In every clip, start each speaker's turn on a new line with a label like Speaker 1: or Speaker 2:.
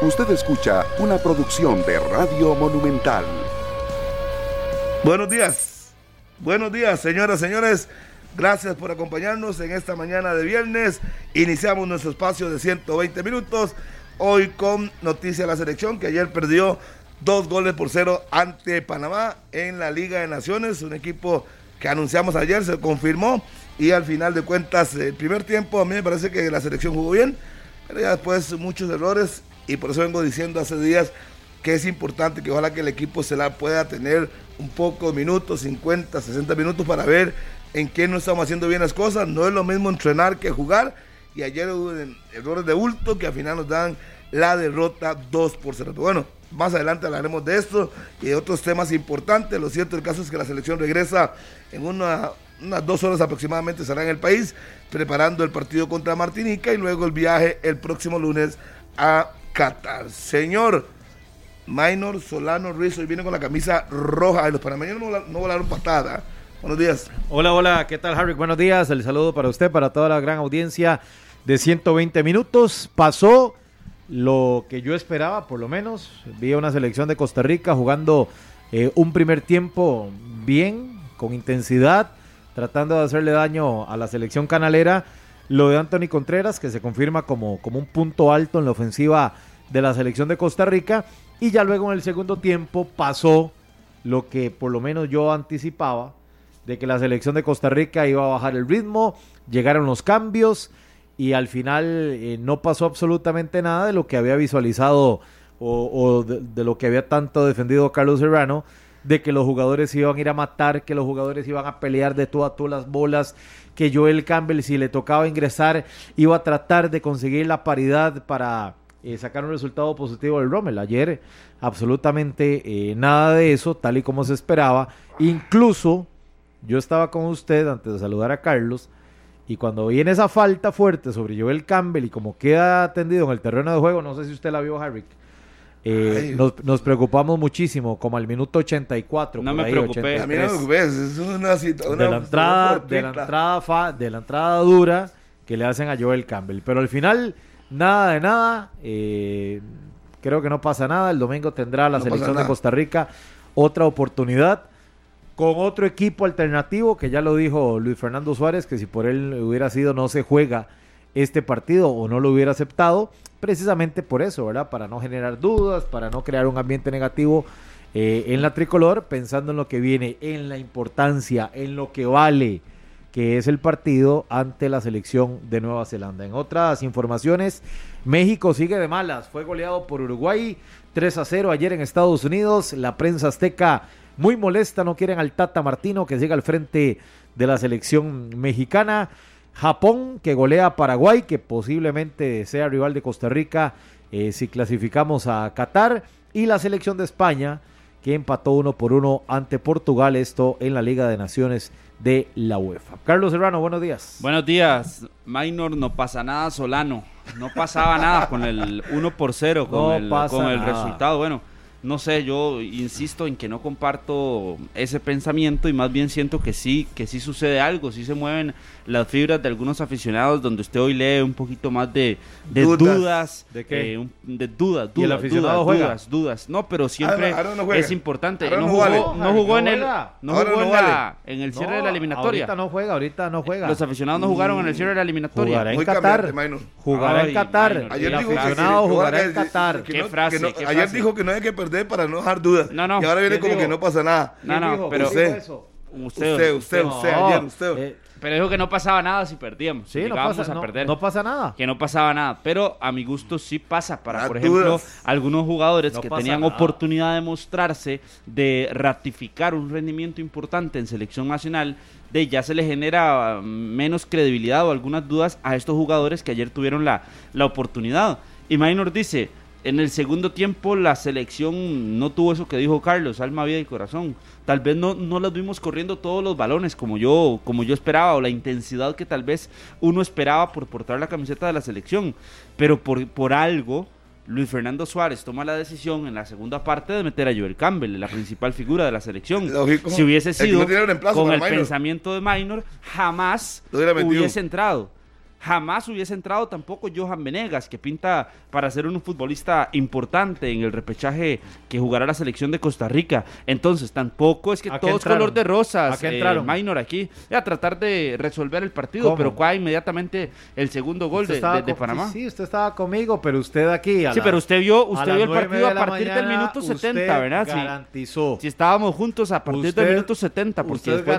Speaker 1: Usted escucha una producción de Radio Monumental.
Speaker 2: Buenos días. Buenos días, señoras, señores. Gracias por acompañarnos en esta mañana de viernes. Iniciamos nuestro espacio de 120 minutos. Hoy con noticia de la selección que ayer perdió dos goles por cero ante Panamá en la Liga de Naciones. Un equipo que anunciamos ayer, se confirmó. Y al final de cuentas, el primer tiempo a mí me parece que la selección jugó bien. Pero ya después muchos errores y por eso vengo diciendo hace días que es importante que ojalá que el equipo se la pueda tener un poco de minutos, 50, 60 minutos para ver en qué no estamos haciendo bien las cosas. No es lo mismo entrenar que jugar. Y ayer hubo errores de bulto que al final nos dan la derrota 2 por 0. Bueno, más adelante hablaremos de esto y de otros temas importantes. Lo cierto el caso es que la selección regresa en una, unas dos horas aproximadamente, estará en el país preparando el partido contra Martinica y luego el viaje el próximo lunes a Señor Minor Solano Ruiz, hoy viene con la camisa roja. Los panameños no, volaron patada. Buenos días.
Speaker 3: Hola, hola, ¿qué tal, Harry? Buenos días. El saludo para usted, para toda la gran audiencia de 120 minutos. Pasó lo que yo esperaba, por lo menos. Vi una selección de Costa Rica jugando eh, un primer tiempo bien, con intensidad, tratando de hacerle daño a la selección canalera. Lo de Anthony Contreras, que se confirma como, como un punto alto en la ofensiva de la selección de Costa Rica. Y ya luego en el segundo tiempo pasó lo que por lo menos yo anticipaba, de que la selección de Costa Rica iba a bajar el ritmo, llegaron los cambios y al final eh, no pasó absolutamente nada de lo que había visualizado o, de, lo que había tanto defendido Carlos Serrano, de que los jugadores iban a ir a matar, que los jugadores iban a pelear de todas todas las bolas, que Joel Campbell si le tocaba ingresar iba a tratar de conseguir la paridad para eh, sacar un resultado positivo del Rommel. Ayer absolutamente eh, nada de eso, tal y como se esperaba. Incluso yo estaba con usted antes de saludar a Carlos y cuando viene esa falta fuerte sobre Joel Campbell y como queda atendido en el terreno de juego, no sé si usted la vio, Harry. Eh, nos, preocupamos muchísimo, como al minuto 84.
Speaker 2: No me preocupé. A mí no me preocupé, es una,
Speaker 3: de la entrada, de la entrada, de la entrada dura que le hacen a Joel Campbell. Pero al final Nada de nada. Eh, creo que no pasa nada. El domingo tendrá la selección de Costa Rica otra oportunidad con otro equipo alternativo que ya lo dijo Luis Fernando Suárez, que si por él hubiera sido no se juega este partido o no lo hubiera aceptado, precisamente por eso, ¿verdad? Para no generar dudas, para no crear un ambiente negativo eh, en la tricolor, pensando en lo que viene, en la importancia, en lo que vale que es el partido ante la selección de Nueva Zelanda. En otras informaciones, México sigue de malas, fue goleado por Uruguay 3 a 0 ayer en Estados Unidos, la prensa azteca muy molesta, no quieren al Tata Martino que siga al frente de la selección mexicana. Japón que golea a Paraguay, que posiblemente sea rival de Costa Rica eh, si clasificamos a Qatar. Y la selección de España, que empató uno por uno ante Portugal, esto en la Liga de Naciones de la UEFA. Carlos Serrano, buenos días.
Speaker 4: Buenos días. Minor, no pasa nada, Solano. No pasaba nada con el 1 por 0, con, el, con el resultado. Bueno, no sé, yo insisto en que no comparto ese pensamiento y más bien siento que sí, que sí sucede algo, sí se mueven las fibras de algunos aficionados donde usted hoy lee un poquito más de, dudas,
Speaker 3: de qué,
Speaker 4: eh, de dudas, dudas, el aficionado dudas, dudas, dudas, no, pero siempre es importante. No jugó, no jugó en el, no jugó en, la, en el cierre de la eliminatoria.
Speaker 3: Ahorita no juega, ahorita no juega.
Speaker 4: Los aficionados no jugaron en el cierre de la eliminatoria.
Speaker 3: Jugará en Qatar. Jugará en Qatar.
Speaker 2: Ayer el aficionado jugará en Qatar.
Speaker 4: Qué frase.
Speaker 2: Ayer dijo que no hay que perder para no dejar dudas. No, no. Y ahora viene como que no pasa nada.
Speaker 4: No, no, pero
Speaker 2: usted, usted, usted, usted, ayer, usted. Eh,
Speaker 4: pero dijo que no pasaba nada si perdíamos.
Speaker 3: Sí, no pasa, a perder. No, pasa nada.
Speaker 4: Que no pasaba nada. Pero a mi gusto sí pasa para, por ejemplo, algunos jugadores que tenían oportunidad de mostrarse, de ratificar un rendimiento importante en selección nacional, de ya se le genera menos credibilidad o algunas dudas a estos jugadores que ayer tuvieron la, la oportunidad. Y Maynor dice, en el segundo tiempo la selección no tuvo eso que dijo Carlos, alma, vida y corazón. Tal vez no, no las vimos corriendo todos los balones como yo, como yo esperaba, o la intensidad que tal vez uno esperaba por portar la camiseta de la selección. Pero por, por algo, Luis Fernando Suárez toma la decisión en la segunda parte de meter a Joel Campbell, la principal figura de la selección. si hubiese sido con el pensamiento de Minor, jamás hubiese entrado. Jamás hubiese entrado tampoco Johan Venegas, que pinta para ser un futbolista importante en el repechaje que jugará la selección de Costa Rica. Entonces, tampoco es que todo es color de rosas,
Speaker 3: ¿A qué entraron?
Speaker 4: Eh, Minor aquí, a tratar de resolver el partido, pero cuál inmediatamente el segundo gol de, Panamá.
Speaker 3: Sí, usted estaba conmigo, pero usted aquí.
Speaker 4: sí, pero usted vio, usted vio el partido a partir del minuto 70, ¿verdad?
Speaker 3: Garantizó.
Speaker 4: Si, estábamos juntos a partir del minuto 70, porque después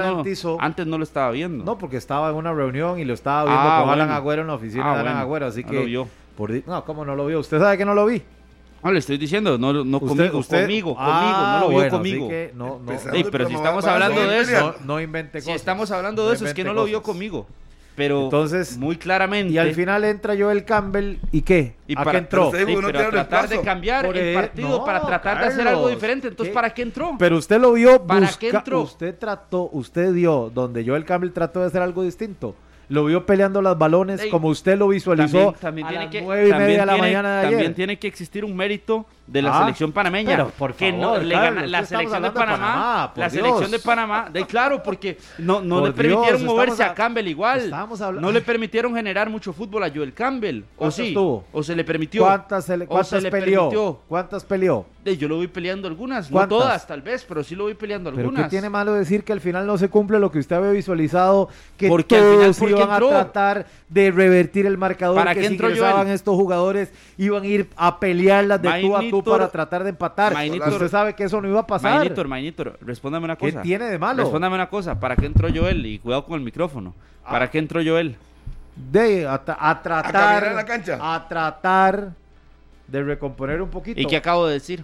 Speaker 4: antes no lo estaba viendo.
Speaker 3: No, porque estaba en una reunión y lo estaba viendo ah, con Alan Agüero en la oficina ah, de Alan Agüero, así que.
Speaker 4: Lo vio.
Speaker 3: no, ¿cómo no lo vio? ¿Usted sabe que no lo vi?
Speaker 4: No, le estoy diciendo, no, no conmigo, conmigo, ah, conmigo, no lo vio conmigo.
Speaker 3: no, no,
Speaker 4: pero si estamos hablando de eso,
Speaker 3: no, no invente cosas.
Speaker 4: Si estamos hablando de eso, es que no lo vio conmigo pero Entonces, muy claramente.
Speaker 3: Y al final entra Joel Campbell y qué?
Speaker 4: ¿Y para qué entró? Sí, para tratar de cambiar el partido, para tratar de hacer algo diferente. Entonces, ¿para qué entró?
Speaker 3: Pero usted lo vio. ¿Para qué entró? Usted trató, usted dio donde Joel Campbell trató de hacer algo distinto lo vio peleando los balones como usted lo visualizó
Speaker 4: también, a las nueve y media de la mañana de ayer. También tiene que existir un mérito de la ah, selección panameña. Pero
Speaker 3: por no le gana
Speaker 4: la selección de Panamá, la selección de Panamá, de claro, porque no, no le permitieron moverse a, Campbell igual. No le permitieron generar mucho fútbol a Joel Campbell. ¿O sí? ¿O se le permitió?
Speaker 3: ¿Cuántas, se le, cuántas peleó? ¿Cuántas peleó?
Speaker 4: Yo lo voy peleando algunas, no todas tal vez, pero sí lo voy peleando algunas.
Speaker 3: ¿Pero qué tiene malo decir que al final no se cumple lo que usted había visualizado? Que porque al final iban a tratar de revertir el marcador, ¿Para que si ingresaban estos jugadores iban a ir a pelearlas de tú a tú para tratar de empatar. Usted sabe que eso no iba a pasar.
Speaker 4: Mainitor, Mainitor, respóndame una cosa.
Speaker 3: ¿Qué tiene de malo?
Speaker 4: Respóndame una cosa. ¿Para qué entró Joel? Y cuidado con el micrófono. ¿Para ah. qué entró Joel?
Speaker 3: De, a, tratar. ¿A, la cancha? a tratar de recomponer un poquito.
Speaker 4: ¿Y qué acabo de decir?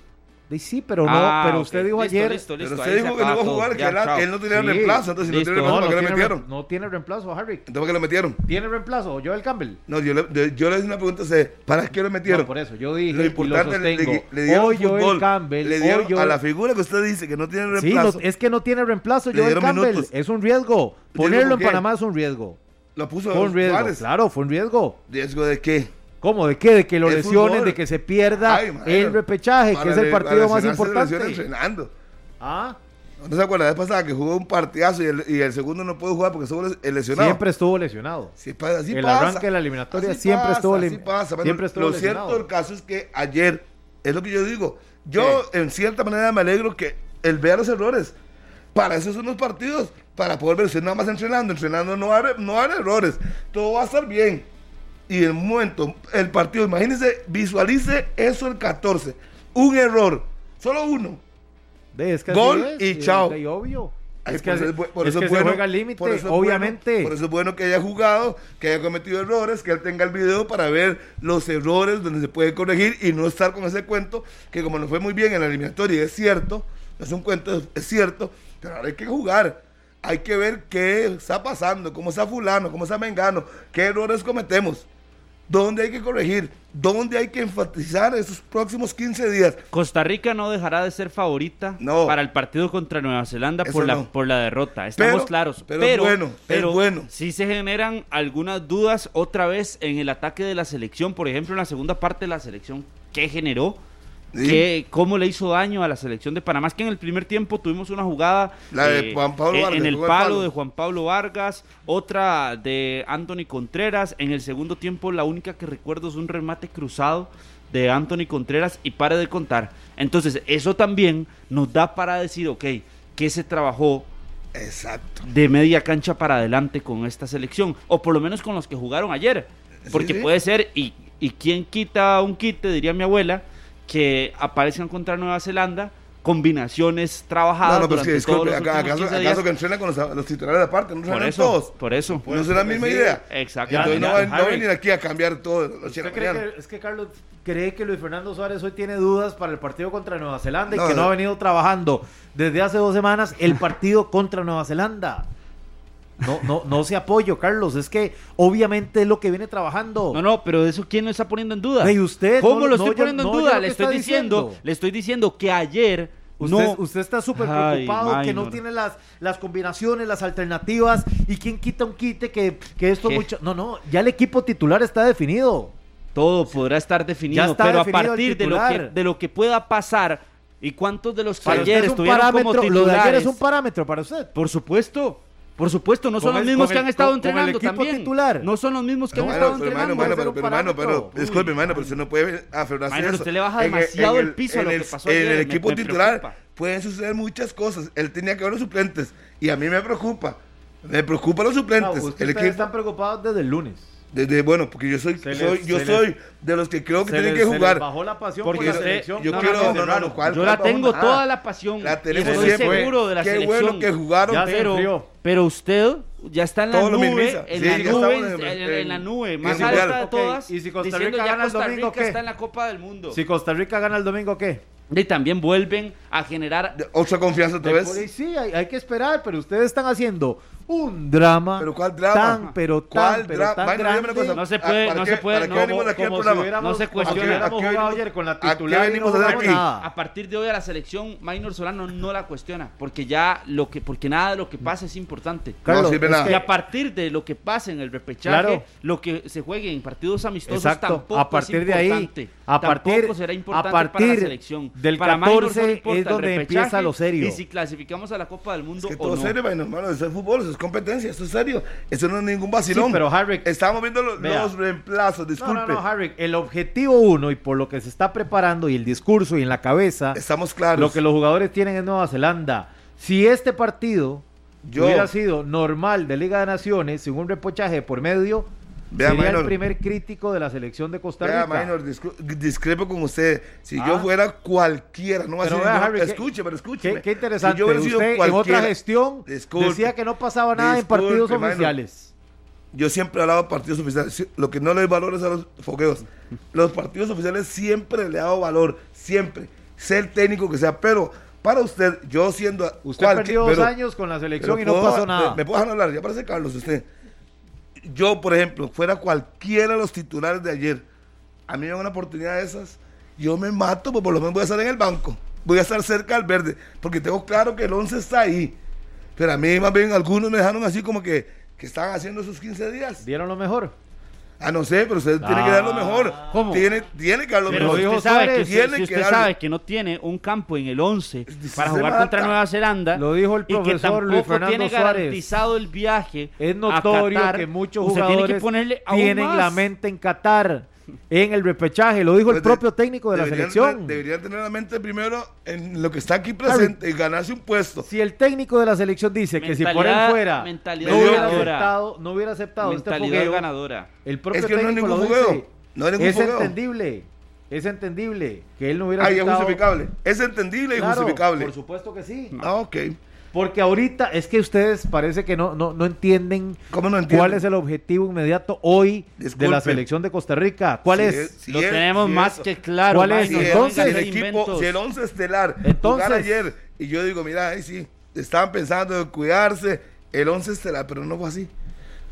Speaker 3: Sí, pero no, ah, pero usted dijo ayer.
Speaker 2: Listo, listo, pero usted dijo que no iba a jugar, que él, no tenía reemplazo. Entonces, si no tiene reemplazo, ¿por qué le metieron?
Speaker 3: no tiene reemplazo, Harry.
Speaker 2: Entonces, ¿por qué lo metieron?
Speaker 3: ¿Tiene reemplazo? ¿Joel Campbell?
Speaker 2: No, yo le, yo le hice una pregunta, ¿para qué lo metieron? No,
Speaker 3: por eso, yo dije. Lo
Speaker 2: importante, le, le, dieron hoy fútbol, Joel Campbell. Le dieron a la figura que usted dice que no tiene reemplazo.
Speaker 3: Sí, es que no tiene reemplazo, Joel Campbell. Es un riesgo. Ponerlo en Panamá es un riesgo.
Speaker 2: Lo puso
Speaker 3: Fue un riesgo, claro, fue un riesgo.
Speaker 2: ¿Riesgo de qué?
Speaker 3: ¿Cómo? ¿De qué? De que lo lesionen, de que se pierda el repechaje, que es el partido más importante.
Speaker 2: entrenando. ¿Ah? ¿No se acuerda? La vez pasada que jugó un partidazo y el, y el segundo no pudo jugar porque estuvo lesionado.
Speaker 3: Siempre estuvo lesionado.
Speaker 2: Sí, así
Speaker 3: el
Speaker 2: pasa.
Speaker 3: arranque de la eliminatoria siempre, estuvo así
Speaker 2: pasa. siempre estuvo Lo cierto del caso es que ayer, es lo que yo digo, yo en cierta manera me alegro que él vea los errores. Para eso son los partidos, para poder ver, si nada más entrenando, entrenando no hay, no hay errores, todo va a estar bien y el momento, el partido, imagínense, visualice eso el 14. Un error, solo uno. Gol y chao.
Speaker 3: obvio. Es, que, por eso, es bueno, juega límite, obviamente.
Speaker 2: por eso es bueno que haya jugado, que haya cometido errores, que él tenga el video para ver los errores donde se puede corregir y no estar con ese cuento que como no fue muy bien en la eliminatoria, es cierto, no es un cuento, es cierto, pero ahora hay que jugar. Hay que ver qué está pasando, cómo está fulano, cómo está mengano, qué errores cometemos dónde hay que corregir, dónde hay que enfatizar esos próximos 15 días.
Speaker 4: Costa Rica no dejará de ser favorita para el partido contra Nueva Zelanda por la, por la derrota, estamos claros.
Speaker 2: Pero, bueno, pero bueno.
Speaker 4: sí se generan algunas dudas otra vez en el ataque de la selección, por ejemplo en la segunda parte de la selección, ¿qué generó? Cómo le hizo daño a la selección de Panamá. Es que en el primer tiempo tuvimos una jugada
Speaker 2: eh,
Speaker 4: en el palo, de Juan Pablo Vargas, otra de Anthony Contreras. En el segundo tiempo la única que recuerdo es un remate cruzado de Anthony Contreras y pare de contar. Entonces eso también nos da para decir, ok, que se trabajó
Speaker 2: Exacto.
Speaker 4: de media cancha para adelante con esta selección, o por lo menos con los que jugaron ayer. Porque puede ser, y, y quien quita un quite, diría mi abuela, que aparezcan contra Nueva Zelanda combinaciones trabajadas. No, no, pero es que disculpe,
Speaker 2: acaso, acaso que entrenan con los, titulares aparte, no por eso, todos.
Speaker 4: Por eso.
Speaker 2: No es la misma idea.
Speaker 4: Exacto.
Speaker 2: Entonces no, va, a venir aquí a cambiar todo.
Speaker 3: ¿Usted cree que, es que Carlos cree que Luis Fernando Suárez hoy tiene dudas para el partido contra Nueva Zelanda y que no ha venido trabajando desde hace dos semanas el partido contra Nueva Zelanda. No, no, no se apoyo, Carlos. Es que obviamente es lo que viene trabajando.
Speaker 4: No, no, pero eso quién lo está poniendo en duda.
Speaker 3: ¿Y usted?
Speaker 4: ¿Cómo lo estoy poniendo en duda? Le estoy diciendo, le estoy diciendo que ayer
Speaker 3: Usted, no. usted está súper preocupado que no tiene las, las combinaciones, las alternativas. ¿Y quién quita un quite que, que esto mucho? No, no, ya el equipo titular está definido.
Speaker 4: Todo podrá estar definido, pero a partir de lo, que, de lo que pueda pasar y cuántos de los que ayer estuvieron como titulares.
Speaker 3: Lo de ayer es un parámetro para usted.
Speaker 4: Por supuesto. Por supuesto, no son los mismos que han estado entrenando también. Titular. No son los mismos que han estado entrenando.
Speaker 2: Pero, pero, pero, hermano, pero, disculpe, hermano, pero usted no puede aferrarse
Speaker 4: a eso. usted le baja demasiado el, piso a lo que pasó
Speaker 2: En el equipo titular pueden suceder muchas cosas. Él tenía que ver los suplentes y a mí me preocupa. Me preocupa los suplentes.
Speaker 3: No, ustedes están preocupados desde el lunes.
Speaker 2: Desde, bueno, porque yo soy, soy yo soy de los que creo que tienen que jugar.
Speaker 3: bajó la pasión porque por la selección.
Speaker 2: Yo, quiero, no, no,
Speaker 4: no, yo la tengo toda la pasión.
Speaker 2: La tenemos
Speaker 4: estoy seguro de la
Speaker 2: Qué
Speaker 4: selección.
Speaker 2: bueno que jugaron.
Speaker 4: pero, pero usted ya está en la nube, en, sí, la nube en, en, en, la nube, más alta de todas.
Speaker 3: Y si Costa Rica gana el domingo, ¿qué?
Speaker 4: está en la Copa del Mundo.
Speaker 3: Si Costa Rica gana el domingo, ¿qué?
Speaker 4: Y también vuelven a generar
Speaker 2: otra confianza otra vez.
Speaker 3: Sí, hay, hay, que esperar, pero ustedes están haciendo un drama.
Speaker 2: Pero cuál drama?
Speaker 3: Tan, pero tan, pero tan
Speaker 4: grande.
Speaker 3: Cosa,
Speaker 4: no se puede, no se puede,
Speaker 2: no, como,
Speaker 3: como si no se cuestiona. Ayer con la titular
Speaker 2: ¿A, venimos a, aquí?
Speaker 4: a partir de hoy a la selección, Maynor Solano no la cuestiona, porque ya lo que, porque nada de lo que pasa es importante.
Speaker 2: Carlos, no nada.
Speaker 4: Y a partir de lo que pase en el repechaje, claro. lo que se juegue en partidos amistosos
Speaker 3: Exacto.
Speaker 4: tampoco
Speaker 3: a partir
Speaker 4: es
Speaker 3: de ahí, a partir,
Speaker 4: tampoco será importante
Speaker 3: a partir
Speaker 4: para la selección.
Speaker 3: Del
Speaker 4: para
Speaker 3: 14 no es donde empieza lo serio.
Speaker 4: Y si clasificamos a la Copa del Mundo
Speaker 2: es que
Speaker 4: o
Speaker 2: todo
Speaker 4: no.
Speaker 2: serio, hermano, eso es fútbol, eso es competencia, eso es serio. Eso no es ningún vacilón.
Speaker 3: Sí, pero Harry,
Speaker 2: Estamos viendo los, los reemplazos, disculpe.
Speaker 3: No, no, no, Harry, el objetivo uno y por lo que se está preparando y el discurso y en la cabeza.
Speaker 2: Estamos claros.
Speaker 3: Lo que los jugadores tienen en Nueva Zelanda. Si este partido Yo, hubiera sido normal de Liga de Naciones, sin un repochaje por medio, Vea, sería el primer crítico de la selección de Costa Rica.
Speaker 2: Vea, Minor, discrepo con usted. Si ah. yo fuera cualquiera, no
Speaker 3: pero
Speaker 2: así,
Speaker 3: vea, Harry,
Speaker 2: escuche, pero escuche.
Speaker 3: Qué, qué, interesante. Si yo usted en otra gestión disculpe, decía que no pasaba nada disculpe, en partidos oficiales.
Speaker 2: Yo siempre he hablado de partidos oficiales. Lo que no le doy valor es a los fogueos. Los partidos oficiales siempre le he dado valor. Siempre. Sea el técnico que sea. Pero para usted, yo siendo.
Speaker 3: Usted perdió dos pero, años con la selección y no
Speaker 2: puedo,
Speaker 3: pasó nada.
Speaker 2: Me, me puedo dejar hablar. Ya parece Carlos, usted yo, por ejemplo, fuera cualquiera de los titulares de ayer, a mí me da una oportunidad de esas, yo me mato, pues por lo menos voy a estar en el banco, voy a estar cerca del verde, porque tengo claro que el 11 está ahí. Pero a mí más bien algunos me dejaron así como que, que estaban haciendo esos 15 días.
Speaker 3: ¿Dieron lo mejor?
Speaker 2: Ah, no sé, pero usted ah, tiene que dar lo mejor.
Speaker 4: ¿Cómo?
Speaker 2: Tiene, tiene que dar lo
Speaker 4: pero
Speaker 2: mejor.
Speaker 4: Usted sabe que, tiene si usted que sabe que no tiene un campo en el 11 para jugar mata. contra Nueva Zelanda.
Speaker 3: Lo dijo el profesor
Speaker 4: y que tampoco
Speaker 3: Luis Fernando
Speaker 4: tiene
Speaker 3: Suárez.
Speaker 4: garantizado el viaje.
Speaker 3: Es notorio
Speaker 4: Qatar,
Speaker 3: que muchos jugadores
Speaker 4: que ponerle
Speaker 3: tienen
Speaker 4: más.
Speaker 3: la mente en Qatar en el repechaje, lo dijo pues el propio de, técnico de la selección.
Speaker 2: deberían tener la mente primero en lo que está aquí presente y ganarse un puesto.
Speaker 3: Si el técnico de la selección dice que si por él fuera
Speaker 4: mentalidad
Speaker 3: no hubiera
Speaker 4: ganadora.
Speaker 3: aceptado, no hubiera aceptado
Speaker 4: mentalidad
Speaker 3: este fogueo,
Speaker 4: ganadora.
Speaker 3: el propio
Speaker 2: es que
Speaker 3: técnico
Speaker 2: no es ningún fogueo.
Speaker 3: dice,
Speaker 2: no es ningún
Speaker 3: es
Speaker 2: fogueo.
Speaker 3: entendible. Es entendible que él no hubiera
Speaker 2: Ay, es
Speaker 3: aceptado.
Speaker 2: justificable. Es entendible y
Speaker 3: Claro,
Speaker 2: justificable.
Speaker 3: Por supuesto que sí.
Speaker 2: Ah, ok.
Speaker 3: Porque ahorita es que ustedes parece que no, no, no entienden
Speaker 2: ¿Cómo no entienden?
Speaker 3: cuál es el objetivo inmediato hoy
Speaker 2: Disculpe.
Speaker 3: de la selección de Costa Rica. ¿Cuál
Speaker 2: Si
Speaker 3: es?
Speaker 2: es- si
Speaker 4: Lo
Speaker 2: es-
Speaker 4: tenemos
Speaker 2: si
Speaker 4: más
Speaker 2: es-
Speaker 4: que claro.
Speaker 3: ¿Cuál es?
Speaker 2: Si
Speaker 4: Maynor,
Speaker 2: el,
Speaker 4: no
Speaker 3: Entonces-
Speaker 2: el equipo, si el 11 estelar
Speaker 3: Entonces-
Speaker 2: jugar ayer y yo digo, mira, ahí sí, estaban pensando en cuidarse el 11 estelar, pero no fue así.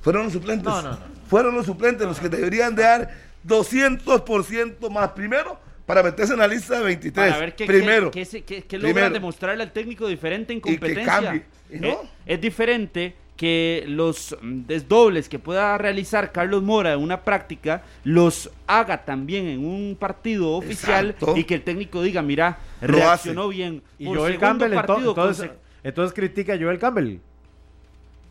Speaker 2: Fueron los suplentes.
Speaker 3: No, no, no.
Speaker 2: Fueron los suplentes los que deberían de dar 200% más primero para meterse en la lista de 23.
Speaker 4: Para ver qué,
Speaker 2: primero.
Speaker 4: qué, qué, qué, qué
Speaker 2: Primero.
Speaker 4: logra demostrarle al técnico diferente en competencia.
Speaker 2: cambie. ¿Y no?
Speaker 4: es, es diferente que los mm, desdobles que pueda realizar Carlos Mora en una práctica los haga también en un partido oficial
Speaker 2: Exacto.
Speaker 4: y que el técnico diga, mira,
Speaker 2: Lo
Speaker 4: reaccionó bien.
Speaker 3: Y Joel Campbell, entonces critica a Joel Campbell.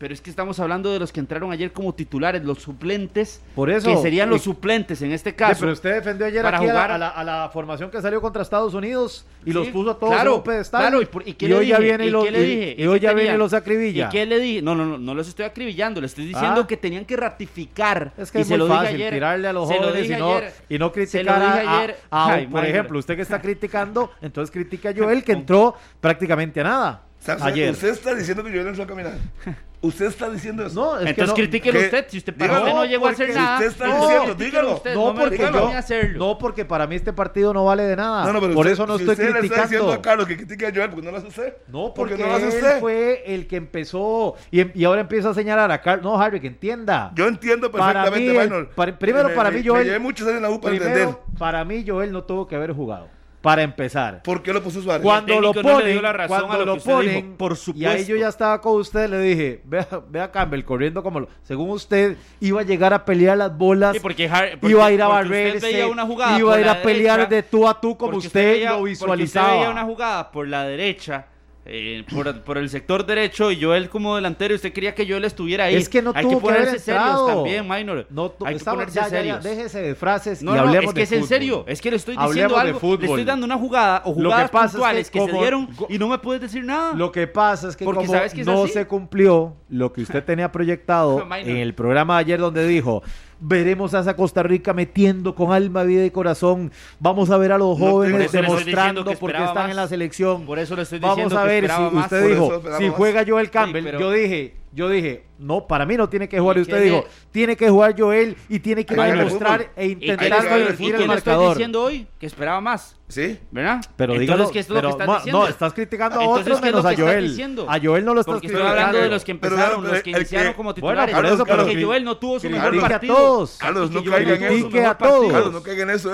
Speaker 4: Pero es que estamos hablando de los que entraron ayer como titulares, los suplentes,
Speaker 3: Por eso.
Speaker 4: que serían los
Speaker 3: Y-
Speaker 4: suplentes en este
Speaker 3: Sí,
Speaker 4: caso.
Speaker 3: pero usted defendió ayer
Speaker 4: para
Speaker 3: aquí a la-
Speaker 4: jugar-
Speaker 3: a, la, a la formación que salió contra Estados Unidos y
Speaker 4: Sí,
Speaker 3: los puso a todos
Speaker 4: claro,
Speaker 3: en un pedestal.
Speaker 4: claro, ¿y por- y qué le
Speaker 3: hoy ya viene y,
Speaker 4: ¿Y
Speaker 3: los,
Speaker 4: le
Speaker 3: y-
Speaker 4: dije?
Speaker 3: y
Speaker 4: ¿Y
Speaker 3: hoy ya viene los acribilla.
Speaker 4: ¿Y qué le dije? No, no, no, no los estoy acribillando, le estoy diciendo
Speaker 3: Ah.
Speaker 4: que tenían que ratificar.
Speaker 3: Es que
Speaker 4: y
Speaker 3: es
Speaker 4: se
Speaker 3: muy
Speaker 4: lo dije
Speaker 3: fácil
Speaker 4: ayer,
Speaker 3: tirarle a los
Speaker 4: lo
Speaker 3: jóvenes
Speaker 4: dije
Speaker 3: y no,
Speaker 4: ayer,
Speaker 3: y no criticar a,
Speaker 4: ayer.
Speaker 3: a- a-
Speaker 4: Ay,
Speaker 3: por ejemplo, usted que está criticando, entonces critica a Joel que entró prácticamente a nada.
Speaker 2: O sea,
Speaker 3: ayer.
Speaker 2: Usted está diciendo que yo no entró a caminar. Usted está diciendo eso.
Speaker 3: No, es que
Speaker 4: Entonces
Speaker 3: no,
Speaker 4: critíquelo
Speaker 2: que-
Speaker 4: usted, si usted para usted no llegó a hacer
Speaker 2: porque
Speaker 4: nada.
Speaker 2: usted está
Speaker 4: no,
Speaker 2: diciendo, dígalo.
Speaker 4: usted,
Speaker 3: no,
Speaker 4: no,
Speaker 3: porque yo,
Speaker 4: a hacerlo.
Speaker 3: no, porque para mí este partido no vale de nada.
Speaker 2: No, no, pero
Speaker 3: Por
Speaker 2: usted-
Speaker 3: eso no
Speaker 2: si
Speaker 3: estoy
Speaker 2: usted le está diciendo
Speaker 3: criticando.
Speaker 2: a Carlos que critique a Joel, porque no lo hace usted.
Speaker 3: No, porque,
Speaker 2: no lo hace
Speaker 3: él
Speaker 2: usted.
Speaker 3: fue el que empezó y, em- y ahora empieza a señalar a Carlos. No, Harry, que entienda.
Speaker 2: Yo entiendo
Speaker 3: Para
Speaker 2: perfectamente,
Speaker 3: mí, para- primero,
Speaker 2: Me-
Speaker 3: para mí, Joel-
Speaker 2: Me llevé muchos años en la U para
Speaker 3: Primero,
Speaker 2: entender.
Speaker 3: para mí, Joel no tuvo que haber jugado. Para empezar.
Speaker 2: ¿Por qué lo puso Suárez?
Speaker 3: Cuando lo
Speaker 4: no
Speaker 3: ponen,
Speaker 4: dio la razón a
Speaker 3: cuando
Speaker 4: lo
Speaker 3: lo
Speaker 4: usted dijo,
Speaker 3: ponen,
Speaker 4: por
Speaker 3: y ahí
Speaker 4: supuesto.
Speaker 3: yo ya estaba con usted, le dije, vea, vea a Campbell corriendo como lo, según usted, iba a llegar a pelear las bolas,
Speaker 4: Sí, porque
Speaker 3: iba a ir a
Speaker 4: usted
Speaker 3: barrerse,
Speaker 4: veía una jugada
Speaker 3: iba a ir a pelear
Speaker 4: derecha,
Speaker 3: de tú a tú como
Speaker 4: porque
Speaker 3: usted,
Speaker 4: veía-
Speaker 3: lo
Speaker 4: porque usted
Speaker 3: visualizaba.
Speaker 4: veía una jugada por la derecha eh, por, el sector derecho y Joel como delantero. Usted quería que Joel estuviera ahí.
Speaker 3: Es que no
Speaker 4: Hay
Speaker 3: que
Speaker 4: ponerse
Speaker 3: serios
Speaker 4: también, Minor.
Speaker 3: No
Speaker 4: Hay
Speaker 3: que ponerse serios. déjese de frases
Speaker 4: no, y hablemos es que es en serio. Es que le estoy diciendo algo. Le estoy dando una jugada o jugadas que puntuales que, se dieron y no me puedes decir nada.
Speaker 3: Lo que pasa es que como no se cumplió lo que usted tenía proyectado en el programa de ayer donde dijo veremos a esa Costa Rica metiendo con alma, vida y corazón. Vamos a ver a los jóvenes demostrando por qué están en la selección.
Speaker 4: Por eso le estoy
Speaker 3: diciendo Vamos a ver si usted dijo, si juega Joel Campbell, yo dije, yo dije, no, para mí no tiene que jugar. Y usted dijo, tiene que jugar Joel y tiene que demostrar e intentar
Speaker 4: revertir el marcador. estoy diciendo hoy? Que esperaba más.
Speaker 2: Sí.
Speaker 4: ¿Verdad?
Speaker 3: Pero dígalo, es lo que estás diciendo. No, estás criticando a otros menos a Joel. A Joel no lo estás
Speaker 4: Porque criticando. estoy hablando de los que empezaron, los que iniciaron como titulares. Bueno, por eso, que Joel no tuvo su mejor partido. a
Speaker 3: todos.
Speaker 2: Carlos, no caigan en eso. a todos. Carlos, no caigan en eso.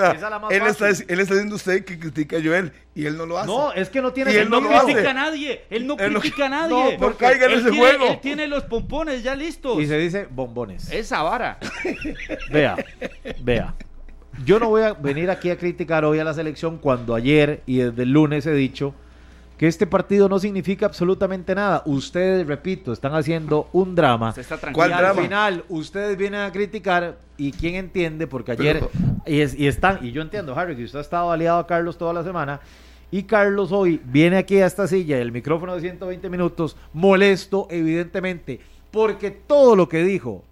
Speaker 2: Él está, él está diciendo usted que critica a Joel y él no lo hace.
Speaker 3: No, es que no tiene
Speaker 4: Él no critica a nadie. Él no critica a nadie.
Speaker 2: No caiga en ese juego.
Speaker 4: Él tiene los pompones ya listos.
Speaker 3: Y se dice bombones.
Speaker 4: Esa vara.
Speaker 3: Vea, vea. Yo no voy a venir aquí a criticar hoy a la selección cuando ayer y desde el lunes he dicho que este partido no significa absolutamente nada. Ustedes, repito, están haciendo un drama.
Speaker 2: ¿Cuál y
Speaker 3: al final ustedes vienen a criticar y quién entiende, porque ayer y, y están, y yo entiendo, Harry, que usted ha estado aliado a Carlos toda la semana. Y Carlos hoy viene aquí a esta silla, el micrófono de 120 minutos, molesto, evidentemente, porque todo lo que dijo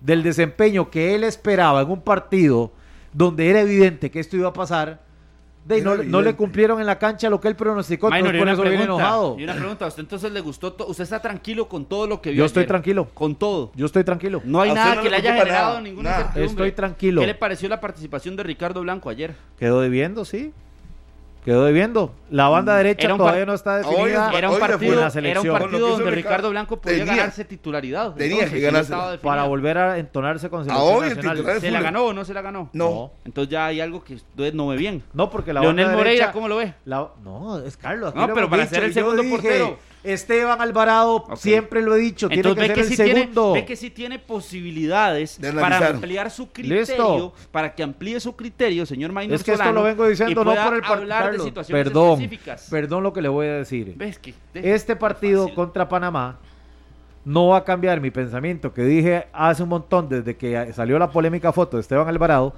Speaker 3: del desempeño que él esperaba en un partido donde era evidente que esto iba a pasar, de, no, no, le cumplieron en la cancha lo que él pronosticó,
Speaker 4: entonces por eso viene enojado. Y una pregunta, ¿usted entonces le gustó? ¿Usted está tranquilo con todo lo que vio
Speaker 3: Yo estoy tranquilo.
Speaker 4: Con todo.
Speaker 3: Yo estoy tranquilo.
Speaker 4: No hay nada que le haya generado ninguna incertidumbre.
Speaker 3: Estoy tranquilo.
Speaker 4: ¿Qué le pareció la participación de Ricardo Blanco ayer?
Speaker 3: Quedó debiendo, sí. Quedó debiendo. La banda mm, derecha todavía no está definida.
Speaker 4: era un partido, era un partido donde Ricardo Blanco podía ganarse titularidad.
Speaker 2: Tenía que ganarse.
Speaker 3: Para volver a entonarse con
Speaker 2: selección
Speaker 4: nacional. ¿Se la ganó o no se la ganó?
Speaker 2: No.
Speaker 4: Entonces ya hay algo que no ve bien.
Speaker 3: No, porque la
Speaker 4: Leonel Moreira, ¿cómo lo ve?
Speaker 3: no, es Carlos.
Speaker 4: No, pero para ser el segundo portero
Speaker 3: Esteban Alvarado, siempre lo he dicho, tiene que ser el segundo.
Speaker 4: ve que sí tiene posibilidades para ampliar su criterio, para que amplíe su criterio, señor Maynard
Speaker 3: Es que esto lo vengo diciendo no por el partido. Perdón, perdón lo que le voy a decir. este partido contra Panamá no va a cambiar mi pensamiento que dije hace un montón desde que salió la polémica foto de Esteban Alvarado,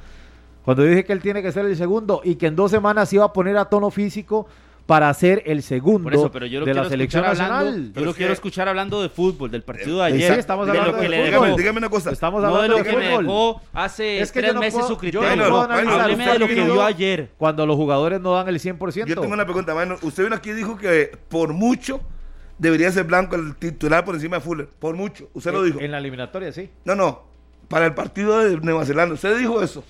Speaker 3: cuando dije que él tiene que ser el segundo y que en dos semanas iba a poner a tono físico para ser el segundo de la selección nacional.
Speaker 4: yo lo quiero escuchar hablando de fútbol, del partido de ayer. Sí,
Speaker 3: estamos hablando
Speaker 4: de, lo que
Speaker 3: le
Speaker 4: dejó.
Speaker 2: Dígame, una cosa.
Speaker 3: Estamos hablando
Speaker 4: no de lo que me dejó hace es que tres meses su criterio. No Hábleme de lo que vio ayer.
Speaker 3: Cuando los jugadores no dan el 100%.
Speaker 2: Yo tengo una pregunta, bueno, usted vino aquí y dijo que por mucho debería ser Blanco el titular por encima de Fuller. Por mucho. Usted lo dijo.
Speaker 3: En la eliminatoria, sí.
Speaker 2: No, no. Para el partido de Nueva Zelanda. Usted dijo eso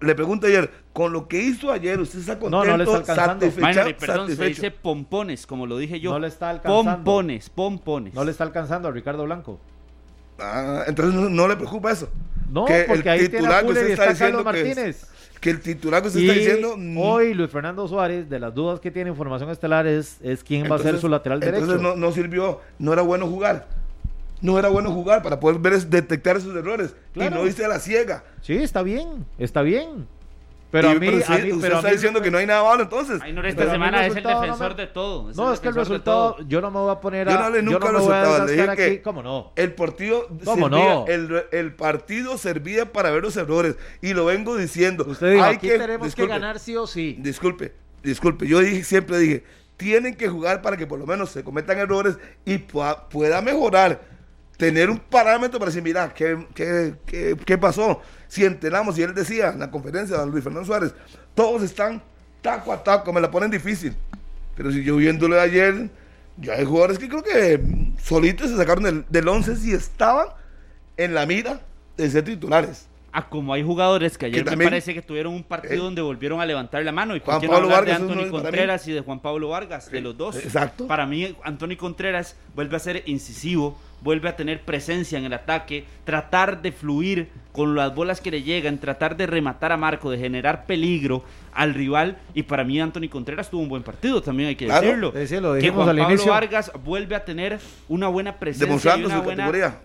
Speaker 2: le pregunto ayer, con lo que hizo ayer, ¿usted está contento?
Speaker 3: No, no le está alcanzando.
Speaker 4: perdón, se dice pompones, como lo dije yo.
Speaker 3: No le está alcanzando.
Speaker 4: Pompones, pompones.
Speaker 3: No le está alcanzando a Ricardo Blanco.
Speaker 2: Ah, entonces no, le preocupa eso.
Speaker 3: No, que porque el ahí titular tiene a que usted está, diciendo
Speaker 2: Martínez. Que, el titular que usted está diciendo...
Speaker 3: Mm. Hoy Luis Fernando Suárez, de las dudas que tiene información estelar, es, es quién va a ser su lateral derecho.
Speaker 2: Entonces no, no sirvió, no era bueno jugar no era bueno jugar para poder ver, detectar esos errores. Y no hice a la ciega.
Speaker 3: Sí, está bien, está bien. Pero a mí,
Speaker 2: pero
Speaker 3: a mí
Speaker 2: usted está diciendo que no hay nada malo entonces.
Speaker 4: Ay, no, esta semana es el defensor de todo.
Speaker 3: no, es que el resultado, yo no me voy a poner a.
Speaker 2: Yo no le nunca yo no Le dije
Speaker 3: que ¿Cómo no?
Speaker 2: El partido,
Speaker 3: ¿Cómo
Speaker 2: servía,
Speaker 3: no?
Speaker 2: el, el, partido servía para ver los errores. Y lo vengo diciendo.
Speaker 3: Usted dijo, hay aquí que, tenemos que ganar sí o sí.
Speaker 2: Disculpe, disculpe. Yo dije, siempre dije, tienen que jugar para que por lo menos se cometan errores y pueda mejorar tener un parámetro para decir, mira, ¿qué, qué, qué, pasó? Si entrenamos, y él decía en la conferencia de Luis Fernando Suárez, todos están taco a taco, me la ponen difícil. Pero si yo viéndole ayer, ya hay jugadores que creo que solitos se sacaron del, del 11 si estaban en la mira de ser titulares.
Speaker 4: Ah, como hay jugadores que ayer me parece que tuvieron un partido eh, donde volvieron a levantar la mano. Y
Speaker 2: Juan Pablo Vargas
Speaker 4: de Anthony Contreras y de Juan Pablo Vargas, de los dos.
Speaker 2: Exacto.
Speaker 4: Para mí, Anthony Contreras vuelve a ser incisivo, vuelve a tener presencia en el ataque, tratar de fluir con las bolas que le llegan, tratar de rematar a Marco, de generar peligro al rival. Y para mí, Anthony Contreras tuvo un buen partido, también hay que decirlo.
Speaker 3: que
Speaker 4: Juan Pablo Vargas vuelve a tener una buena presencia.
Speaker 2: Demostrando
Speaker 4: y una
Speaker 2: su
Speaker 4: buena...
Speaker 2: categoría,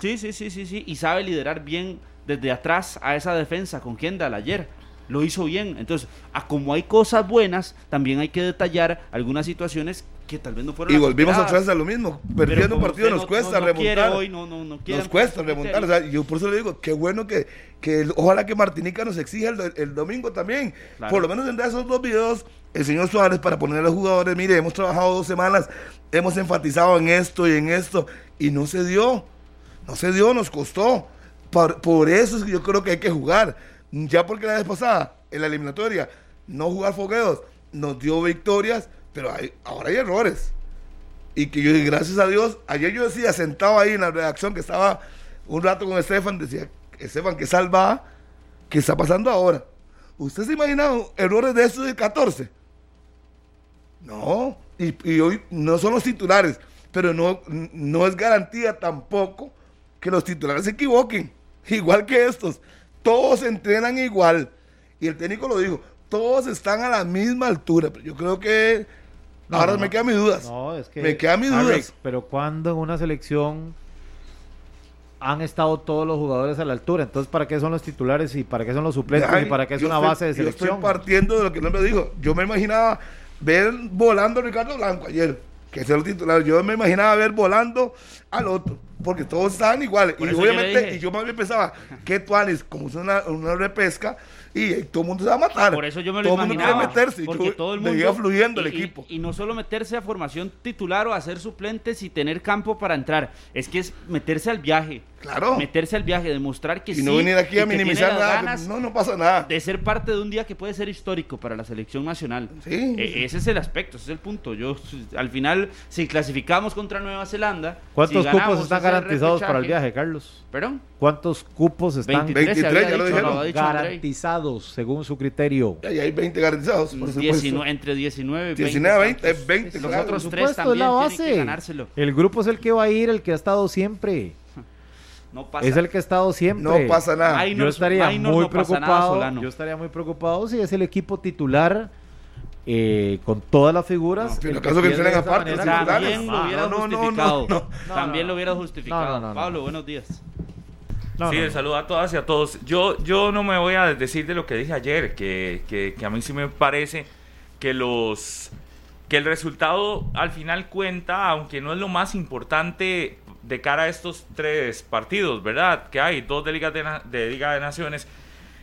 Speaker 4: Sí, sí, sí, sí, sí, y sabe liderar bien desde atrás a esa defensa con Kendall ayer. lo hizo bien. Entonces, a como hay cosas buenas, también hay que detallar algunas situaciones que tal vez no fueron
Speaker 2: Y volvimos otra vez a lo mismo. Perdiendo un partido nos cuesta remontar.
Speaker 4: Hoy, no, no,
Speaker 2: nos cuesta remontar. O sea, yo por eso le digo, qué bueno que, que ojalá que Martinica nos exija el, el domingo también. Por lo menos tendrá esos dos videos el señor Suárez para poner a los jugadores, mire, hemos trabajado dos semanas, hemos enfatizado en esto y en esto, y no se dio. No se dio, nos costó. Por, por eso yo creo que hay que jugar. Ya porque la vez pasada, en la eliminatoria, no jugar fogueos, nos dio victorias, pero ahora hay errores. Y que yo, gracias a Dios, ayer yo decía, sentado ahí en la redacción, que estaba un rato con Estefan, decía, Estefan, que salva, ¿qué está pasando ahora? ¿Usted se imagina errores de esos de 14? No, y, hoy no son los titulares, pero no, no es garantía tampoco que los titulares se equivoquen, igual que estos. Todos entrenan igual. Y el técnico lo dijo, todos están a la misma altura. Pero yo creo que ahora me quedan mis dudas.
Speaker 3: No, es que
Speaker 2: me quedan mis dudas.
Speaker 3: Pero cuando en una selección han estado todos los jugadores a la altura. Entonces, ¿para qué son los titulares y para qué son los suplentes y para qué es una base de selección?
Speaker 2: Yo estoy partiendo de lo que no me dijo. Yo me imaginaba ver volando a Ricardo Blanco ayer, que es el titular. Yo me imaginaba ver volando al otro, porque todos estaban iguales. y obviamente, y yo más bien pensaba, que Tuanis, como es una, una repesca, y todo el mundo se va a matar.
Speaker 4: Por eso yo me lo todo imaginaba.
Speaker 2: Todo el mundo quiere meterse.
Speaker 4: Porque todo el mundo.
Speaker 2: fluyendo el equipo.
Speaker 4: Y, no solo meterse a formación titular o a ser suplentes y tener campo para entrar. Es que es meterse al viaje.
Speaker 2: Claro.
Speaker 4: Meterse al viaje, demostrar que
Speaker 2: y no venir aquí a minimizar nada. No, no pasa nada.
Speaker 4: De ser parte de un día que puede ser histórico para la selección nacional.
Speaker 2: Sí.
Speaker 4: E, ese es el aspecto, ese es el punto. Yo, al final, si clasificamos contra Nueva Zelanda.
Speaker 3: ¿Cuántos cupos están garantizados para el viaje, Carlos?
Speaker 4: ¿Perdón?
Speaker 3: ¿Cuántos cupos están
Speaker 2: 23, ya lo dijeron.
Speaker 3: garantizados según su criterio?
Speaker 2: Ya, hay 20 garantizados, por
Speaker 4: entre 19 y 20.
Speaker 2: 19 20, es 20.
Speaker 4: Los otros tres también la base. tienen que ganárselo.
Speaker 3: El grupo es el que va a ir, el que ha estado siempre.
Speaker 4: No pasa.
Speaker 3: Es el que ha estado siempre.
Speaker 2: No pasa nada.
Speaker 3: yo estaría muy preocupado. yo estaría muy preocupado si es el equipo titular eh, con todas las figuras.
Speaker 2: No, caso que aparte,
Speaker 4: también lo hubiera justificado. también lo hubiera justificado. Pablo, buenos días
Speaker 5: sí, el saludo a todas y a todos. Yo, yo no me voy a decir de lo que dije ayer, que, que, que, a mí sí me parece que los que el resultado al final cuenta, aunque no es lo más importante de cara a estos tres partidos, ¿verdad? Que hay dos de Liga de, de, Liga de Naciones,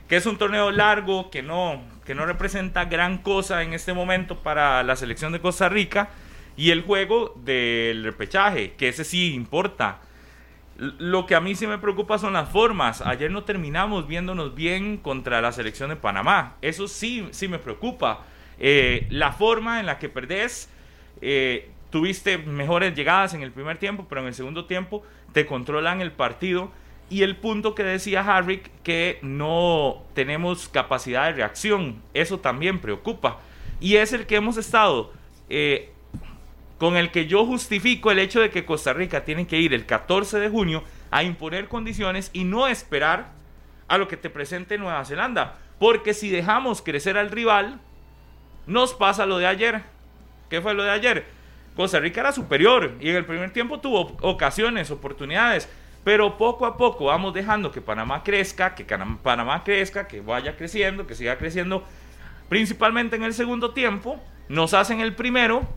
Speaker 5: que es un torneo largo, que no, que no representa gran cosa en este momento para la selección de Costa Rica, y el juego del repechaje, que ese sí importa lo que a mí sí me preocupa son las formas. Ayer no terminamos viéndonos bien contra la selección de Panamá. Eso sí, sí me preocupa. Eh, la forma en la que perdés, eh, tuviste mejores llegadas en el primer tiempo, pero en el segundo tiempo te controlan el partido. Y el punto que decía Harry, que no tenemos capacidad de reacción, eso también preocupa. Y es el que hemos estado eh, con el que yo justifico el hecho de que Costa Rica tiene que ir el 14 de junio a imponer condiciones y no esperar a lo que te presente Nueva Zelanda. Porque si dejamos crecer al rival, nos pasa lo de ayer. ¿Qué fue lo de ayer? Costa Rica era superior y en el primer tiempo tuvo ocasiones, oportunidades, pero poco a poco vamos dejando que Panamá crezca, que Panamá crezca, que vaya creciendo, que siga creciendo, principalmente en el segundo tiempo. Nos hacen el primero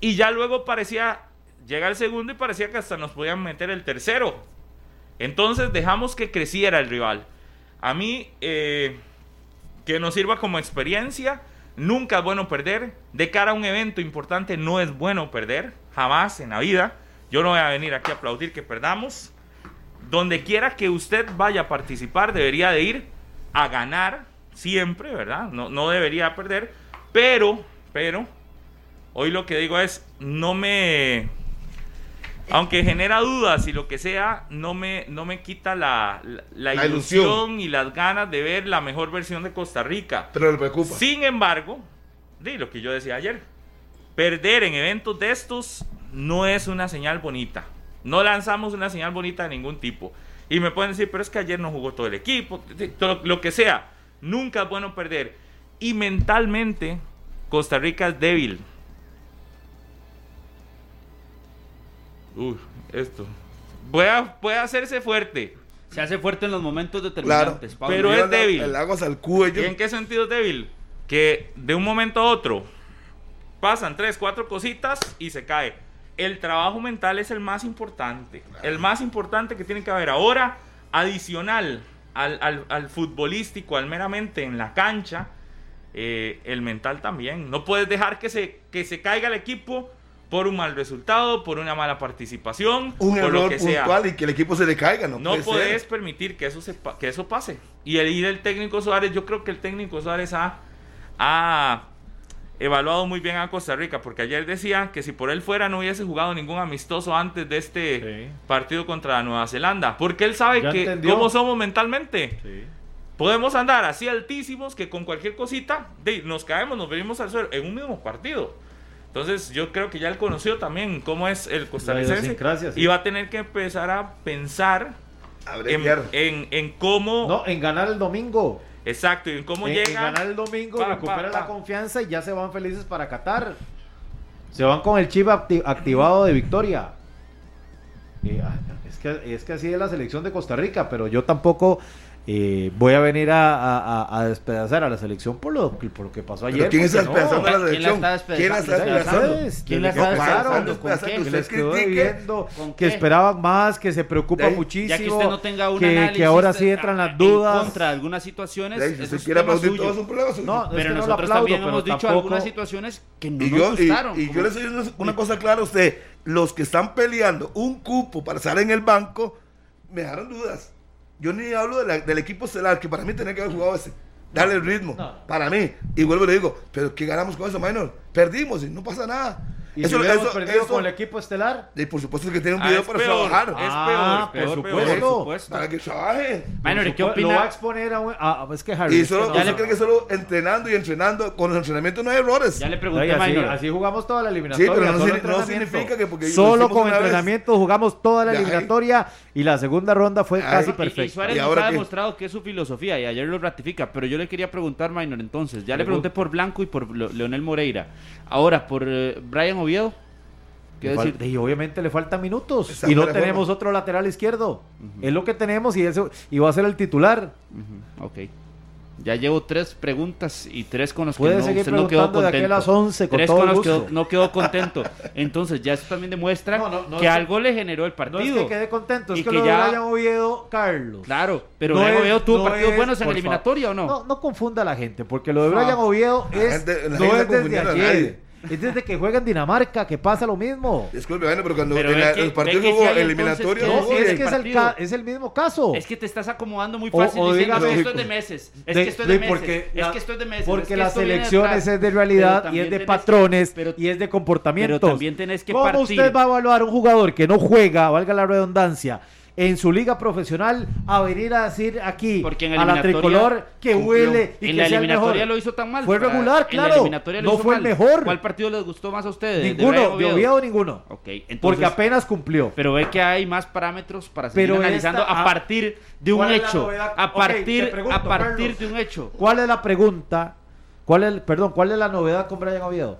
Speaker 5: y ya luego parecía, llega el segundo y parecía que hasta nos podían meter el tercero. Entonces dejamos que creciera el rival. A mí, eh, que nos sirva como experiencia, nunca es bueno perder. De cara a un evento importante no es bueno perder, jamás en la vida. Yo no voy a venir aquí a aplaudir que perdamos. Donde quiera que usted vaya a participar, debería de ir a ganar siempre, ¿verdad? No, no debería perder, pero, pero, Hoy lo que digo es, no me... Aunque genera dudas y lo que sea, no me, no me quita la, la, ilusión, y las ganas de ver la mejor versión de Costa Rica.
Speaker 2: Pero le preocupa.
Speaker 5: Sin embargo, di lo que yo decía ayer, perder en eventos de estos no es una señal bonita. No lanzamos una señal bonita de ningún tipo. Y me pueden decir, pero es que ayer no jugó todo el equipo, todo, lo que sea. Nunca es bueno perder. Y mentalmente, Costa Rica es débil. Uy, esto. Puede, puede hacerse fuerte.
Speaker 4: Se hace fuerte en los momentos determinantes.
Speaker 5: Claro, pero es débil.
Speaker 2: El agua al cuello.
Speaker 5: ¿Y en qué sentido es débil? Que de un momento a otro pasan tres, cuatro cositas y se cae. El trabajo mental es el más importante. El más importante que tiene que haber ahora, adicional al, al, futbolístico, al meramente en la cancha, eh, el mental también. No puedes dejar que se, que se caiga el equipo por un mal resultado, por una mala participación,
Speaker 2: un
Speaker 5: por
Speaker 2: error lo que puntual y que el equipo se le caiga. No,
Speaker 5: no puedes permitir que eso, se, que eso pase. Y el ir el técnico Suárez, yo creo que el técnico Suárez ha, ha evaluado muy bien a Costa Rica, porque ayer decía que si por él fuera no hubiese jugado ningún amistoso antes de este partido contra Nueva Zelanda, porque él sabe que cómo somos mentalmente. Podemos andar así altísimos que con cualquier cosita nos caemos, nos venimos al suelo en un mismo partido. Entonces yo creo que ya él conoció también cómo es el costarricense y va a tener que empezar a pensar en, en, cómo...
Speaker 3: No, en ganar el domingo.
Speaker 5: Exacto, y en cómo llega... En
Speaker 3: ganar el domingo, recupera la confianza y ya se van felices para Qatar. Se van con el chip activado de victoria. Ah, es, que, es que así es la selección de Costa Rica, pero yo tampoco eh, voy a venir a, despedazar a la selección por lo, por lo que pasó ayer.
Speaker 2: ¿Quién está despedazando a la selección?
Speaker 4: ¿Quién la está despedazando? ¿Quién la está despedazando?
Speaker 3: ¿Con qué? Que les quedó viendo, que esperaban más, que se preocupa muchísimo. Ya
Speaker 4: que usted no tenga un
Speaker 3: que, que ahora sí entran las dudas.
Speaker 4: contra algunas situaciones.
Speaker 2: eso es tema suyo.
Speaker 3: No,
Speaker 4: pero nosotros también hemos dicho algunas situaciones que no nos gustaron.
Speaker 2: Y yo le estoy diciendo una cosa clara a usted. Los que están peleando un cupo para estar en el banco, me dejaron dudas. Yo ni hablo del equipo estelar, que para mí tenía que haber jugado ese. Darle el ritmo. Para mí. Y vuelvo y le digo, pero ¿qué ganamos con eso, Minor? Perdimos y no pasa nada.
Speaker 3: ¿Y eso, si eso, perdido con el equipo estelar?
Speaker 2: Y por supuesto que tiene un ah, video para trabajar.
Speaker 3: Es ah, peor, por, supuesto.
Speaker 2: Peor, Para que trabaje.
Speaker 4: Minor, ¿qué opina?
Speaker 3: Lo va a exponer a un... Ah, es que Harry...
Speaker 2: Y solo, ¿usted cree que solo entrenando y entrenando, con el entrenamiento no hay errores?
Speaker 4: Ya le pregunté a Minor.
Speaker 3: Así jugamos toda la eliminatoria.
Speaker 2: Sí, pero no, no significa que porque...
Speaker 3: Solo con entrenamiento jugamos toda la eliminatoria y la segunda ronda fue casi perfecta. Y,
Speaker 4: Suárez nos ha demostrado que es su filosofía y ayer lo ratifica, pero yo le quería preguntar, Minor, entonces, ya le pregunté por Blanco y por Leonel Moreira. Ahora, por eh, Brian Oviedo
Speaker 3: decir, y obviamente le faltan minutos y no tenemos otro lateral izquierdo. Es lo que tenemos y, eso, y va a ser el titular.
Speaker 4: Ok. Ya llevo tres preguntas y tres con los
Speaker 3: que no, seguir no quedó contento. De las 11 con
Speaker 4: tres con los que no quedó contento. Entonces ya eso también demuestra que algo le generó el partido. No
Speaker 3: es que quede contento, es que, lo ya... haya Oviedo Carlos.
Speaker 4: Claro, pero no Brian Oviedo tuvo partidos buenos en eliminatoria o no?
Speaker 3: No, no confunda a la gente, porque lo de Brian Oviedo es, no es desde ayer. Es desde que juega en Dinamarca que pasa lo mismo.
Speaker 2: Disculpe, bueno, pero cuando en el partido hubo eliminatorio.
Speaker 3: No, es que es el, es el, mismo caso.
Speaker 4: Es que te estás acomodando muy fácil o, diciendo que esto es de meses. Es que esto es de meses. Porque es que esto es de meses.
Speaker 3: Porque las elecciones es de realidad y es de patrones y es de comportamientos.
Speaker 4: Pero también tenés que
Speaker 3: ¿Cómo usted va a evaluar un jugador que no juega, valga la redundancia, en su liga profesional a venir a decir aquí a la tricolor que huele y
Speaker 4: en
Speaker 3: que
Speaker 4: la
Speaker 3: sea
Speaker 4: eliminatoria
Speaker 3: el
Speaker 4: lo hizo tan mal.
Speaker 3: Fue regular, claro. no fue el mejor.
Speaker 4: ¿Cuál partido les gustó más a ustedes?
Speaker 3: Ninguno, de Oviedo ninguno.
Speaker 4: Okay, entonces,
Speaker 3: porque apenas cumplió.
Speaker 4: Pero ve que hay más parámetros para seguir analizando a partir de un hecho, a partir a partir de un hecho.
Speaker 3: ¿Cuál es la pregunta? ¿Cuál es, perdón, cuál es la novedad con Brian Oviedo?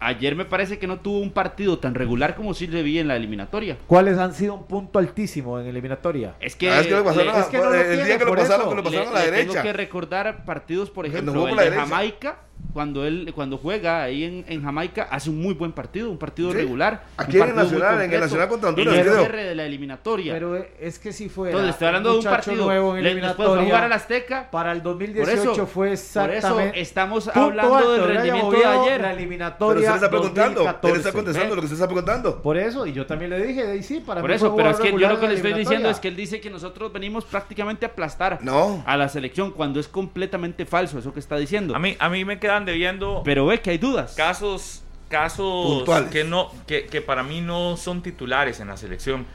Speaker 4: Ayer me parece que no tuvo un partido tan regular como sí le vi en la eliminatoria.
Speaker 3: ¿Cuáles han sido un punto altísimo en eliminatoria?
Speaker 4: Es que, ah,
Speaker 2: es que, lo pasaron, es que no el día que lo pasaron, que lo pasaron a la derecha.
Speaker 4: Tengo que recordar partidos, por ejemplo, el de Jamaica cuando él cuando juega ahí en, en, Jamaica hace un muy buen partido, un partido regular.
Speaker 2: Aquí en el Nacional, en el Nacional contra Honduras. En
Speaker 4: el cierre de la eliminatoria.
Speaker 3: Pero es que si fue.
Speaker 4: Entonces, estoy hablando de un partido
Speaker 3: nuevo en eliminatoria. Después
Speaker 4: jugar al Azteca.
Speaker 3: Para el 2018 eso, fue exactamente. Por eso
Speaker 4: estamos hablando del rendimiento de ayer.
Speaker 3: La eliminatoria.
Speaker 2: Pero usted está preguntando. Él está contestando lo que usted está preguntando.
Speaker 3: Por eso, y yo también le dije, y sí, para
Speaker 4: Por eso, pero es que yo lo que le estoy diciendo es que él dice que nosotros venimos prácticamente a aplastar a la selección cuando es completamente falso eso que está diciendo.
Speaker 5: A mí, a mí me quedan debiendo
Speaker 4: pero ve que hay dudas.
Speaker 5: Casos, casos que no, que, para mí no son titulares en la selección.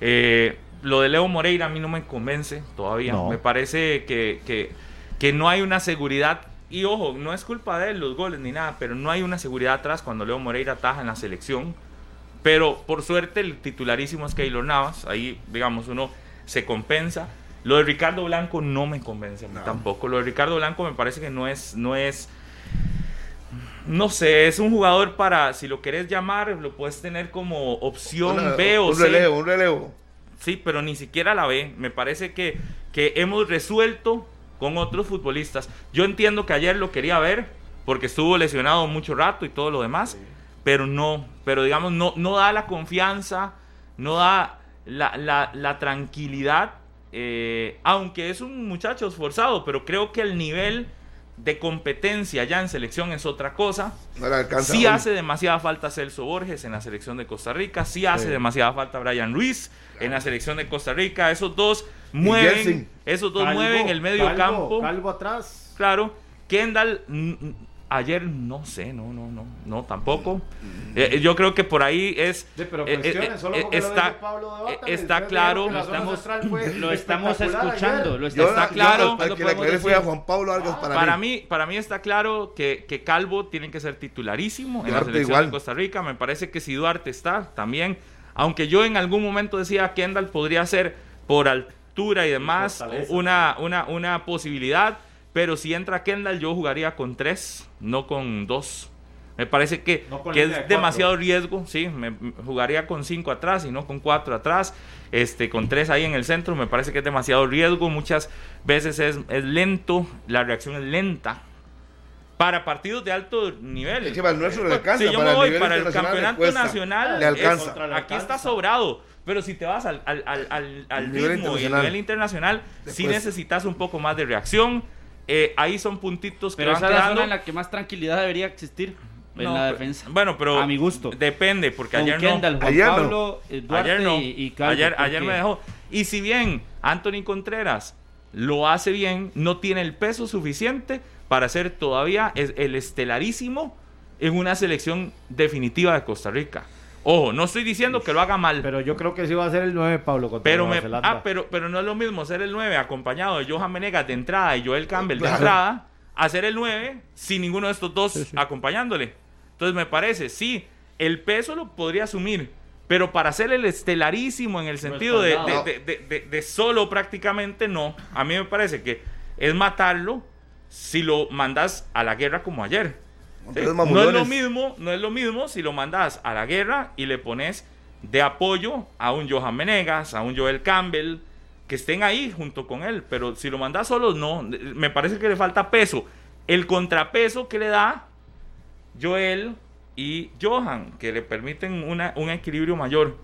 Speaker 5: Eh, lo de Leo Moreira a mí no me convence todavía. Me parece que, que, no hay una seguridad. Y ojo, no es culpa de él los goles ni nada, pero no hay una seguridad atrás cuando Leo Moreira ataja en la selección. Pero por suerte el titularísimo es Keylor Navas. Ahí, digamos, uno se compensa. Lo de Ricardo Blanco no me convence tampoco. Lo de Ricardo Blanco me parece que no es, no es no sé, es un jugador para, si lo querés llamar, lo puedes tener como opción B o
Speaker 2: un Relevo, un relevo.
Speaker 5: sí, pero ni siquiera la ve. Me parece que, que hemos resuelto con otros futbolistas. Yo entiendo que ayer lo quería ver porque estuvo lesionado mucho rato y todo lo demás, pero no, pero digamos, no, no da la confianza, no da la, la, la tranquilidad, eh, aunque es un muchacho esforzado, pero creo que el nivel de competencia ya en selección es otra cosa. sí hace demasiada falta Celso Borges en la selección de Costa Rica, sí hace demasiada falta Brian Ruiz en la selección de Costa Rica. Esos dos mueven, esos dos mueven el medio campo.
Speaker 3: Calvo atrás.
Speaker 5: Claro. Kendall Ayer no sé, no, no, no, no, tampoco. Eh, yo creo que por ahí es.
Speaker 3: pero eh, eh, solo
Speaker 5: está, está claro.
Speaker 4: Lo estamos, lo estamos escuchando. Lo está, claro.
Speaker 2: Juan Pablo para,
Speaker 5: para mí. Para mí está claro que, que Calvo tiene que ser titularísimo en la selección de Costa Rica. Me parece que si Duarte está también. Aunque yo en algún momento decía que Kendall podría ser por altura y demás una, una, una posibilidad pero si entra Kendall, yo jugaría con tres, no con dos. Me parece que, que es demasiado riesgo, sí, me, jugaría con cinco atrás y no con cuatro atrás, este, con tres ahí en el centro, me parece que es demasiado riesgo, muchas veces es, es lento, la reacción es lenta. Para partidos de alto nivel.
Speaker 2: Es para el nuestro le
Speaker 5: alcanza. Si yo me voy para el campeonato nacional, le alcanza. aquí está sobrado. Pero si te vas al, al, al, al ritmo y al nivel internacional, sí necesitas un poco más de reacción eh, ahí son puntitos
Speaker 4: que pero esa es la zona en la que más tranquilidad debería existir en la defensa.
Speaker 5: Bueno, pero
Speaker 4: a mi gusto.
Speaker 5: Depende, porque ayer
Speaker 4: Kendall,
Speaker 5: no.
Speaker 4: ayer Pablo, no. ayer no. Y,
Speaker 5: ayer, ayer me dejó. Y si bien Anthony Contreras lo hace bien, no tiene el peso suficiente para ser todavía el estelarísimo en una selección definitiva de Costa Rica. Ojo, no estoy diciendo que lo haga mal.
Speaker 3: Pero yo creo que sí va a ser el 9, Pablo. Contra
Speaker 5: pero me, ah, pero, pero no es lo mismo ser el 9 acompañado de Johan Menegas de entrada y Joel Campbell de entrada, a ser el 9 sin ninguno de estos dos acompañándole. Entonces me parece, sí, el peso lo podría asumir, pero para ser el estelarísimo en el sentido de, de, de, solo prácticamente no. A mí me parece que es matarlo si lo mandas a la guerra como ayer. No es lo mismo, no es lo mismo si lo mandas a la guerra y le pones de apoyo a un Johan Menegas, a un Joel Campbell, que estén ahí junto con él. Pero si lo mandas solo, no. Me parece que le falta peso. El contrapeso que le da Joel y Johan, que le permiten una, un equilibrio mayor.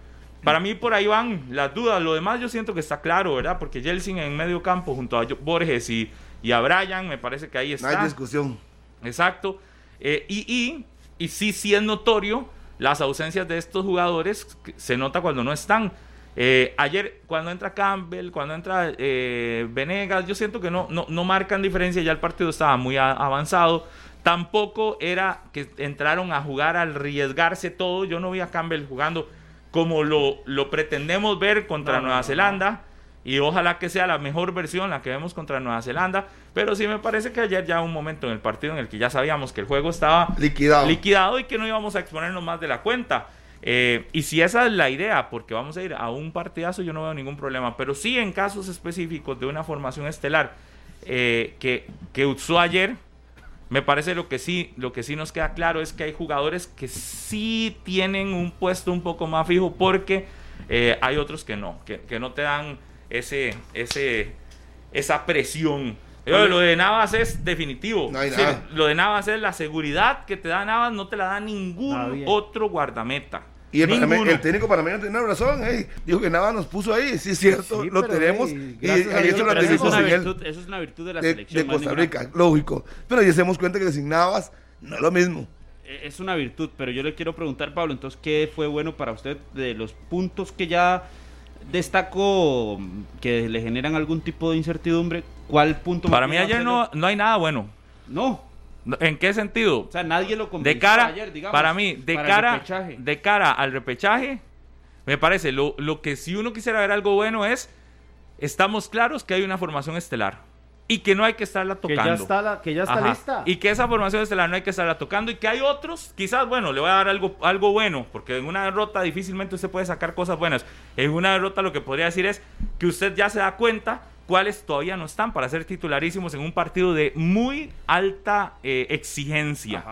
Speaker 5: Para mí por ahí van las dudas. Lo demás yo siento que está claro, ¿verdad? Porque Jelsin en medio campo junto a Borges y, y a Brian, me parece que ahí está.
Speaker 2: No hay discusión.
Speaker 5: Exacto. Eh, y, y, sí, sí es notorio las ausencias de estos jugadores, se nota cuando no están. Eh, ayer, cuando entra Campbell, cuando entra eh, Venegas, yo siento que no, no, no, marcan diferencia, ya el partido estaba muy avanzado. Tampoco era que entraron a jugar al arriesgarse todo. Yo no vi a Campbell jugando como lo, lo pretendemos ver contra Nueva Zelanda y ojalá que sea la mejor versión la que vemos contra Nueva Zelanda, pero sí me parece que ayer ya un momento en el partido en el que ya sabíamos que el juego estaba
Speaker 2: liquidado,
Speaker 5: liquidado y que no íbamos a exponernos más de la cuenta. Eh, y si esa es la idea, porque vamos a ir a un partidazo, yo no veo ningún problema, pero sí en casos específicos de una formación estelar eh, que, que usó ayer, me parece lo que sí, lo que sí nos queda claro es que hay jugadores que sí tienen un puesto un poco más fijo porque eh, hay otros que no, que, que no te dan ese, ese, esa presión. lo de Navas es definitivo. lo de Navas es la seguridad que te da Navas, no te la da ningún otro guardameta.
Speaker 2: Y el, técnico panameño tiene razón. dijo que Navas nos puso ahí. Sí, es cierto, lo tenemos. Y, eso,
Speaker 4: es una virtud, eso es una virtud de la selección.
Speaker 2: De Costa Rica, lógico. Pero ya se damos cuenta que sin Navas no es lo mismo.
Speaker 4: E, es una virtud, pero yo le quiero preguntar, Pablo, entonces, ¿qué fue bueno para usted de los puntos que ya destaco que le generan algún tipo de incertidumbre. ¿Cuál punto?
Speaker 5: Para mí ayer no, no hay nada bueno.
Speaker 4: No.
Speaker 5: ¿En qué sentido?
Speaker 4: O sea, nadie lo
Speaker 5: de cara, ayer, digamos. Para mí, de, cara, de cara al repechaje, me parece, lo, lo que si uno quisiera ver algo bueno es, estamos claros que hay una formación estelar y que no hay que estarla tocando.
Speaker 3: Que ya está, que ya está lista.
Speaker 5: Y que esa formación estelar no hay que estarla tocando y que hay otros, quizás, bueno, le voy a dar algo, algo bueno, porque en una derrota difícilmente usted puede sacar cosas buenas. En una derrota lo que podría decir es que usted ya se da cuenta cuáles todavía no están para ser titularísimos en un partido de muy alta eh, exigencia.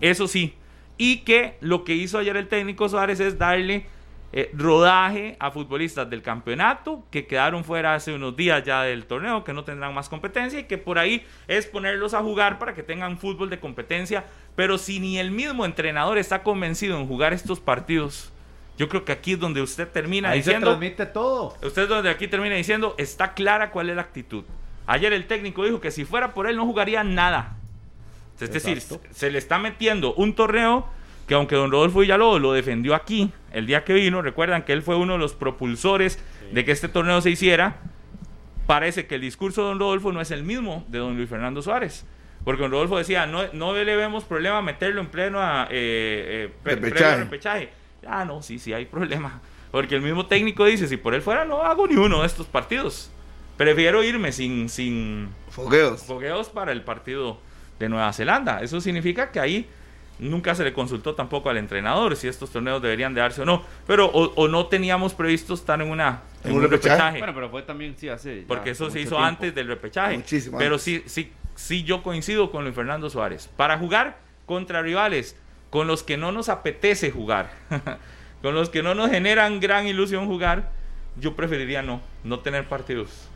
Speaker 5: Eso sí. Y que lo que hizo ayer el técnico Suárez es darle eh, rodaje a futbolistas del campeonato que quedaron fuera hace unos días ya del torneo, que no tendrán más competencia y que por ahí es ponerlos a jugar para que tengan fútbol de competencia. Pero si ni el mismo entrenador está convencido en jugar estos partidos, yo creo que aquí es donde usted termina diciendo.
Speaker 3: Se transmite todo.
Speaker 5: Usted es donde aquí termina diciendo, está clara cuál es la actitud. Ayer el técnico dijo que si fuera por él no jugaría nada. Es decir, se le está metiendo un torneo que aunque don Rodolfo Villalobos lo defendió aquí el día que vino, recuerdan que él fue uno de los propulsores de que este torneo se hiciera, parece que el discurso de don Rodolfo no es el mismo de don Luis Fernando Suárez. Porque don Rodolfo decía, no, no le vemos problema meterlo en pleno a, eh, eh repechaje. Ah, no, sí, sí hay problema. Porque el mismo técnico dice, si por él fuera no hago ni uno de estos partidos. Prefiero irme sin, sin
Speaker 2: fogueos.
Speaker 5: fogueos para el partido de Nueva Zelanda. Eso significa que ahí Nunca se le consultó tampoco al entrenador si estos torneos deberían de darse o no. Pero o, no teníamos previsto estar en una
Speaker 4: en un repechaje. Bueno, pero fue también sí hace
Speaker 5: porque eso se hizo antes del repechaje. Muchísimo. Pero sí sí sí yo coincido con Luis Fernando Suárez. Para jugar contra rivales con los que no nos apetece jugar, con los que no nos generan gran ilusión jugar, yo preferiría no no tener partidos.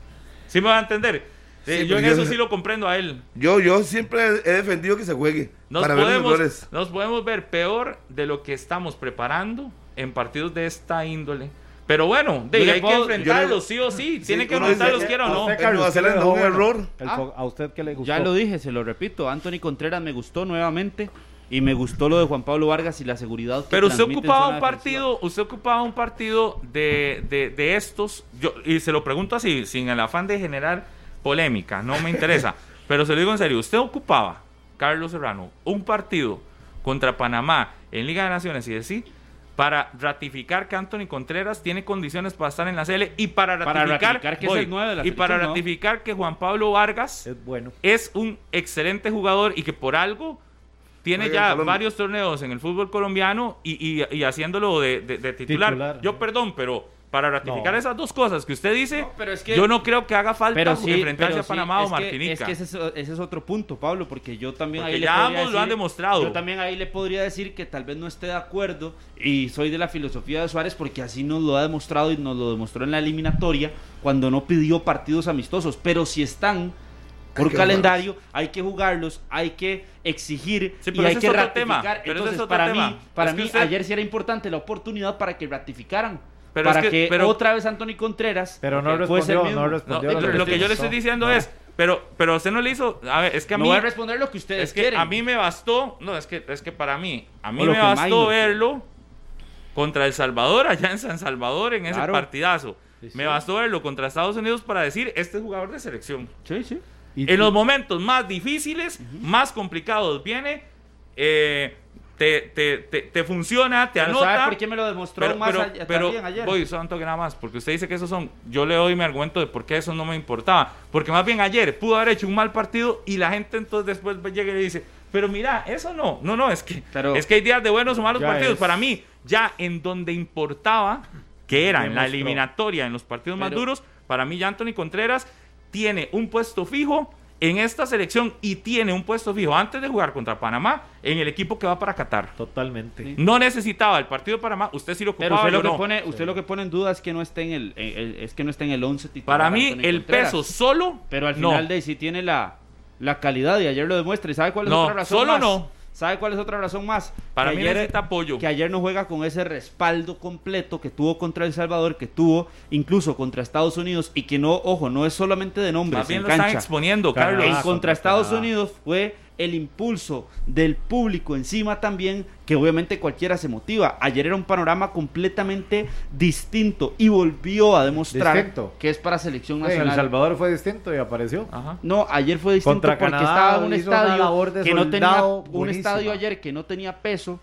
Speaker 5: ¿Sí me va a entender? Yo en eso sí lo comprendo a él.
Speaker 2: Yo, yo siempre he defendido que se juegue.
Speaker 5: Nos, para podemos, ver nos podemos ver peor de lo que estamos preparando en partidos de esta índole. Pero bueno, de, hay que enfrentarlos, sí o sí. Tiene que enfrentarlos, quiera o no.
Speaker 2: un error.
Speaker 3: ¿A usted qué le gustó?
Speaker 4: Ya lo dije, se lo repito. Anthony Contreras me gustó nuevamente. Y me gustó lo de Juan Pablo Vargas y la seguridad que
Speaker 5: Pero usted ocupaba un partido, usted ocupaba un partido de, de, de estos, yo, y se lo pregunto así, sin el afán de generar polémica, no me interesa. pero se lo digo en serio, usted ocupaba, Carlos Serrano, un partido contra Panamá en Liga de Naciones y decir para ratificar que Anthony Contreras tiene condiciones para estar en la CL y para ratificar, que y para ratificar que Juan Pablo Vargas
Speaker 3: es, bueno.
Speaker 5: es un excelente jugador y que por algo tiene ya varios torneos en el fútbol colombiano y, y, haciéndolo de, titular. Yo perdón, pero para ratificar esas dos cosas que usted dice, yo no creo que haga falta enfrentarse a Panamá o Martinica.
Speaker 4: es que ese, es otro punto, Pablo, porque yo también ahí
Speaker 5: ya ambos lo han demostrado.
Speaker 4: Yo también ahí le podría decir que tal vez no esté de acuerdo y soy de la filosofía de Suárez porque así nos lo ha demostrado y nos lo demostró en la eliminatoria cuando no pidió partidos amistosos, pero si están por calendario, hay que jugarlos, hay que exigir y hay que ratificar. Entonces, para mí, para mí ayer sí era importante la oportunidad para que ratificaran para que, otra vez Anthony Contreras
Speaker 3: pero no respondió, no
Speaker 5: respondió lo, que yo le estoy diciendo es pero pero usted no le hizo a ver es que a mí
Speaker 4: no voy a responder lo que ustedes
Speaker 5: es que a mí me bastó no es que es que para mí a mí me bastó verlo contra El Salvador allá en San Salvador en ese partidazo. Me bastó verlo contra Estados Unidos para decir este es jugador de selección.
Speaker 4: Sí sí.
Speaker 5: En los momentos más difíciles más complicados viene eh, te, te, te, te, funciona, te anota. ¿Sabe
Speaker 4: por qué me lo demostró pero, más
Speaker 5: pero, ayer? Voy, santo que nada más, porque usted dice que esos son. Yo le doy mi argumento de por qué eso no me importaba. Porque más bien ayer pudo haber hecho un mal partido y la gente entonces después llega y le dice, pero mira, eso no. No, no, es que, es que hay días de buenos o malos partidos. Para mí, ya en donde importaba, que era en la eliminatoria, en los partidos más duros, para mí ya Anthony Contreras tiene un puesto fijo en esta selección y tiene un puesto fijo antes de jugar contra Panamá en el equipo que va para Qatar.
Speaker 3: Totalmente.
Speaker 5: No necesitaba el partido de Panamá, usted sí lo ocupaba.
Speaker 4: Pero usted, lo, que pone, usted lo que pone en duda es que no esté en el, es que no esté en el 11
Speaker 5: titular. Para mí el peso solo,
Speaker 4: pero al final de sí tiene la, la calidad y ayer lo demuestra. ¿Y sabe cuál es
Speaker 5: no,
Speaker 4: otra razón?
Speaker 5: Solo no.
Speaker 4: ¿Sabe cuál es otra razón más?
Speaker 5: Para mí ayer, necesita apoyo.
Speaker 4: Que ayer no juega con ese respaldo completo que tuvo contra El Salvador, que tuvo incluso contra Estados Unidos y que no, ojo, no es solamente de nombre.
Speaker 5: Más bien lo están exponiendo, Carlos.
Speaker 4: En contra Estados Unidos fue el impulso del público encima también, que obviamente cualquiera se motiva. Ayer era un panorama completamente distinto y volvió a demostrar que es para selección nacional.
Speaker 3: en El Salvador fue distinto y apareció.
Speaker 4: No, ayer fue distinto porque estaba un estadio que no tenía un estadio ayer que no tenía peso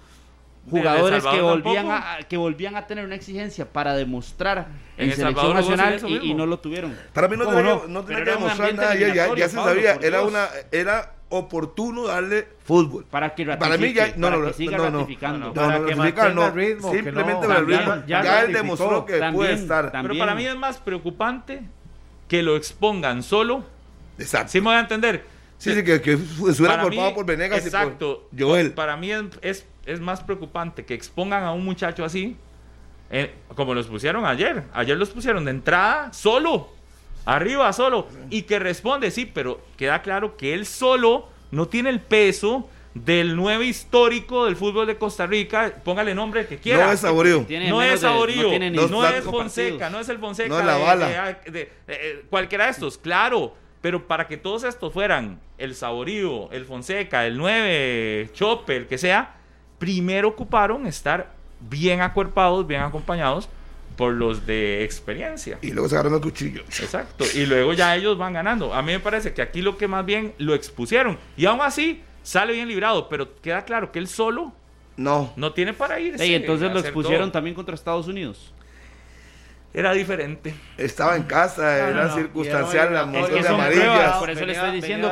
Speaker 4: jugadores que volvían a, que volvían a tener una exigencia para demostrar en, selección nacional y, no lo tuvieron.
Speaker 2: Para mí no tenía, no, que demostrar nada, ya, ya, se sabía, era una era oportuno darle fútbol.
Speaker 4: Para que
Speaker 2: para mí ya no,
Speaker 4: para
Speaker 2: no,
Speaker 4: que siga
Speaker 2: no,
Speaker 4: ratificando.
Speaker 2: para que mantenga el ritmo, simplemente para el ritmo. Ya, él demostró que puede estar.
Speaker 5: Pero para mí es más preocupante que lo expongan solo.
Speaker 2: Exacto.
Speaker 5: ¿Sí me voy a entender?
Speaker 2: Sí, sí, que, que fuera culpado por Venegas
Speaker 5: Exacto.
Speaker 2: y por Joel.
Speaker 5: Para mí es, es, es más preocupante que expongan a un muchacho así eh, como los pusieron ayer. Ayer los pusieron de entrada solo, arriba solo, y que responde, sí, pero queda claro que él solo no tiene el peso del nuevo histórico del fútbol de Costa Rica, póngale nombre que quiera.
Speaker 2: No es Saborío.
Speaker 5: No es Saborío, no, es Fonseca, no es el Fonseca.
Speaker 2: No es la bala.
Speaker 5: De, eh, cualquiera de estos, claro. Pero para que todos estos fueran el Saborío, el Fonseca, el 9, Chope, el que sea, primero ocuparon estar bien acuerpados, bien acompañados por los de experiencia.
Speaker 2: Y luego se agarran el cuchillo.
Speaker 5: Exacto. Y luego ya ellos van ganando. A mí me parece que aquí lo que más bien lo expusieron. Y aún así sale bien librado, pero queda claro que él solo
Speaker 2: no,
Speaker 5: no tiene para ir.
Speaker 4: Y entonces lo expusieron también contra Estados Unidos
Speaker 5: era diferente.
Speaker 2: Estaba en casa, era circunstancial, la moción de amarillas.
Speaker 3: por eso le estoy diciendo.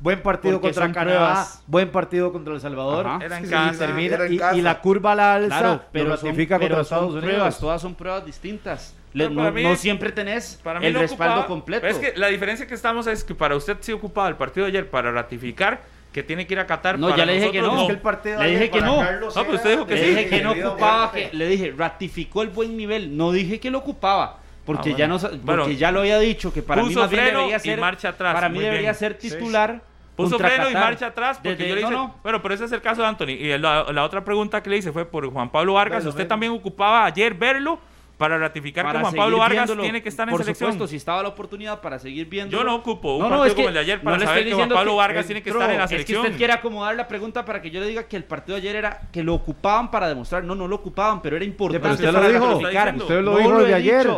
Speaker 3: buen partido contra Canadá, buen partido contra El Salvador.
Speaker 5: Era en casa.
Speaker 3: y, la curva a la alza pero ratifica contra Estados Unidos.
Speaker 4: Pruebas, todas son pruebas distintas. no, siempre tenés para el respaldo completo.
Speaker 5: es que la diferencia que estamos es que para usted se ocupaba el partido de ayer para ratificar que tiene que ir a Qatar.
Speaker 4: No, ya le dije que no. le dije que no.
Speaker 5: No, pero usted dijo que
Speaker 4: le Dije que no ocupaba, que, le dije, ratificó el buen nivel. No dije que lo ocupaba. Porque, ah, ya, no, porque ya lo había dicho, que para mí más bien debería ser.
Speaker 5: marcha atrás.
Speaker 4: Para mí debería ser titular.
Speaker 5: Puso freno y marcha atrás. Porque yo le dije, bueno, pero ese es el caso de Anthony. Y la, la, otra pregunta que le hice fue por Juan Pablo Vargas. ¿Usted también ocupaba ayer verlo? Para ratificar que Juan Pablo Vargas tiene que estar en
Speaker 4: por
Speaker 5: selección.
Speaker 4: Supuesto, si estaba la oportunidad para seguir viendo.
Speaker 5: Yo no ocupo un no, partido como el de ayer para saber que Juan Pablo Vargas tiene que estar en la selección.
Speaker 4: Es que usted quiere acomodar la pregunta para que yo le diga que el partido de ayer era que lo ocupaban para demostrar. No, no lo ocupaban, pero era importante.
Speaker 3: usted lo dijo. Usted lo dijo de ayer.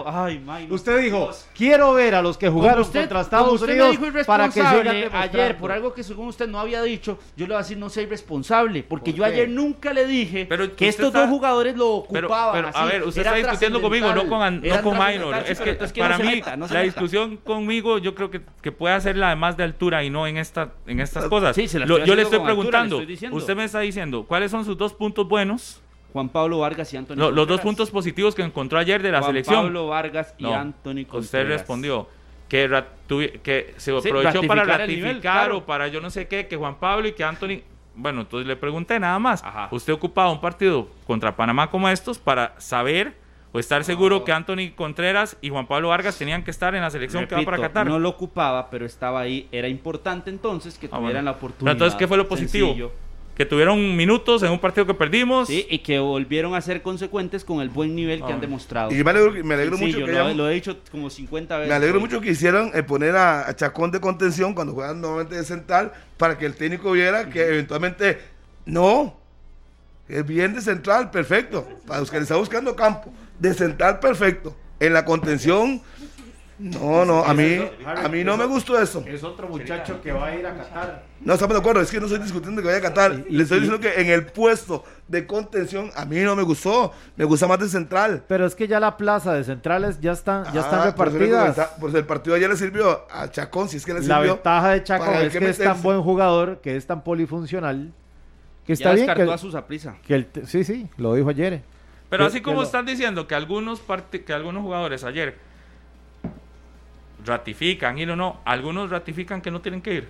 Speaker 3: usted dijo, quiero ver a los que jugaron contra Estados Unidos para que sigan
Speaker 4: ayer por algo que según usted no había dicho. Yo le voy a decir no soy responsable porque yo ayer nunca le dije que estos dos jugadores lo ocupaban.
Speaker 5: a ver, usted está discutiendo conmigo, no con no con minor. Es que para mí, la discusión conmigo, yo creo que, que puede hacerla además de altura y no en, esta, en estas cosas. yo le estoy preguntando, usted me está diciendo, ¿cuáles son sus dos puntos buenos?
Speaker 4: Juan Pablo Vargas y Antonio
Speaker 5: Los dos puntos positivos que encontró ayer de la selección. Juan
Speaker 4: Pablo Vargas y Antonio
Speaker 5: Usted respondió que, que se aprovechó para ratificar o para yo no sé qué, que Juan Pablo y que Anthony... Bueno, entonces le pregunté nada más. Usted ocupaba un partido contra Panamá como estos para saber o estar seguro que Anthony Contreras y Juan Pablo Vargas tenían que estar en la selección que va para Qatar.
Speaker 4: No lo ocupaba, pero estaba ahí. Era importante entonces que ah, tuvieran la oportunidad.
Speaker 5: entonces, ¿qué fue lo positivo? Que tuvieron minutos en un partido que perdimos.
Speaker 4: Sí, y que volvieron a ser consecuentes con el buen nivel que han ah. demostrado.
Speaker 2: Y me alegro, mucho que
Speaker 4: lo, he dicho como 50 veces.
Speaker 2: Me alegro mucho que hicieran eh, poner a, Chacón de contención cuando juegan nuevamente de central para que el técnico viera que eventualmente no, es bien de central, perfecto. Para los que está buscando campo de central perfecto. En la contención, no, no, a mí, a mí no me gustó eso.
Speaker 3: Es otro muchacho que va a ir a Qatar.
Speaker 2: No, estamos de acuerdo, es que no estoy discutiendo que vaya a Qatar. Le estoy diciendo que en el puesto de contención a mí no me gustó, me gusta más de central.
Speaker 3: Pero es que ya la plaza de centrales ya están, ya están ah, repartidas.
Speaker 2: Pues el partido ayer le sirvió a Chacón, si es que le sirvió.
Speaker 3: La ventaja de Chacón es que, es tan buen jugador, que es tan polifuncional, que está bien.
Speaker 4: Que, a su.
Speaker 3: Que sí, sí, lo dijo ayer.
Speaker 5: Pero así como están diciendo que algunos, que algunos jugadores ayer ratifican ir o no, algunos ratifican que no tienen que ir.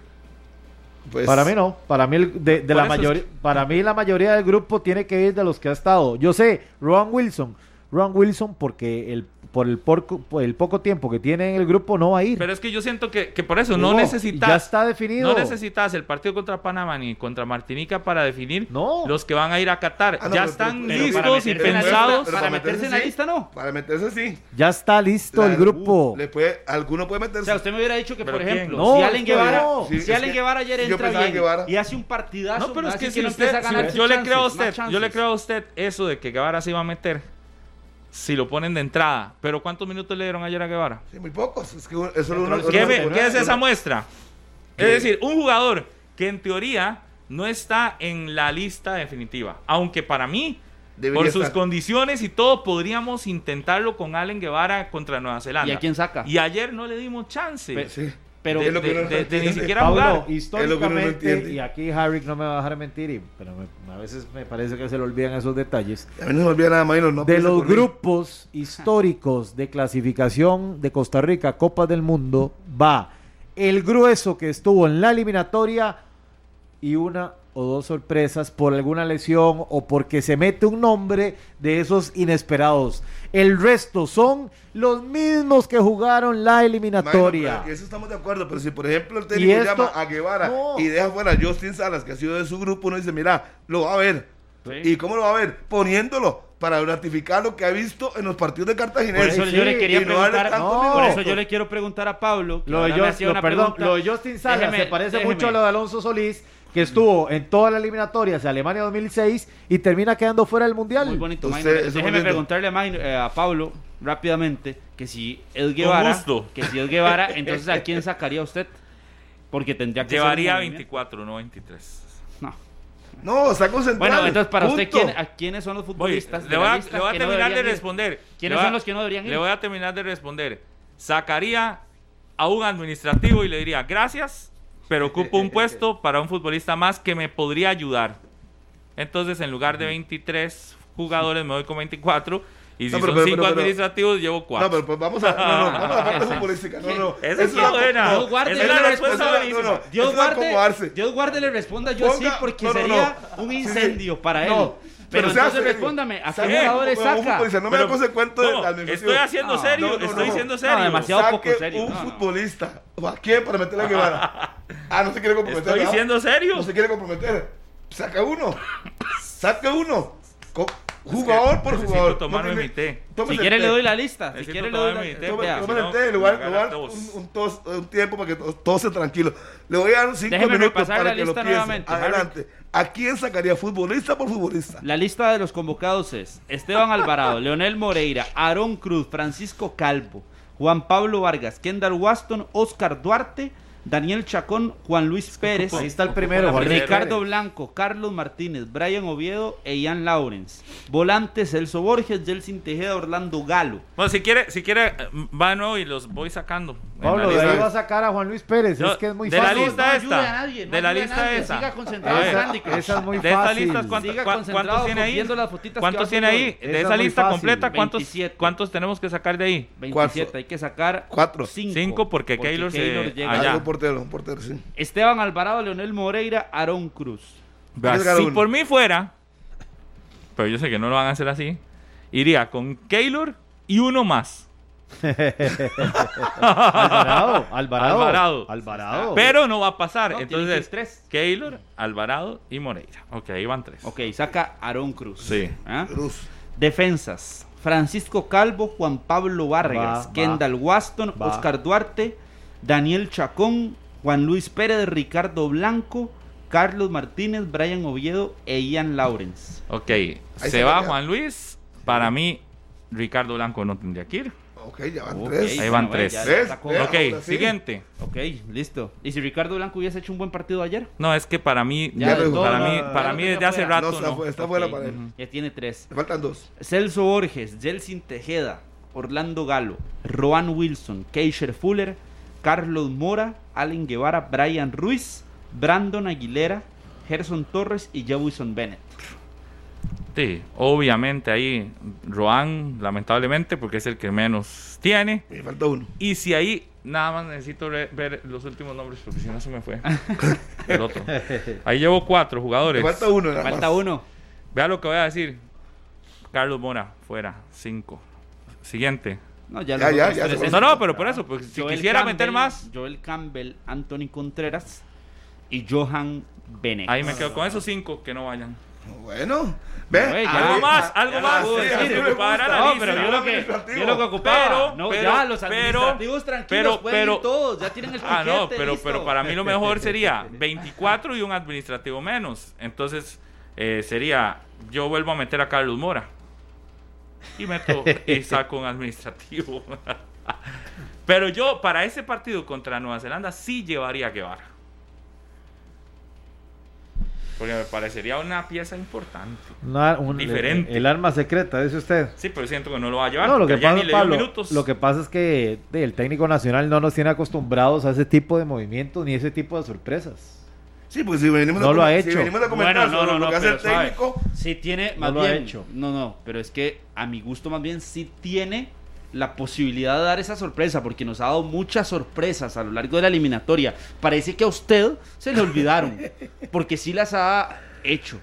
Speaker 3: Pues, para mí no, para mí de, la mayoría, para mí la mayoría del grupo tiene que ir de los que ha estado. Yo sé, Ron Wilson, Ron Wilson porque el por el, por el poco tiempo que tiene en el grupo no va a ir.
Speaker 5: Pero es que yo siento que, que por eso no, necesitas.
Speaker 3: Ya está definido.
Speaker 5: No necesitas el partido contra Panamá ni contra Martinica para definir los que van a ir a Qatar. Ah, ya están listos y pensados.
Speaker 4: para meterse en la lista, ¿no?
Speaker 2: Para meterse sí.
Speaker 3: Ya está listo el grupo.
Speaker 2: Le puede, alguno puede meterse. O
Speaker 4: sea, usted me hubiera dicho que, por ejemplo, si Allen Guevara, si Allen Guevara ayer entra bien y hace un partidazo.
Speaker 5: No, pero es que si usted, yo le creo a usted, yo le creo a usted eso de que Guevara se iba a meter si lo ponen de entrada. Pero ¿cuántos minutos le dieron ayer a Guevara?
Speaker 2: Sí, muy pocos. Es que eso
Speaker 5: ¿Qué, es esa muestra? Es decir, un jugador que en teoría no está en la lista definitiva. Aunque para mí, por sus condiciones y todo, podríamos intentarlo con Allen Guevara contra Nueva Zelanda.
Speaker 4: ¿Y a quién saca?
Speaker 5: Y ayer no le dimos chance.
Speaker 2: sí
Speaker 5: pero de, ni siquiera jugar.
Speaker 3: históricamente, y aquí Harry no me va a dejar mentir, pero a veces me parece que se le olvidan esos detalles.
Speaker 2: A mí no se me olvida nada más. No
Speaker 3: de los grupos históricos de clasificación de Costa Rica, Copa del Mundo, va el grueso que estuvo en la eliminatoria y una o dos sorpresas por alguna lesión o porque se mete un nombre de esos inesperados. El resto son los mismos que jugaron la eliminatoria.
Speaker 2: eso estamos de acuerdo, pero si por ejemplo el técnico llama a Guevara y deja fuera a Justin Salas, que ha sido de su grupo, uno dice, mira, lo va a ver. ¿Y cómo lo va a ver? Poniéndolo para ratificar lo que ha visto en los partidos de Cartagena.
Speaker 4: Por eso yo le quería preguntar, por eso yo le quiero preguntar a Pablo.
Speaker 3: Lo de, Justin Salas se parece mucho a lo de Alonso Solís que estuvo en todas las eliminatorias de Alemania 2006 y termina quedando fuera del Mundial.
Speaker 4: Muy bonito, Déjeme preguntarle a, eh, a, Pablo rápidamente que si es Guevara, que si es Guevara, entonces ¿a quién sacaría usted? Porque tendría que
Speaker 5: Llevaría 24, no 23.
Speaker 2: No. No, está concentrado.
Speaker 4: Bueno, entonces para usted, ¿quién, ¿a quiénes son los futbolistas?
Speaker 5: le voy a, terminar de responder.
Speaker 4: ¿Quiénes son los que no deberían ir?
Speaker 5: Le voy a terminar de responder. Sacaría a un administrativo y le diría gracias pero ocupo un puesto para un futbolista más que me podría ayudar. Entonces, en lugar de 23 jugadores, me voy con 24. Y si son 5 administrativos, llevo 4.
Speaker 2: No, pero pues vamos a, no, no, vamos a la parte futbolística. No, no.
Speaker 5: Esa es la buena.
Speaker 4: Dios guarde, es la respuesta buenísima. Dios guarde, Dios guarde le responda yo sí, porque sería un incendio para él. Pero, entonces respóndame, ¿a qué jugadores saca?
Speaker 2: no me da cuento de la
Speaker 5: Estoy haciendo serio, estoy siendo serio.
Speaker 4: demasiado poco serio.
Speaker 2: un futbolista. ¿A quién para meterle a Guevara? Ah, no se quiere comprometer.
Speaker 5: Estoy siendo serio.
Speaker 2: No se quiere comprometer. Saca uno. Saca uno. Jugador por jugador.
Speaker 5: Tomar no, mi té.
Speaker 4: Si quiere le doy la lista. Si quiere le doy la lista.
Speaker 2: Tome el té, lugar, un, un, tiempo para que todos se tranquilo. Le voy a dar cinco minutos para que lo piense. Adelante. ¿A quién sacaría futbolista por futbolista?
Speaker 4: La lista de los convocados es Esteban Alvarado, Leonel Moreira, Aarón Cruz, Francisco Calvo, Juan Pablo Vargas, Kendall Waston, Oscar Duarte, Daniel Chacón, Juan Luis Pérez.
Speaker 3: Ahí está el primero,
Speaker 4: Ricardo Blanco, Carlos Martínez, Brian Oviedo e Ian Lawrence. Volantes, Celso Borges, Jelsin Tejeda, Orlando Galo.
Speaker 5: Bueno, si quiere, si quiere, va y los voy sacando.
Speaker 3: Pablo, de ahí va a sacar a Juan Luis Pérez. es que es muy
Speaker 5: de
Speaker 3: fácil.
Speaker 5: La lista esta, de la lista esa.
Speaker 4: Siga concentrado esa,
Speaker 3: esa es muy de fácil.
Speaker 5: Esta lista, ¿cuántos tiene ahí? ¿Cuántos tiene ahí? De esa lista completa, ¿cuántos, ¿cuántos tenemos que sacar de ahí?
Speaker 4: 27. Hay que sacar
Speaker 2: 4.
Speaker 5: 5 porque Keylor se
Speaker 4: llega allá. Un portero, un portero, sí. Esteban Alvarado, Leonel Moreira, Aarón Cruz.
Speaker 5: Si por mí fuera, pero yo sé que no lo van a hacer así, iría con Keylor y uno más.
Speaker 3: Alvarado,
Speaker 5: Alvarado,
Speaker 3: Alvarado.
Speaker 5: Pero no va a pasar. Entonces, tres. Keylor, Alvarado y Moreira. Ok, ahí van tres.
Speaker 4: Ok, saca Aarón Cruz.
Speaker 5: Sí.
Speaker 4: ¿Ah? Cruz. Defensas. Francisco Calvo, Juan Pablo Vargas, Kendall Waston, Oscar Duarte, Daniel Chacón, Juan Luis Pérez, Ricardo Blanco, Carlos Martínez, Brian Oviedo e Ian Lawrence.
Speaker 5: Ok, se va Juan Luis. Para mí, Ricardo Blanco no tendría que ir.
Speaker 2: Ok, ya van tres.
Speaker 5: Ahí van tres. ok, siguiente.
Speaker 4: Ok, listo. ¿Y si Ricardo Blanco hubiese hecho un buen partido ayer?
Speaker 5: No, es que para mí, para mí, para mí desde hace rato.
Speaker 2: No, está, fuera para él.
Speaker 4: Ya tiene tres.
Speaker 2: Le faltan dos.
Speaker 4: Celso Borges, Jelsin Tejeda, Orlando Galo, Roan Wilson, Keisher Fuller, Carlos Mora, Allen Guevara, Brian Ruiz, Brandon Aguilera, Gerson Torres y Jewison Bennett.
Speaker 5: Sí, obviamente ahí Roan, lamentablemente, porque es el que menos tiene.
Speaker 2: Me falta uno.
Speaker 5: Y si ahí nada más necesito ver los últimos nombres, porque si no se me fue. el otro. Ahí llevo cuatro jugadores.
Speaker 2: Me falta uno.
Speaker 4: falta uno.
Speaker 5: Vea lo que voy a decir. Carlos Mora, fuera, cinco. Siguiente.
Speaker 4: No, ya,
Speaker 2: ya, ya,
Speaker 5: no, no, pero por eso, pues, si quisiera meter más.
Speaker 4: Joel Campbell, Anthony Contreras y Johan Bennett.
Speaker 5: Ahí me quedo con esos cinco que no vayan.
Speaker 2: Bueno, ve.
Speaker 5: algo más, algo más.
Speaker 4: no, pero yo lo que, yo lo que ocupaba. no, ya, los administrativos tranquilos pueden ir todos, ya tienen el
Speaker 5: Ah, no, pero, pero para mí lo mejor sería 24 y un administrativo menos. Entonces, eh, sería, yo vuelvo a meter a Carlos Mora. Y meto y saco un administrativo. pero yo, para ese partido contra Nueva Zelanda, sí llevaría a Guevara. Porque me parecería una pieza importante. diferente.
Speaker 3: El, arma secreta, dice usted.
Speaker 5: Sí, pero siento que no lo va a llevar.
Speaker 3: No, lo que, pasa, lo que pasa es que el técnico nacional no nos tiene acostumbrados a ese tipo de movimientos ni ese tipo de sorpresas.
Speaker 2: Sí, pues si venimos
Speaker 3: no lo ha hecho.
Speaker 2: comentar bueno, no, no,
Speaker 4: lo
Speaker 2: que hace el técnico.
Speaker 4: Sí tiene, más bien, lo ha hecho. No, no, pero es que a mi gusto más bien sí tiene la posibilidad de dar esa sorpresa, porque nos ha dado muchas sorpresas a lo largo de la eliminatoria. Parece que a usted se le olvidaron, porque sí las ha hecho.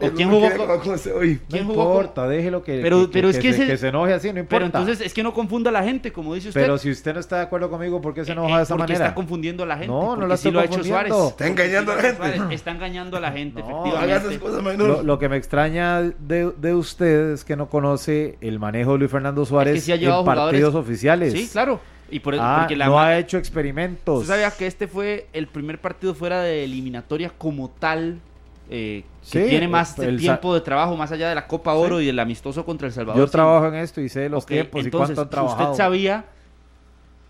Speaker 2: ¿O quién jugó con,
Speaker 3: ese hoy? ¿Quién no importa, déjelo que,
Speaker 4: pero, pero es que,
Speaker 3: se, que, se, enoje así, no importa.
Speaker 4: Pero entonces es que no confunda a la gente, como dice usted.
Speaker 3: Pero si usted no está de acuerdo conmigo, ¿por qué se enoja
Speaker 4: eh,
Speaker 3: de esa
Speaker 4: porque
Speaker 3: manera?
Speaker 4: está confundiendo a la gente.
Speaker 3: No, no lo
Speaker 4: sí lo ha hecho Suárez.
Speaker 2: Está engañando a la gente.
Speaker 4: está engañando a la gente,
Speaker 2: no,
Speaker 4: efectivamente.
Speaker 2: Cosas
Speaker 3: lo, lo, que me extraña de, de, usted es que no conoce el manejo de Luis Fernando Suárez
Speaker 4: es en
Speaker 3: partidos oficiales.
Speaker 4: Sí, claro. Y por,
Speaker 3: ah,
Speaker 4: porque la
Speaker 3: no ha hecho experimentos.
Speaker 4: ¿Tú sabías que este fue el primer partido fuera de eliminatoria como tal eh, que tiene más el, tiempo de trabajo más allá de la Copa Oro sí. y el amistoso contra El Salvador.
Speaker 3: Yo trabajo en esto y sé los okay, tiempos
Speaker 4: entonces,
Speaker 3: y cuánto han trabajado.
Speaker 4: Usted sabía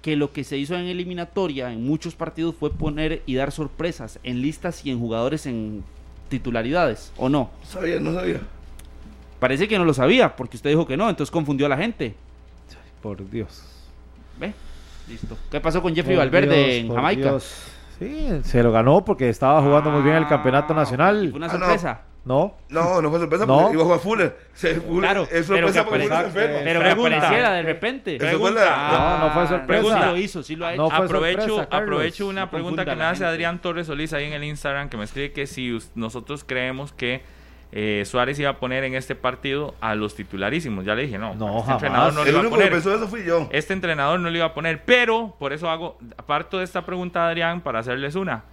Speaker 4: que lo que se hizo en eliminatoria en muchos partidos fue poner y dar sorpresas en listas y en jugadores en titularidades, ¿o no?
Speaker 2: Sabía, no sabía.
Speaker 4: Parece que no lo sabía, porque usted dijo que no, entonces confundió a la gente.
Speaker 3: Por Dios.
Speaker 4: ¿Ve? Listo. ¿Qué pasó con Jeffrey por Valverde
Speaker 3: Dios,
Speaker 4: en Jamaica?
Speaker 3: Dios. Sí, se lo ganó porque estaba jugando muy bien el campeonato nacional.
Speaker 4: ¿Fue una sorpresa?
Speaker 3: Ah, no.
Speaker 2: No, no fue sorpresa no. porque iba a jugar Fuller. Se, Fuller
Speaker 4: claro,
Speaker 2: es sorpresa porque
Speaker 4: Fuller se enferma. Pero que apareciera de repente.
Speaker 3: no, no fue sorpresa.
Speaker 4: Sí lo hizo, sí lo ha hecho.
Speaker 5: No aprovecho, sorpresa, aprovecho una pregunta que me hace Adrián Torres Solís ahí en el Instagram que me escribe que si nosotros creemos que eh, Suárez iba a poner en este partido a los titularísimos. Ya le dije, no.
Speaker 3: No,
Speaker 5: este
Speaker 3: jamás.
Speaker 5: entrenador no
Speaker 2: el
Speaker 5: lo iba a poner.
Speaker 2: que pensó eso fui yo.
Speaker 5: Este entrenador no lo iba a poner. Pero, por eso hago, aparto de esta pregunta, Adrián, para hacerles una.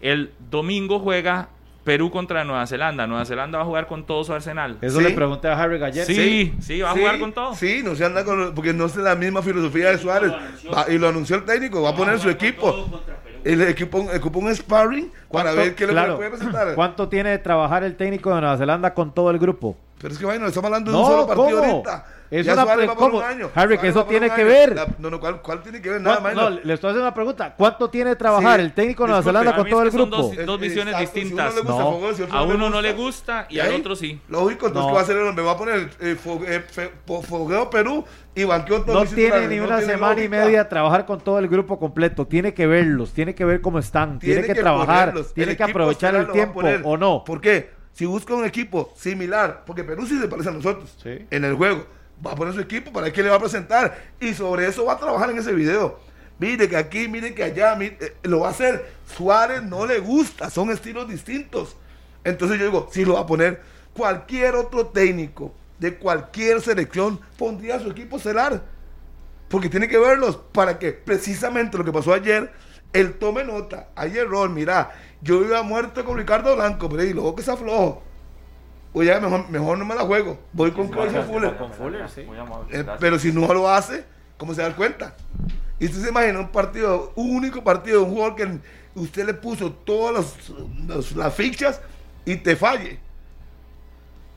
Speaker 5: El domingo juega Perú contra Nueva Zelanda. Nueva Zelanda va a jugar con todo su arsenal.
Speaker 3: Eso
Speaker 2: ¿Sí?
Speaker 3: le pregunté a Harry ayer.
Speaker 5: Sí, sí, sí, va a
Speaker 2: Sí,
Speaker 5: jugar con todo.
Speaker 2: Sí, no se anda con. Porque no es la misma filosofía de Suárez. Va- y lo anunció el técnico. Va a poner su equipo. El equipo, ocupa un sparring para ver qué
Speaker 3: claro,
Speaker 2: le puede presentar.
Speaker 3: ¿Cuánto tiene de trabajar el técnico de Nueva Zelanda con todo el grupo?
Speaker 2: Pero es que bueno, estamos hablando de
Speaker 3: No,
Speaker 2: un solo partido
Speaker 3: ¿cómo?
Speaker 2: ahorita.
Speaker 3: Es
Speaker 2: Ya
Speaker 3: una
Speaker 2: Suárez va por
Speaker 3: ¿cómo?
Speaker 2: un año.
Speaker 3: Harry, que eso tiene que ver.
Speaker 2: La- no, no, ¿cuál, cuál tiene que ver? Nada
Speaker 3: ¿Cuánto-
Speaker 2: más.
Speaker 3: no, le estoy haciendo una pregunta. ¿Cuánto tiene de trabajar
Speaker 2: Sí,
Speaker 3: el técnico de Nueva Zelanda con todo el
Speaker 5: son
Speaker 3: grupo?
Speaker 5: dos- dos visiones
Speaker 2: Exacto, si
Speaker 5: distintas.
Speaker 2: uno le gusta
Speaker 3: No.
Speaker 2: Fogón, si
Speaker 5: A
Speaker 2: no le
Speaker 5: uno no le
Speaker 2: gusta.
Speaker 5: y
Speaker 2: ¿Y
Speaker 5: al otro sí.
Speaker 2: Lógico, entonces
Speaker 3: No.
Speaker 2: ¿qué va a hacer el hombre? Va a poner eh, fo- eh, fe- fogueo Perú y banqueó todos
Speaker 3: No tiene ni una semana y media trabajar con todo el grupo completo. Tiene que verlos, tiene que ver cómo están, tiene, que, trabajar, tiene que aprovechar el tiempo o no.
Speaker 2: ¿Por qué? Si busca un equipo similar, porque Perú sí se parece a nosotros
Speaker 3: Sí.
Speaker 2: en el juego, va a poner su equipo para que le va a presentar y sobre eso va a trabajar en ese video. Mire que aquí, mire que allá, eh, lo va a hacer. Suárez no le gusta, son estilos distintos. Entonces yo digo, si lo va a poner cualquier otro técnico de cualquier selección, pondría su equipo estelar. Porque tiene que verlos para que precisamente lo que pasó ayer, él tome nota. Hay error, mira, yo iba muerto con Ricardo Blanco, pero y luego que se aflojo. Oye, mejor, mejor no me la juego. Voy con Christian Fuller.
Speaker 5: Muy amable,
Speaker 2: Eh, pero si no lo hace, ¿cómo se da cuenta? Y usted se imagina un partido, un único partido, un jugador que usted le puso todas los- los- las fichas y te falle.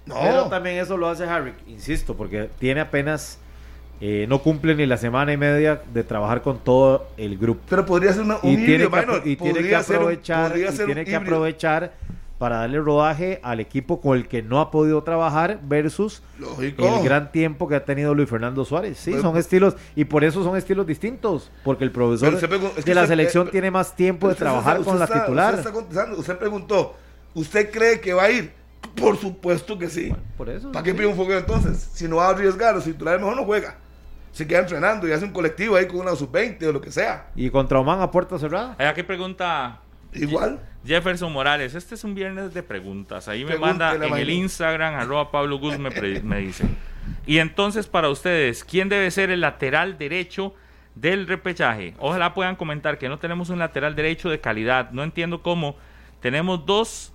Speaker 2: No.
Speaker 3: Pero también eso lo hace Harry, insisto, porque tiene apenas, eh, no cumple ni la semana y media de trabajar con todo el grupo.
Speaker 2: Pero podría ser una, un
Speaker 3: Y tiene,
Speaker 2: híbrido,
Speaker 3: que,
Speaker 2: minor.
Speaker 3: apro- y tiene que
Speaker 2: un-
Speaker 3: aprovechar, y tiene que
Speaker 2: híbrido.
Speaker 3: aprovechar para darle rodaje al equipo con el que no ha podido trabajar versus
Speaker 2: Lógico.
Speaker 3: el gran tiempo que ha tenido Luis Fernando Suárez. Sí,
Speaker 2: Pues-
Speaker 3: son estilos y por eso son estilos distintos, porque el profesor
Speaker 2: usted es que
Speaker 3: de la
Speaker 2: usted-
Speaker 3: selección
Speaker 2: eh,
Speaker 3: tiene más tiempo de trabajar
Speaker 2: está-
Speaker 3: con la
Speaker 2: está-
Speaker 3: titular.
Speaker 2: Usted, está contestando. Usted preguntó, ¿usted cree que va a ir? Por supuesto que sí.
Speaker 3: por eso.
Speaker 2: ¿Para qué
Speaker 3: sí.
Speaker 2: pide un fogueo entonces? Si no va a arriesgar, los titulares mejor no juega. Se queda entrenando y hace un colectivo ahí con una sub-20 o lo que sea.
Speaker 3: Y contra Oman a puerta cerrada.
Speaker 5: Que pregunta
Speaker 2: Igual.
Speaker 5: Jefferson Morales, este es un viernes de preguntas. Ahí me
Speaker 2: Pregúntele
Speaker 5: manda en el. Instagram, arroba Pablo Gus me, pre- me dice. Y entonces para ustedes, ¿quién debe ser el lateral derecho del repechaje? Ojalá puedan comentar que no tenemos un lateral derecho de calidad. No entiendo cómo. Tenemos dos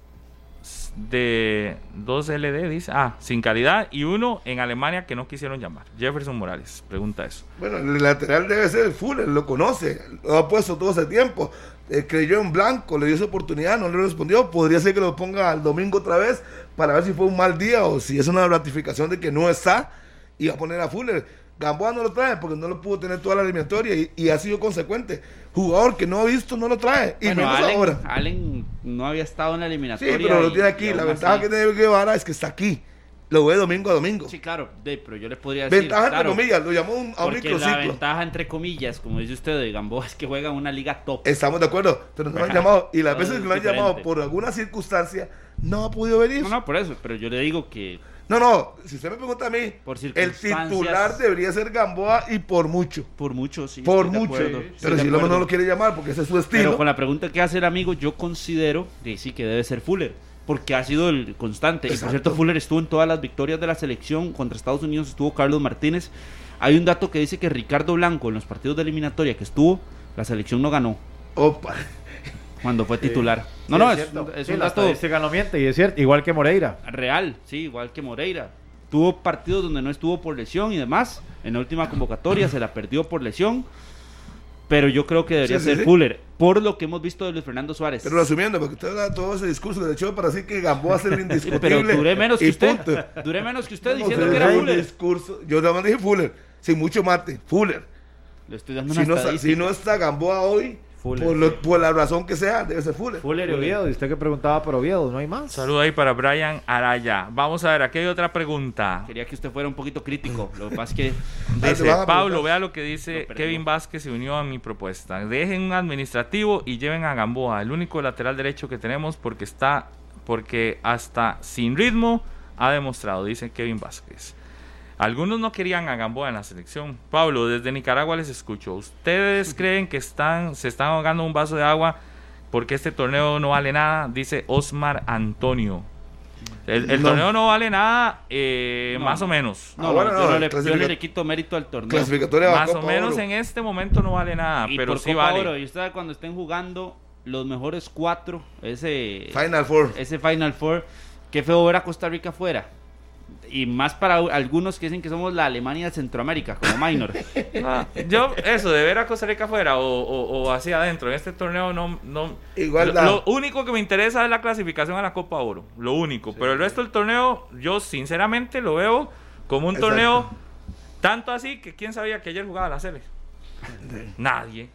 Speaker 5: de dos LD, dice. Ah, sin calidad y uno en Alemania que no quisieron llamar. Jefferson Morales, pregunta eso.
Speaker 2: Bueno, el lateral debe ser el Fuller, lo conoce, lo ha puesto todo ese tiempo. Eh, creyó en blanco, le dio su oportunidad, no le respondió. Podría ser que lo ponga el domingo otra vez para ver si fue un mal día o si es una ratificación de que no está y va a poner a Fuller. Gamboa no lo trae porque no lo pudo tener toda la eliminatoria y, y ha sido consecuente. Jugador que no ha visto no lo trae. Y
Speaker 4: Bueno,
Speaker 2: menos
Speaker 4: Allen,
Speaker 2: ahora.
Speaker 4: Allen no había estado en la
Speaker 2: Sí,
Speaker 4: eliminatoria.
Speaker 2: pero lo tiene aquí. La
Speaker 4: así-
Speaker 2: ventaja que tiene Guevara es que está aquí. Lo ve domingo a domingo.
Speaker 4: Sí, claro, de- pero yo les podría decir.
Speaker 2: Ventaja entre
Speaker 4: claro,
Speaker 2: comillas, lo llamó un, a un
Speaker 4: Porque la
Speaker 2: microciclo.
Speaker 4: ventaja, entre comillas, como dice usted, de Gamboa, es que juega en una liga top.
Speaker 2: Estamos de acuerdo, pero no lo han llamado. Y las
Speaker 4: No,
Speaker 2: veces
Speaker 4: es
Speaker 2: que lo han
Speaker 4: diferente.
Speaker 2: llamado por alguna circunstancia, no ha podido venir.
Speaker 4: No, no, por eso, pero yo le digo que
Speaker 2: No, no, si usted me pregunta a mí,
Speaker 4: Por
Speaker 2: el titular debería ser Gamboa y por mucho.
Speaker 4: Por mucho, sí.
Speaker 2: Por mucho. pero si Lomo no lo quiere llamar porque ese es su estilo.
Speaker 4: Pero con la pregunta que hace el amigo, yo considero que sí que debe ser Fuller. Porque ha sido el constante. Y por cierto, Fuller estuvo en todas las victorias de la selección. Contra Estados Unidos estuvo Carlos Martínez. Hay un dato que dice que Ricardo Blanco en los partidos de eliminatoria que estuvo, la selección no ganó.
Speaker 2: Opa.
Speaker 4: Cuando fue titular. no, no, es,
Speaker 3: es un dato. no miente y es cierto, igual que Moreira.
Speaker 4: Real, sí, igual que Moreira. Tuvo partidos donde no estuvo por lesión y demás. En la última convocatoria se la perdió por lesión. Pero yo creo que debería ser Fuller, por lo que hemos visto de Luis Fernando Suárez.
Speaker 2: Pero resumiendo, porque usted da todo ese discurso de hecho para decir que Gamboa es el indiscutible.
Speaker 4: pero duré menos que usted. Duré menos que usted diciendo que era Fuller.
Speaker 2: Discurso, yo nada más dije Fuller, sin mucho mate, Fuller.
Speaker 4: Le estoy dando
Speaker 2: si, no está, si no está Gamboa hoy, por, la razón que sea, debe ser Fuller.
Speaker 3: Fuller y Oviedo. Y usted que preguntaba por Oviedo, ¿no hay más?
Speaker 5: Saludo ahí para Brian Araya. Vamos a ver, aquí hay otra pregunta.
Speaker 4: Quería que usted fuera un poquito crítico. Lo que pasa es que.
Speaker 5: Dice, Pablo, vea lo que dice Kevin Vázquez se unió a mi propuesta. Dejen un administrativo y lleven a Gamboa, el único lateral derecho que tenemos porque está. Porque hasta sin ritmo ha demostrado, dice Kevin Vázquez. Algunos no querían a Gamboa en la selección. Pablo, desde Nicaragua les escucho. ¿Ustedes creen que están, se están ahogando un vaso de agua porque este torneo no vale nada? Dice Osmar Antonio. El, torneo no vale nada, eh, más o menos.
Speaker 4: No, bueno, yo, le, le, quito mérito al torneo.
Speaker 5: Más o menos en este momento no vale nada, pero sí vale.
Speaker 4: y usted cuando estén jugando los mejores cuatro, ese
Speaker 2: Final Four,
Speaker 4: ese Final Four, qué feo ver a Costa Rica afuera y más para algunos que dicen que somos la Alemania de Centroamérica, como minor.
Speaker 5: Ah, yo, eso, de ver a Costa Rica afuera o, o, hacia adentro, en este torneo no... no
Speaker 2: Igual
Speaker 5: lo, único que me interesa es la clasificación a la Copa Oro, lo único. Pero el resto del torneo, yo sinceramente lo veo como un torneo tanto así que quién sabía que ayer jugaba la Sele. Nadie.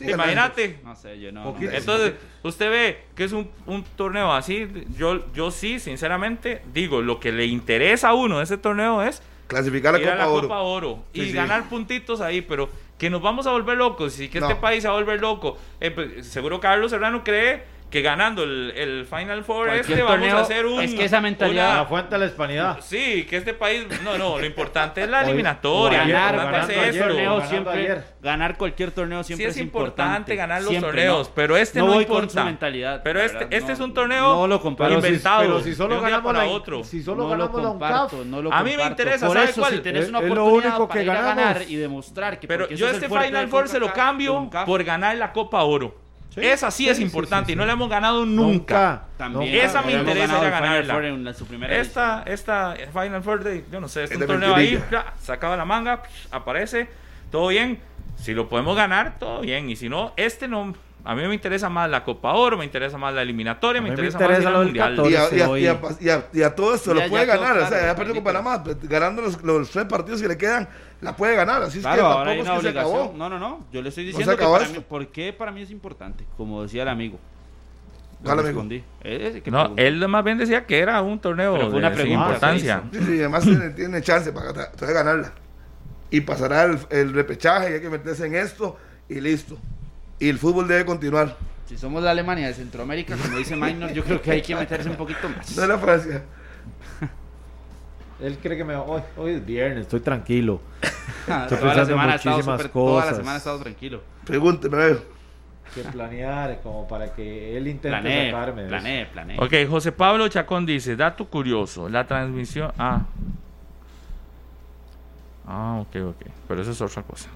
Speaker 5: Imagínate.
Speaker 4: No sé, yo no.
Speaker 5: Entonces, usted ve que es un, torneo así. Yo, yo sí, sinceramente, digo, lo que le interesa a uno de ese torneo es
Speaker 2: clasificar la, Copa,
Speaker 5: la
Speaker 2: Oro.
Speaker 5: Copa Oro y ganar puntitos ahí, pero que nos vamos a volver locos y que este país se va a volver loco. Eh, pues, seguro Carlos Serrano cree que ganando el, el Final Four este vamos a hacer un...
Speaker 4: Es que esa mentalidad...
Speaker 3: la fuente de la hispanidad.
Speaker 5: Sí, que este país... No, no, lo importante es la eliminatoria.
Speaker 4: ganar, ganar, cualquier torneo siempre, ganar cualquier torneo siempre
Speaker 5: sí es, importante. ganar los torneos, pero este no,
Speaker 4: no
Speaker 5: voy
Speaker 4: con su mentalidad.
Speaker 5: Pero este, este es un torneo
Speaker 3: lo
Speaker 5: inventado.
Speaker 3: pero si solo ganamos la, otro. Si solo ganamos la UNCAF,
Speaker 5: a mí me interesa, ¿sabe cuál?
Speaker 4: Si tenés una oportunidad para ganar y demostrar que
Speaker 5: Pero yo este Final Four se lo cambio por ganar la Copa Oro. Esa sí, es importante y no la hemos ganado nunca.
Speaker 4: También.
Speaker 5: Esa me interesa ya ganarla.
Speaker 4: En su primera
Speaker 5: esta, esta Final Four, de, yo no sé, es un torneo ahí, sacaba la manga, aparece, todo bien. Si lo podemos ganar, todo bien. Y si no, este no. A mí me interesa más la Copa Oro, me interesa más la eliminatoria, me, interesa, más el Mundial.
Speaker 2: Y a, y, a, y a, todo esto lo puede ganar. O sea, ya perdió con Panamá, ganando los, los tres partidos que le quedan la puede ganar. Así es que tampoco es que se acabó.
Speaker 4: No, no, no. Yo le estoy diciendo que para mí, ¿por qué para mí es importante? Como decía el amigo.
Speaker 2: ¿Cuál amigo?
Speaker 5: Eh, no, él más bien decía que era un torneo de una importancia.
Speaker 2: Sí, sí, además tiene, chance para ganarla. Y pasará el, el repechaje y hay que meterse en esto y listo. Y el fútbol debe continuar.
Speaker 4: Si somos la Alemania de Centroamérica, como dice Maynor, yo creo que hay que meterse un poquito más.
Speaker 2: No es la Francia.
Speaker 3: Él cree que me hoy, hoy es viernes, estoy tranquilo.
Speaker 4: estoy toda, la semana estado super, toda la semana he estado tranquilo.
Speaker 2: Pregúnteme, a ver.
Speaker 3: Que planear, como para que él intente planeé, sacarme.
Speaker 4: Planeé, planeé.
Speaker 5: Ok, José Pablo Chacón dice, dato curioso, la transmisión... Ah, Ah, ok, ok. Pero eso es otra cosa.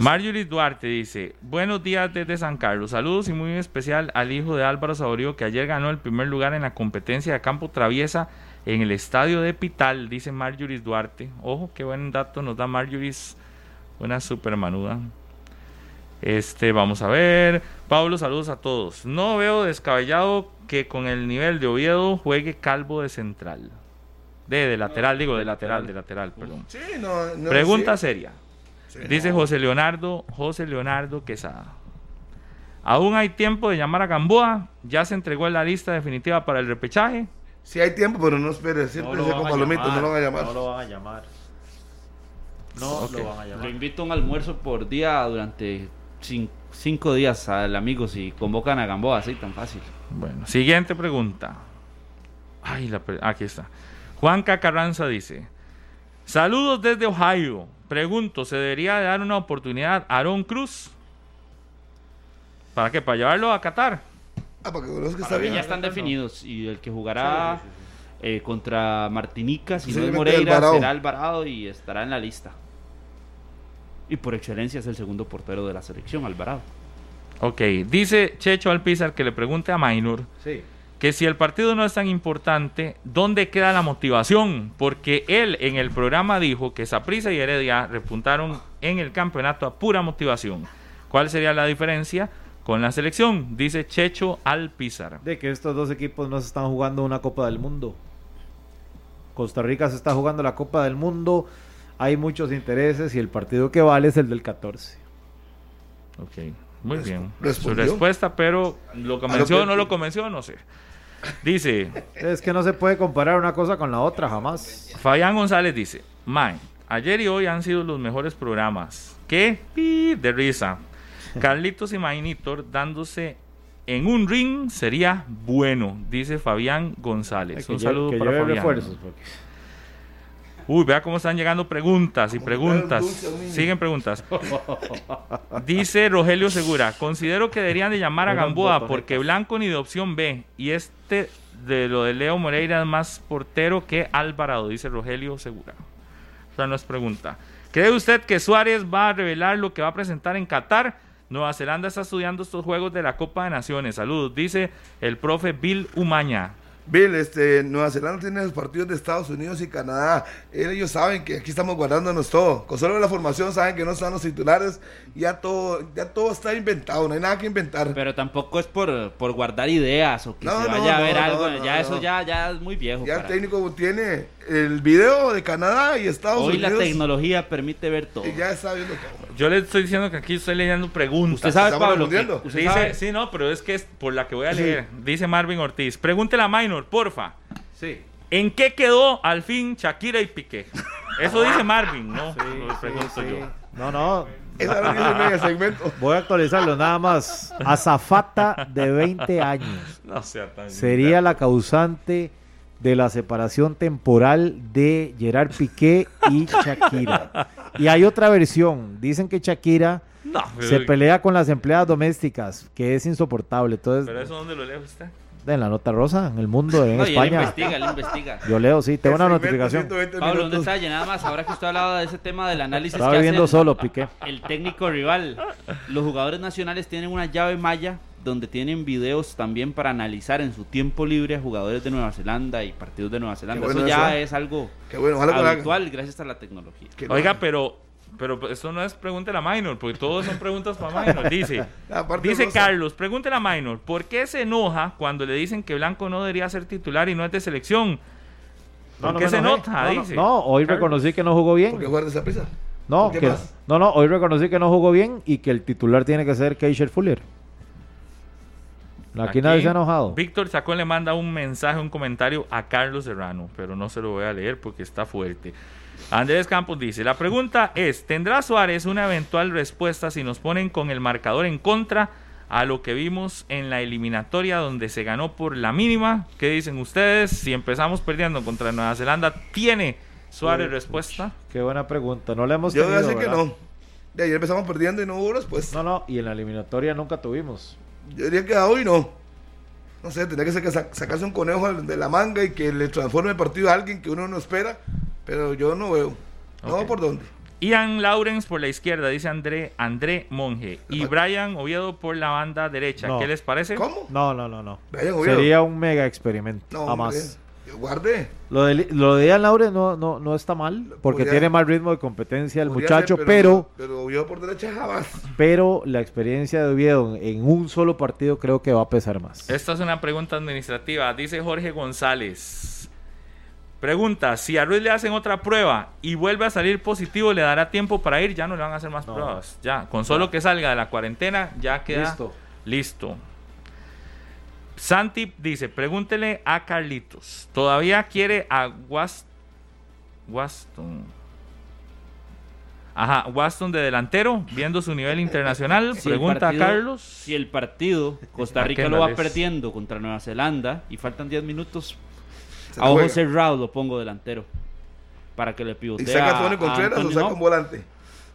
Speaker 5: Marjorie Duarte dice: Buenos días desde San Carlos. Saludos y muy especial al hijo de Álvaro Saborío que ayer ganó el primer lugar en la competencia de campo traviesa en el estadio de Pital, dice Marjorie Duarte. Ojo, qué buen dato nos da Marjorie. Buena super manuda. Este, vamos a ver. Pablo, saludos a todos. No veo descabellado que con el nivel de Oviedo juegue Calvo de central. De, de lateral, digo, de lateral, de lateral, perdón. Pregunta seria. Dice José Leonardo, José Leonardo Quesada. Aún hay tiempo de llamar a Gamboa. Ya se entregó la lista definitiva para el repechaje.
Speaker 2: Si hay tiempo, pero no espere, siempre no como palomito, no lo van a llamar.
Speaker 3: No lo van a llamar. No lo van a llamar.
Speaker 4: Lo invito a un almuerzo por día durante cinco, días al amigo si convocan a Gamboa, así tan fácil.
Speaker 5: Bueno, siguiente pregunta. Ay, la, aquí está. Juanca Carranza dice, saludos desde Ohio. Pregunto, ¿se debería dar una oportunidad a Aaron Cruz? ¿Para qué? ¿Para llevarlo a Qatar?
Speaker 4: Ah, porque que está bien. Ya están definidos y el que jugará eh, contra Martinica, si no es Moreira, será Alvarado y estará en la lista. Y por excelencia es el segundo portero de la selección, Alvarado.
Speaker 5: Ok, dice Checho Alpizar que le pregunte a Mainur que si el partido no es tan importante, ¿dónde queda la motivación? Porque él en el programa dijo que Saprissa y Heredia repuntaron en el campeonato a pura motivación. ¿Cuál sería la diferencia? con la selección, dice Checho Alpizar.
Speaker 3: De que estos dos equipos no se están jugando una Copa del Mundo. Costa Rica se está jugando la Copa del Mundo, hay muchos intereses y el partido que vale es el del 14.
Speaker 5: Ok, muy bien. Su respuesta, pero ¿lo convenció o no lo convenció? No sé. Dice...
Speaker 3: Es que no se puede comparar una cosa con la otra, jamás.
Speaker 5: Fabián González dice, Man, ayer y hoy han sido los mejores programas. ¿Qué? De risa. Carlitos y Mainitor dándose en un ring sería bueno, dice Fabián González. Un saludo para Fabián. Uy, vea cómo están llegando preguntas y preguntas. Siguen preguntas. Dice Rogelio Segura, considero que deberían de llamar a Gamboa porque Blanco ni de opción B y este de lo de Leo Moreira es más portero que Alvarado, dice Rogelio Segura. O sea, no es pregunta. ¿Cree usted que Suárez va a revelar lo que va a presentar en Qatar? Nueva Zelanda está estudiando estos juegos de la Copa de Naciones. Saludos, dice el profe Bill Umaña.
Speaker 2: Bill, este, Nueva Zelanda tiene los partidos de Estados Unidos y Canadá. Ellos saben que aquí estamos guardándonos todo. Con solo la formación saben que no están los titulares. Ya todo, ya todo está inventado, no hay nada que inventar.
Speaker 4: Pero tampoco es por, por guardar ideas o que se vaya a ver algo. ya eso ya, ya es muy viejo.
Speaker 2: Ya el técnico tiene el video de Canadá y Estados Unidos.
Speaker 4: Hoy la tecnología permite ver todo.
Speaker 2: Y ya está viendo todo.
Speaker 5: Yo le estoy diciendo que aquí estoy leyendo preguntas.
Speaker 2: ¿Usted sabe, Pablo?
Speaker 5: dice, Sí, no, pero es que es por la que voy a leer. Dice Marvin Ortiz. Pregúntele a Minor, porfa.
Speaker 3: Sí.
Speaker 5: ¿En qué quedó al fin Shakira y Piqué? Eso dice Marvin, ¿no? Sí, Lo pregunto yo.
Speaker 3: No, no. Voy a actualizarlo nada más. Azafata de 20 años.
Speaker 5: No sea tan
Speaker 3: Sería la causante de la separación temporal de Gerard Piqué y Shakira. Y hay otra versión. Dicen que Shakira se pelea con las empleadas domésticas, que es insoportable. Entonces,
Speaker 5: ¿Pero eso dónde lo lee usted?
Speaker 3: En la nota rosa, en el mundo, en España.
Speaker 4: investiga, él investiga.
Speaker 3: Yo leo, sí, tengo una notificación.
Speaker 4: Pablo, ¿dónde está? Nada más, ahora que usted hablaba de ese tema del análisis
Speaker 3: Estaba viviendo solo, Piqué.
Speaker 4: El técnico rival. Los jugadores nacionales tienen una llave maya donde tienen videos también para analizar en su tiempo libre a jugadores de Nueva Zelanda y partidos de Nueva Zelanda. eso ya es algo habitual gracias a la tecnología.
Speaker 5: Oiga, pero pero eso no es pregúntele a Minor, porque todos son preguntas para Minor. Dice, dice Carlos, pregúntele a Minor, ¿por qué se enoja cuando le dicen que Blanco no debería ser titular y no es de selección? ¿Por qué se enoja?
Speaker 3: dice. No, hoy reconocí que no jugó bien.
Speaker 2: ¿Por qué guarda esa prisa?
Speaker 3: No, no, no, hoy reconocí que no jugó bien y que el titular tiene que ser Keisher Fuller. Aquí, nadie se ha enojado.
Speaker 5: Víctor Sacón le manda un mensaje, un comentario a Carlos Serrano, pero no se lo voy a leer porque está fuerte. Andrés Campos dice, la pregunta es, ¿tendrá Suárez una eventual respuesta si nos ponen con el marcador en contra a lo que vimos en la eliminatoria donde se ganó por la mínima? ¿Qué dicen ustedes? Si empezamos perdiendo contra Nueva Zelanda, ¿tiene Suárez respuesta?
Speaker 3: Qué buena pregunta, no le hemos
Speaker 2: Yo tenido, Yo que no. De ayer empezamos perdiendo y no hubo respuesta.
Speaker 3: No, no, y en la eliminatoria nunca tuvimos.
Speaker 2: Yo diría que hoy no. No sé, tendría que sacarse un conejo de la manga y que le transforme el partido a alguien que uno no espera, pero yo no veo. No, ¿por dónde?
Speaker 5: Ian Lawrence por la izquierda, dice André, André Monge. Y Brian Oviedo por la banda derecha. ¿Qué les parece?
Speaker 2: ¿Cómo?
Speaker 3: No, no, no, no. Sería un mega experimento. No, jamás.
Speaker 2: Guarde.
Speaker 3: Lo de, lo de Ian Laure no, no, no está mal, porque tiene más ritmo de competencia el muchacho, pero,
Speaker 2: pero, Oviedo por derecha jamás.
Speaker 3: Pero la experiencia de Oviedo en un solo partido creo que va a pesar más.
Speaker 5: Esta es una pregunta administrativa. Dice Jorge González. Pregunta, si a Ruiz le hacen otra prueba y vuelve a salir positivo, ¿le dará tiempo para ir? Ya no le van a hacer más pruebas. Ya, con solo que salga de la cuarentena, ya queda listo. listo. Santi dice, pregúntele a Carlitos. ¿Todavía quiere a Waston? Ajá, Waston de delantero, viendo su nivel internacional. Pregunta a Carlos.
Speaker 4: Si el partido Costa Rica lo va perdiendo contra Nueva Zelanda y faltan 10 minutos, a ojo cerrado lo pongo delantero. Para que le pivotee.
Speaker 2: ¿Y saca a Tony Contreras o saca un volante?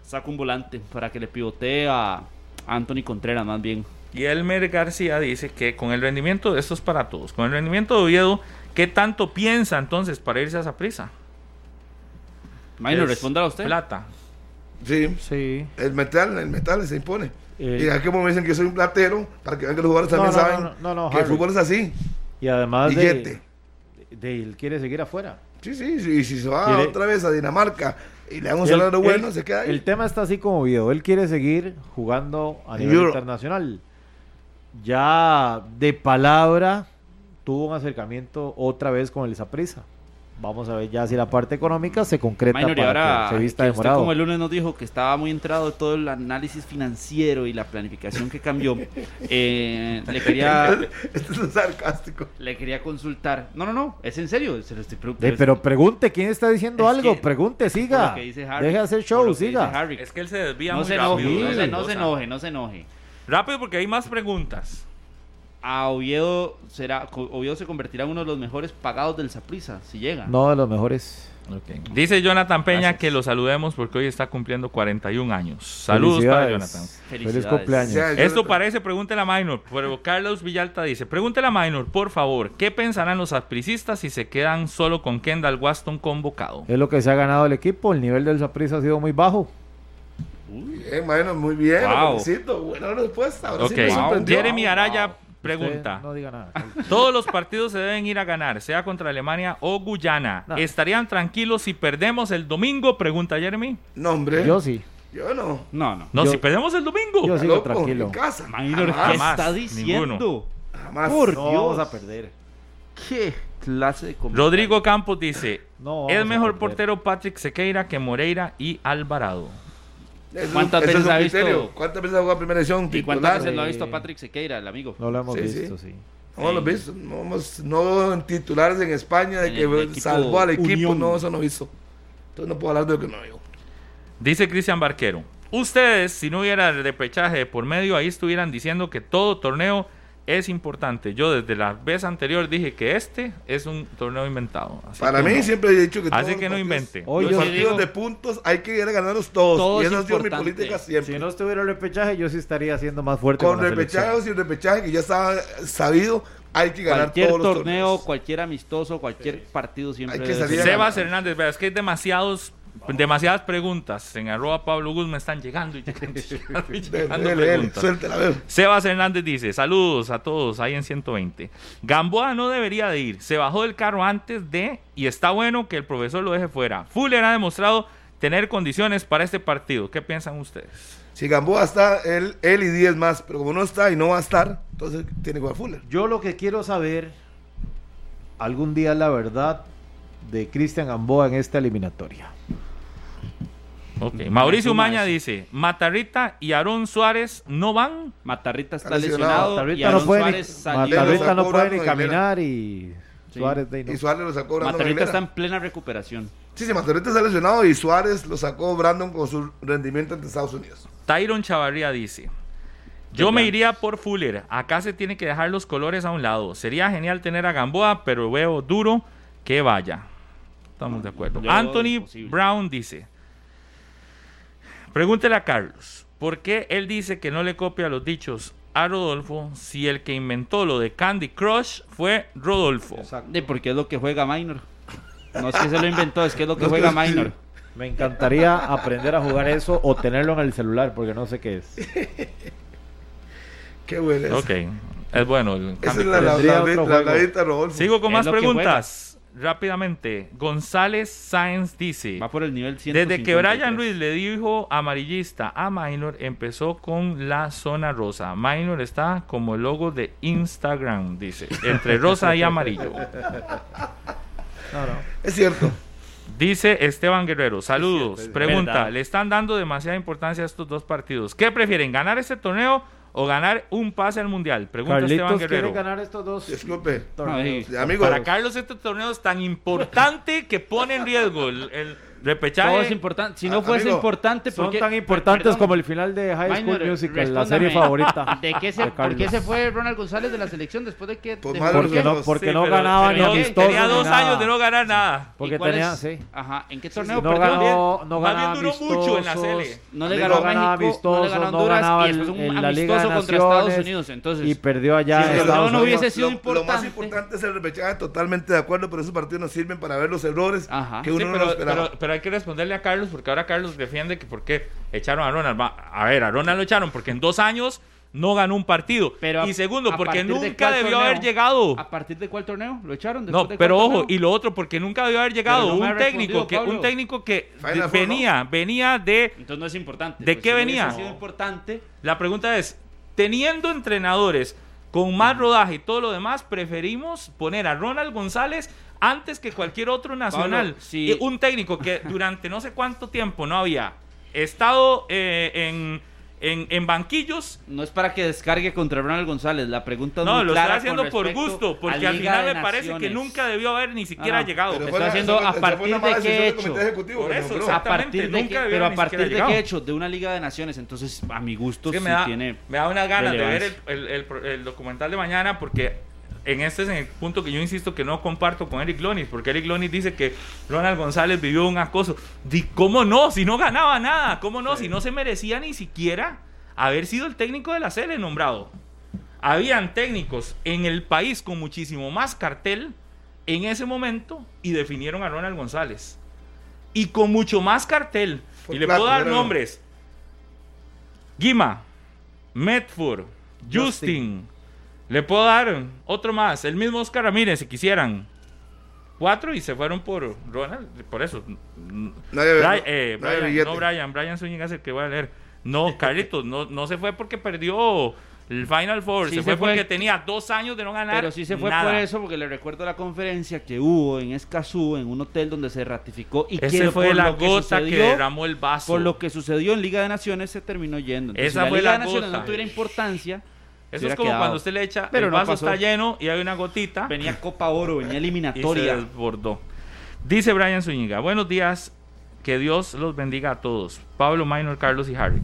Speaker 4: Saca un volante para que le pivotee a Anthony Contreras más bien.
Speaker 5: Y Elmer García dice que con el rendimiento, esto es para todos, con el rendimiento de Oviedo, ¿qué tanto piensa entonces para irse a esa prisa?
Speaker 4: Mayno, responda a usted.
Speaker 5: Plata.
Speaker 2: Sí.
Speaker 3: Sí.
Speaker 2: El metal, el metal se impone. Eh, y aquí me dicen que soy un platero, para que vean que los jugadores también saben que el fútbol es así.
Speaker 3: Y además de, de, él quiere seguir afuera.
Speaker 2: Sí, sí, sí, y si se va otra vez a Dinamarca y le dan un salario bueno, se queda ahí.
Speaker 3: El tema está así como vio, él quiere seguir jugando a nivel internacional. Ya de palabra tuvo un acercamiento otra vez con el Zaprisa. Vamos a ver ya si la parte económica se concreta
Speaker 4: para que se vista demorado. como el lunes nos dijo que estaba muy entrado de todo el análisis financiero y la planificación que cambió, eh, le quería...
Speaker 2: Esto es sarcástico.
Speaker 4: Le quería consultar. No, no, no, es en serio. Se lo estoy
Speaker 3: pero pregunte, ¿quién está diciendo algo? pregunte, siga. Deje hacer show, siga.
Speaker 5: Es que él se desvía
Speaker 4: no
Speaker 5: muy
Speaker 4: se
Speaker 5: rápido.
Speaker 4: Enoje, no se enoje, no se enoje.
Speaker 5: Rápido porque hay más preguntas
Speaker 4: a Oviedo será Oviedo se convertirá en uno de los mejores pagados del Saprissa si llega.
Speaker 3: No de los mejores.
Speaker 5: Dice Jonathan Peña que lo saludemos porque hoy está cumpliendo 41 años. Saludos para Jonathan.
Speaker 3: Feliz cumpleaños.
Speaker 5: Esto parece, pregúntele a Minor. Pero Carlos Villalta dice, pregúntele a Minor, por favor, ¿qué pensarán los sapricistas si se quedan solo con Kendall Waston convocado?
Speaker 3: Es lo que se ha ganado el equipo, el nivel del Saprissa ha sido muy bajo.
Speaker 2: Bien, Minor, muy bien. Wow. Buena respuesta. Ahora
Speaker 5: okay. Jeremy Araya Pregunta. no diga nada. Todos los partidos se deben ir a ganar, sea contra Alemania o Guyana. ¿Estarían tranquilos si perdemos el domingo? Pregunta Jeremy.
Speaker 2: No, hombre.
Speaker 3: Yo sí.
Speaker 2: Yo no.
Speaker 5: No, no. No, si perdemos el domingo.
Speaker 3: Yo sigo tranquilo. En
Speaker 2: casa.
Speaker 4: ¿qué está diciendo?
Speaker 2: Jamás.
Speaker 3: Por Dios. vamos a perder.
Speaker 4: ¿Qué clase de
Speaker 5: Rodrigo Campos dice, es mejor portero Patrick Sequeira que Moreira y Alvarado.
Speaker 4: ¿Cuántas veces ha visto?
Speaker 2: ¿Cuántas veces ha jugado primera edición?
Speaker 4: ¿Y cuántas veces lo ha visto Patrick Sequeira, el amigo?
Speaker 3: No lo hemos visto, sí.
Speaker 2: No lo visto. No, en titulares en España de que salvó al equipo. No, eso no hizo. Entonces no puedo hablar de lo que no vio.
Speaker 5: Dice Cristian Barquero. Ustedes, si no hubiera el repechaje por medio, ahí estuvieran diciendo que todo torneo es importante. Yo desde la vez anterior dije que este es un torneo inventado.
Speaker 2: Para mí siempre he dicho que
Speaker 5: Así que no invente.
Speaker 2: Hoy los partidos de puntos hay que ir a ganarlos todos. y esa ha sido mi política siempre.
Speaker 3: Si no estuviera el repechaje, yo sí estaría siendo más fuerte.
Speaker 2: Con, repechaje o sin repechaje, que ya estaba sabido, hay que ganar
Speaker 4: cualquier
Speaker 2: todos
Speaker 4: los
Speaker 2: torneo,
Speaker 4: cualquier amistoso, cualquier partido siempre.
Speaker 5: Hay que salir Sebas Hernández, es que hay demasiados demasiadas preguntas en arroba Pablo Gus me están llegando y Sebas Hernández dice, saludos a todos ahí en 120. Gamboa no debería de ir, se bajó del carro antes de y está bueno que el profesor lo deje fuera. Fuller ha demostrado tener condiciones para este partido. ¿Qué piensan ustedes?
Speaker 2: Si Gamboa está, él, él y 10 más, pero como no está y no va a estar, entonces tiene que jugar Fuller.
Speaker 3: Yo lo que quiero saber algún día la verdad de Cristian Gamboa en esta eliminatoria.
Speaker 5: Mauricio Maña dice, Matarrita y Aarón Suárez no van.
Speaker 4: Matarrita está lesionado,
Speaker 3: Matarrita no puede, Matarrita no puede ni caminar y Suárez
Speaker 2: de Y Suárez lo sacó
Speaker 4: Matarrita está en plena recuperación.
Speaker 2: Sí, sí, Matarrita está lesionado y Suárez lo sacó Brandon con su rendimiento ante Estados Unidos.
Speaker 5: Tyron Chavarría dice, yo me iría por Fuller. Acá se tiene que dejar los colores a un lado. Sería genial tener a Gamboa, pero veo duro que vaya. Estamos de acuerdo. Anthony Brown dice, Pregúntele a Carlos, ¿por qué él dice que no le copia los dichos a Rodolfo si el que inventó lo de Candy Crush fue Rodolfo?
Speaker 4: Exacto. Porque es lo que juega Minor. No es que se lo inventó, es que es lo que juega Minor.
Speaker 3: Me encantaría aprender a jugar eso o tenerlo en el celular, porque no sé qué es.
Speaker 2: qué bueno.
Speaker 5: Ok, es bueno.
Speaker 2: El Esa es la, la, la,
Speaker 5: Rodolfo. Sigo con más preguntas rápidamente, González Sáenz dice:
Speaker 4: Va por el nivel
Speaker 5: Desde que Brian Ruiz le dijo amarillista a Minor, empezó con la zona rosa. Minor está como el logo de Instagram, dice, entre rosa y amarillo.
Speaker 2: Es cierto.
Speaker 5: Dice Esteban Guerrero, saludos. Pregunta, ¿le están dando demasiada importancia a estos dos partidos? ¿Qué prefieren, ganar este torneo o ganar un pase al mundial? Pregunta
Speaker 3: Carlitos
Speaker 5: Esteban Guerrero.
Speaker 3: quiere ganar estos dos
Speaker 2: Disculpe.
Speaker 5: Para Carlos este torneo es tan importante que pone en riesgo el, Repechaje.
Speaker 4: Todo es importante. Si no
Speaker 2: Ah,
Speaker 4: fuese
Speaker 2: amigo,
Speaker 4: importante,
Speaker 3: Son
Speaker 4: ¿por qué-
Speaker 3: tan importantes
Speaker 4: perdón,
Speaker 3: como el final de High School
Speaker 4: Minor,
Speaker 3: Musical, la serie favorita.
Speaker 4: ¿De qué se,
Speaker 3: de
Speaker 4: ¿Por qué
Speaker 3: Carlos.
Speaker 4: se fue Ronald González de la selección después de que... De- ¿por
Speaker 3: Porque no, porque
Speaker 5: Sí,
Speaker 3: no
Speaker 5: pero-
Speaker 3: ganaba
Speaker 5: pero
Speaker 3: ni
Speaker 5: no,
Speaker 3: amistoso.
Speaker 5: Tenía dos
Speaker 3: nada.
Speaker 5: años de no ganar nada.
Speaker 3: Porque
Speaker 4: ¿Y cuál
Speaker 3: tenía,
Speaker 4: es?
Speaker 3: sí.
Speaker 4: Ajá, ¿en qué
Speaker 2: sí,
Speaker 4: torneo
Speaker 3: No
Speaker 4: perdió?
Speaker 3: ganó, no
Speaker 5: Más
Speaker 3: ganaba
Speaker 5: bien duró mucho en la Sele.
Speaker 4: No le
Speaker 2: No
Speaker 4: ganó a
Speaker 3: ganaba
Speaker 4: México, no le ganó a
Speaker 3: no
Speaker 4: Honduras
Speaker 3: ganaba
Speaker 4: y después un
Speaker 3: en la Liga de
Speaker 4: amistoso contra Estados
Speaker 3: Naciones
Speaker 4: Unidos. Entonces,
Speaker 3: y perdió allá
Speaker 4: Sí, no
Speaker 3: Unidos.
Speaker 4: hubiese sido
Speaker 2: lo, lo más
Speaker 4: importante.
Speaker 2: importante es el repechaje, totalmente de acuerdo, pero esos partidos nos sirven para ver los errores que
Speaker 5: Sí,
Speaker 2: uno no
Speaker 5: pero,
Speaker 2: esperaba.
Speaker 5: Hay que responderle a Carlos porque ahora Carlos defiende que por qué echaron a Ronald. Va, a ver, a Ronald lo echaron porque en dos años no ganó un partido.
Speaker 4: Pero a-
Speaker 5: y segundo,
Speaker 4: a
Speaker 5: porque
Speaker 4: de
Speaker 5: nunca debió
Speaker 4: torneo?
Speaker 5: haber llegado.
Speaker 4: ¿A partir de cuál torneo? ¿Lo echaron?
Speaker 5: No,
Speaker 4: ¿Después de
Speaker 5: pero ojo,
Speaker 4: torneo?
Speaker 5: y lo otro, porque nunca debió haber llegado
Speaker 4: no
Speaker 5: un técnico que un técnico que venía, venía de
Speaker 4: Entonces no es importante.
Speaker 5: ¿De
Speaker 4: Pues
Speaker 5: qué
Speaker 4: si
Speaker 5: venía?
Speaker 4: sido importante.
Speaker 5: La pregunta es, teniendo entrenadores con más rodaje y todo lo demás, preferimos poner a Ronald González antes que cualquier otro nacional.
Speaker 4: Pablo, sí.
Speaker 5: Y un técnico que durante no sé cuánto tiempo no había estado eh, en, en, en banquillos.
Speaker 4: No es para que descargue contra Ronald González. La pregunta es
Speaker 5: No,
Speaker 4: muy
Speaker 5: lo
Speaker 4: clara
Speaker 5: estoy haciendo por gusto,
Speaker 4: a
Speaker 5: porque al final me parece que nunca debió haber ni siquiera
Speaker 4: Ah, no.
Speaker 5: llegado.
Speaker 2: Pero una-
Speaker 4: haciendo a partir de qué hecho.
Speaker 5: Por eso.
Speaker 4: A partir de
Speaker 5: nunca
Speaker 4: qué,
Speaker 5: debió
Speaker 4: pero a partir de qué hecho, de una Liga de Naciones, entonces a mi gusto
Speaker 5: Es que
Speaker 4: sí
Speaker 5: me, da,
Speaker 4: tiene
Speaker 5: me da unas ganas de ver el, el- el- el documental de mañana porque en este es el punto que yo insisto que no comparto con Eric Lonis, porque Eric Lonis dice que Ronald González vivió un acoso. ¿Cómo no? Si no ganaba nada, ¿cómo no? Si no se merecía ni siquiera haber sido el técnico de la Sele nombrado. Habían técnicos en el país con muchísimo más cartel en ese momento y definieron a Ronald González. Y con mucho más cartel.
Speaker 2: Por
Speaker 5: y le puedo dar nombres. Guima, Medford, Justin.
Speaker 3: Justin.
Speaker 5: Le puedo dar otro más. El mismo Oscar Ramírez, si quisieran. Cuatro y se fueron por Ronald. Por eso.
Speaker 2: Nadie-
Speaker 5: Bri- eh,
Speaker 2: nadie
Speaker 5: Brian,
Speaker 2: billete.
Speaker 5: no, Brian. Brian Zúñiga es el que voy a leer. No, Carlitos, no, no se fue porque perdió el Final Four.
Speaker 4: Sí
Speaker 5: se,
Speaker 4: se
Speaker 5: fue
Speaker 4: fue.
Speaker 5: porque tenía dos años de no ganar.
Speaker 4: Pero sí se fue
Speaker 5: nada.
Speaker 4: por eso, porque le recuerdo la conferencia que hubo en Escazú, en un hotel donde se ratificó y
Speaker 5: Ese
Speaker 4: que
Speaker 5: fue la
Speaker 4: lo que
Speaker 5: gota que,
Speaker 4: sucedió-
Speaker 5: derramó el vaso.
Speaker 4: Por lo que sucedió en Liga de Naciones se terminó yendo. Entonces,
Speaker 5: Esa
Speaker 4: si
Speaker 5: fue
Speaker 4: Liga
Speaker 5: la
Speaker 4: de Naciones
Speaker 5: gota.
Speaker 4: no tuviera importancia.
Speaker 5: Eso es como
Speaker 4: quedado.
Speaker 5: cuando usted le echa,
Speaker 4: Pero
Speaker 5: el
Speaker 4: no
Speaker 5: vaso
Speaker 4: pasó.
Speaker 5: está lleno y hay una gotita.
Speaker 4: Venía Copa Oro, venía
Speaker 5: y se
Speaker 4: eliminatoria.
Speaker 5: desbordó. Dice Brian Zúñiga, buenos días, que Dios los bendiga a todos. Pablo, Minor, Carlos y Harry.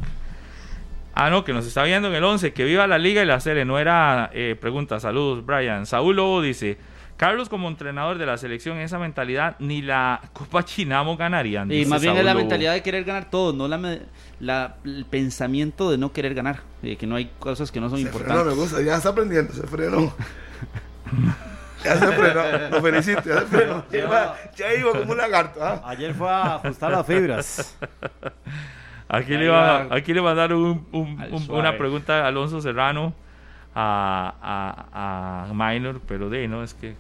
Speaker 5: Ah, no, que nos está viendo en el 11, que viva la liga y la serie. No era eh, pregunta, saludos, Brian. Saúl Lobo dice, Carlos como entrenador de la selección, esa mentalidad ni la Copa Chinamo ganarían.
Speaker 4: Y más bien es la
Speaker 5: Lobo.
Speaker 4: mentalidad de querer ganar todo, no la, el pensamiento de no querer ganar, de que no hay cosas que no son
Speaker 2: Se frenó, me
Speaker 4: importantes.
Speaker 2: gusta, ya está aprendiendo, se frenó. Ya se frenó, lo felicito, ya se frenó. Ya iba, ya iba como un lagarto. ¿ah?
Speaker 3: Ayer fue a ajustar las fibras.
Speaker 5: Aquí le, va,
Speaker 4: va.
Speaker 5: aquí le mandaron un- un- una pregunta a Alonso Serrano a, a, a Minor, pero de no, es que...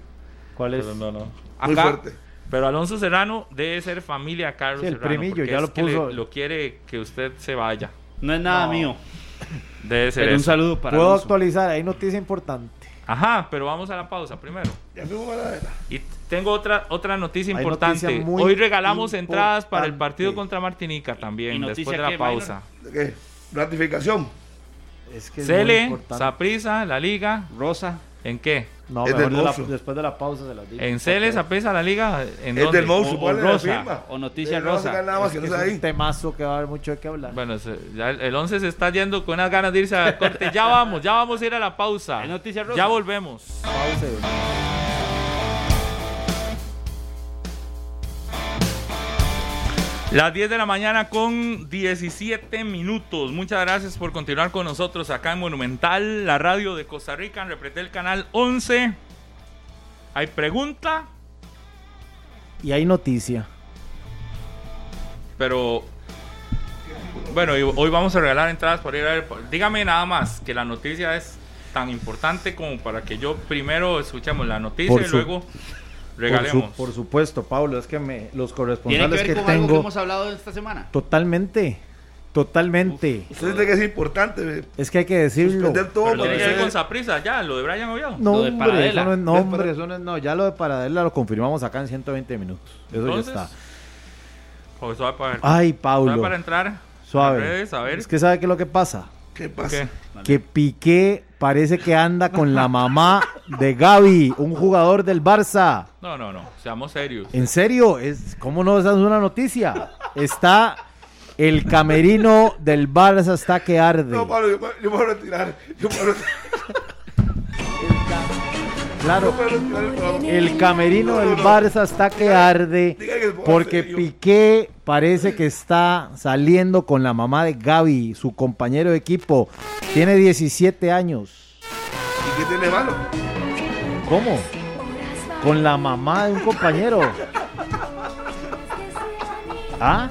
Speaker 3: ¿Cuál es?
Speaker 5: pero no, no.
Speaker 2: Muy
Speaker 4: Acá,
Speaker 2: fuerte.
Speaker 5: Pero Alonso Serrano debe ser familia Carlos
Speaker 3: Sí, el
Speaker 5: Serrano.
Speaker 3: primillo,
Speaker 5: porque
Speaker 3: ya
Speaker 5: es
Speaker 3: lo
Speaker 5: que le-
Speaker 3: puso.
Speaker 5: lo quiere que usted se vaya.
Speaker 4: no es nada
Speaker 3: No.
Speaker 4: mío,
Speaker 5: Debe ser
Speaker 4: pero un
Speaker 5: eso.
Speaker 4: saludo para
Speaker 3: Puedo
Speaker 4: Alonso.
Speaker 3: actualizar, hay noticia importante.
Speaker 5: Ajá, pero vamos a la pausa primero.
Speaker 2: Ya fuimos a la
Speaker 5: Y tengo otra otra noticia
Speaker 3: Hay
Speaker 5: importante.
Speaker 3: noticia muy
Speaker 5: Hoy regalamos entradas para el
Speaker 3: importante.
Speaker 5: partido contra Martinica también,
Speaker 4: ¿Y
Speaker 5: después
Speaker 4: noticia
Speaker 5: de la
Speaker 4: qué,
Speaker 5: pausa.
Speaker 2: ¿De qué? Ratificación.
Speaker 3: Es que es muy
Speaker 5: Cele,
Speaker 3: importante.
Speaker 5: Saprisa, la liga,
Speaker 4: Rosa,
Speaker 5: ¿en qué?
Speaker 3: No,
Speaker 2: Es del
Speaker 3: de la- después de la pausa se las digo.
Speaker 5: En Cele,
Speaker 3: Ok.
Speaker 5: Saprisa, la liga, ¿en
Speaker 2: Es
Speaker 5: dónde?
Speaker 2: del monstruo,
Speaker 4: o, o
Speaker 2: ¿cuál es la
Speaker 4: Rosa,
Speaker 2: firma?
Speaker 4: o Noticia
Speaker 2: no se
Speaker 4: Rosa.
Speaker 2: nada más
Speaker 3: Es
Speaker 2: que
Speaker 3: es un temazo que va a haber mucho de qué hablar.
Speaker 5: Bueno, se- ya el el 11 se está yendo con unas ganas de irse a corte. Ya vamos, ya vamos a ir a la pausa.
Speaker 4: ¿Es noticia rosa?
Speaker 5: Ya volvemos.
Speaker 3: Pausa
Speaker 5: Las 10 de la mañana con 17 minutos. Muchas gracias por continuar con nosotros acá en Monumental, la radio de Costa Rica, en Repretel Canal 11. ¿Hay pregunta?
Speaker 3: Y hay noticia.
Speaker 5: Pero bueno, hoy vamos a regalar entradas para ir a ver. Dígame nada más que la noticia es tan importante como para que yo primero escuchemos la noticia
Speaker 3: Por
Speaker 5: y
Speaker 3: su-
Speaker 5: luego
Speaker 3: Por, su-
Speaker 5: regalemos.
Speaker 3: por supuesto, Pablo, es que me, los
Speaker 4: ¿Tiene que
Speaker 3: corresponsales
Speaker 4: ver
Speaker 3: que,
Speaker 4: con algo que
Speaker 3: tengo.
Speaker 4: hemos hablado esta semana?
Speaker 3: Totalmente. Totalmente.
Speaker 2: Usted dice que es importante.
Speaker 3: Es que hay que decirlo.
Speaker 2: Todo
Speaker 5: Pero tiene
Speaker 2: que
Speaker 5: ver con Saprisa, ya, lo de Brian Oviedo.
Speaker 3: No,
Speaker 4: Lo de
Speaker 3: hombre, eso no es, no, hombre, eso no es- no, ya lo de Paradela lo confirmamos acá en 120 minutos. Eso
Speaker 5: Entonces,
Speaker 3: ya está.
Speaker 5: Joder, suave para,
Speaker 3: Ay,
Speaker 5: suave
Speaker 3: Paulo,
Speaker 5: para entrar.
Speaker 3: suave.
Speaker 5: a redes, a ver.
Speaker 3: Es que sabe qué es lo que pasa.
Speaker 2: ¿Qué pasa?
Speaker 5: ¿Qué?
Speaker 3: Que Piqué parece que anda con la mamá de Gaby, un jugador del Barça.
Speaker 5: No, no, no, seamos serios.
Speaker 3: ¿En serio? Es, ¿Cómo no es una noticia? Está el camerino del Barça está que arde.
Speaker 2: No, Pablo, yo, me voy a retirar. Yo me voy a retirar.
Speaker 3: Claro, el camerino del Barça está que arde porque Piqué parece que está saliendo con la mamá de Gaby, su compañero de equipo. Tiene 17 años.
Speaker 2: ¿Y qué tiene malo?
Speaker 3: ¿Cómo? Con la mamá de un compañero. ¿Ah?